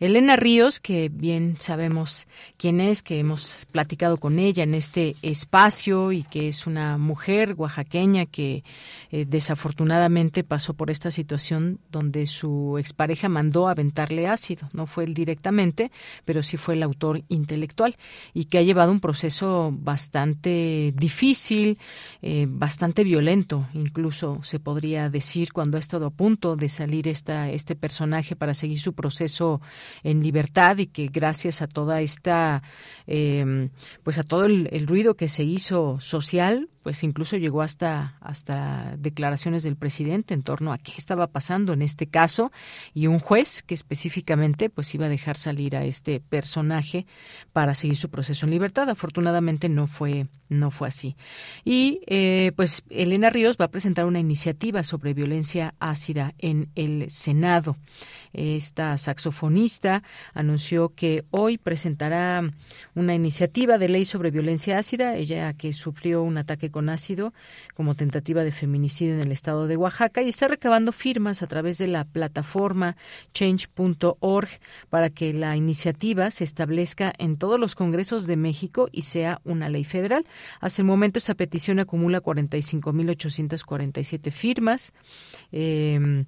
Elena Ríos, que bien sabemos quién es, que hemos platicado con ella en este espacio y que es una mujer oaxaqueña que eh, desafortunadamente pasó por esta situación donde su expareja mandó aventarle ácido. No fue él directamente, pero sí fue el autor intelectual y que ha llevado un proceso bastante difícil, eh, bastante violento, incluso se podría decir cuando ha estado a punto de salir esta, este personaje para seguir su proceso en libertad y que gracias a toda esta, eh, pues a todo el ruido que se hizo social, pues incluso llegó hasta hasta declaraciones del presidente en torno a qué estaba pasando en este caso y un juez que específicamente pues iba a dejar salir a este personaje para seguir su proceso en libertad. Afortunadamente no fue no fue así. Y eh, pues Elena Ríos va a presentar una iniciativa sobre violencia ácida en el Senado. Esta saxofonista anunció que hoy presentará una iniciativa de ley sobre violencia ácida. Ella que sufrió un ataque con ácido como tentativa de feminicidio en el estado de Oaxaca y está recabando firmas a través de la plataforma change.org para que la iniciativa se establezca en todos los congresos de México y sea una ley federal. Hace el momento esa petición acumula 45.847 firmas. Eh,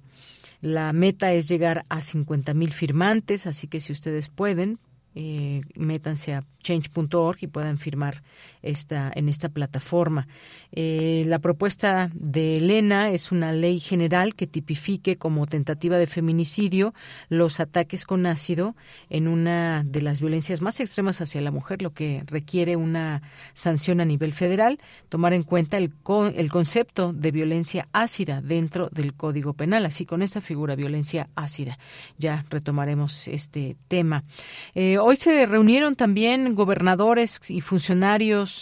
la meta es llegar a 50.000 firmantes, así que si ustedes pueden, eh, métanse a change.org y puedan firmar esta, en esta plataforma. Eh, la propuesta de Elena es una ley general que tipifique como tentativa de feminicidio los ataques con ácido en una de las violencias más extremas hacia la mujer, lo que requiere una sanción a nivel federal, tomar en cuenta el, el concepto de violencia ácida dentro del Código Penal, así con esta figura violencia ácida. Ya retomaremos este tema. Eh, hoy se reunieron también gobernadores y funcionarios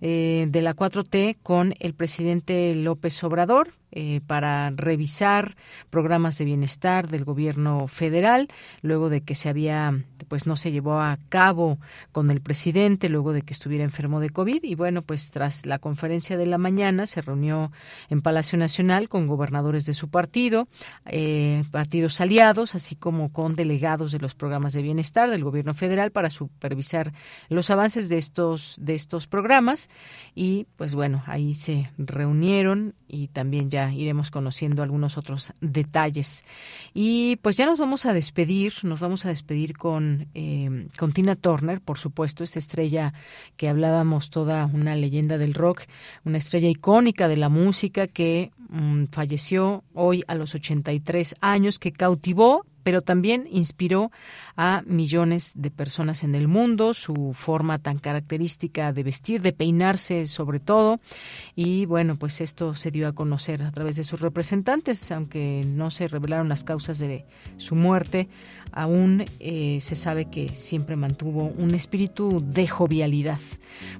eh, de la 4T con el presidente López Obrador eh, para revisar programas de bienestar del gobierno federal luego de que se había pues no se llevó a cabo con el presidente luego de que estuviera enfermo de covid. Y bueno pues tras la conferencia de la mañana se reunió en Palacio Nacional con gobernadores de su partido eh, partidos aliados así como con delegados de los programas de bienestar del gobierno federal para supervisar los avances de estos de estos programas. Y pues bueno ahí se reunieron y también ya iremos conociendo algunos otros detalles. Y pues ya nos vamos a despedir, nos vamos a despedir con, eh, con Tina Turner, por supuesto, esta estrella que hablábamos, toda una leyenda del rock, una estrella icónica de la música que mm, falleció hoy a los 83 años, que cautivó pero también inspiró a millones de personas en el mundo, su forma tan característica de vestir, de peinarse sobre todo, y bueno, pues esto se dio a conocer a través de sus representantes, aunque no se revelaron las causas de su muerte, aún eh, se sabe que siempre mantuvo un espíritu de jovialidad.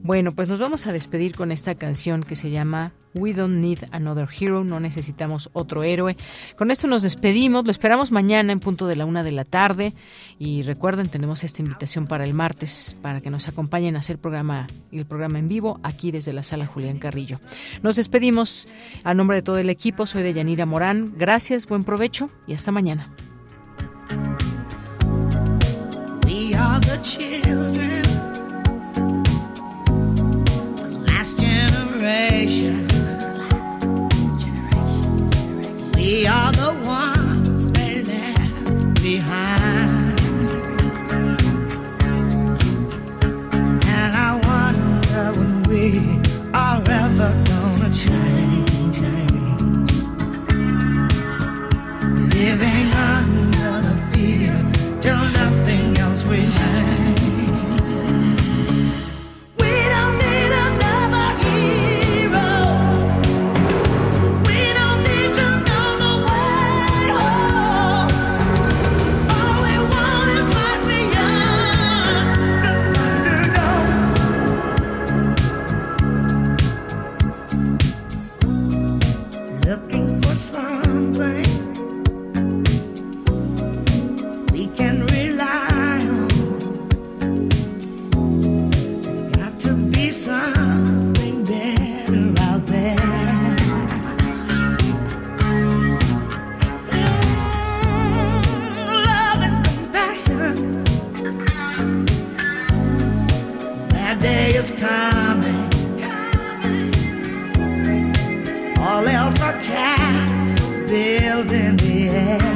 Bueno, pues nos vamos a despedir con esta canción que se llama We Don't Need Another Hero, no necesitamos otro héroe. Con esto nos despedimos, lo esperamos mañana en punto de la una de la tarde y recuerden, tenemos esta invitación para el martes para que nos acompañen a hacer programa, el programa en vivo aquí desde la sala Julián Carrillo. Nos despedimos a nombre de todo el equipo, soy de Yanira Morán, gracias, buen provecho y hasta mañana. We are the ones they left behind. And I wonder when we are ever is coming. All else are castles built in the air.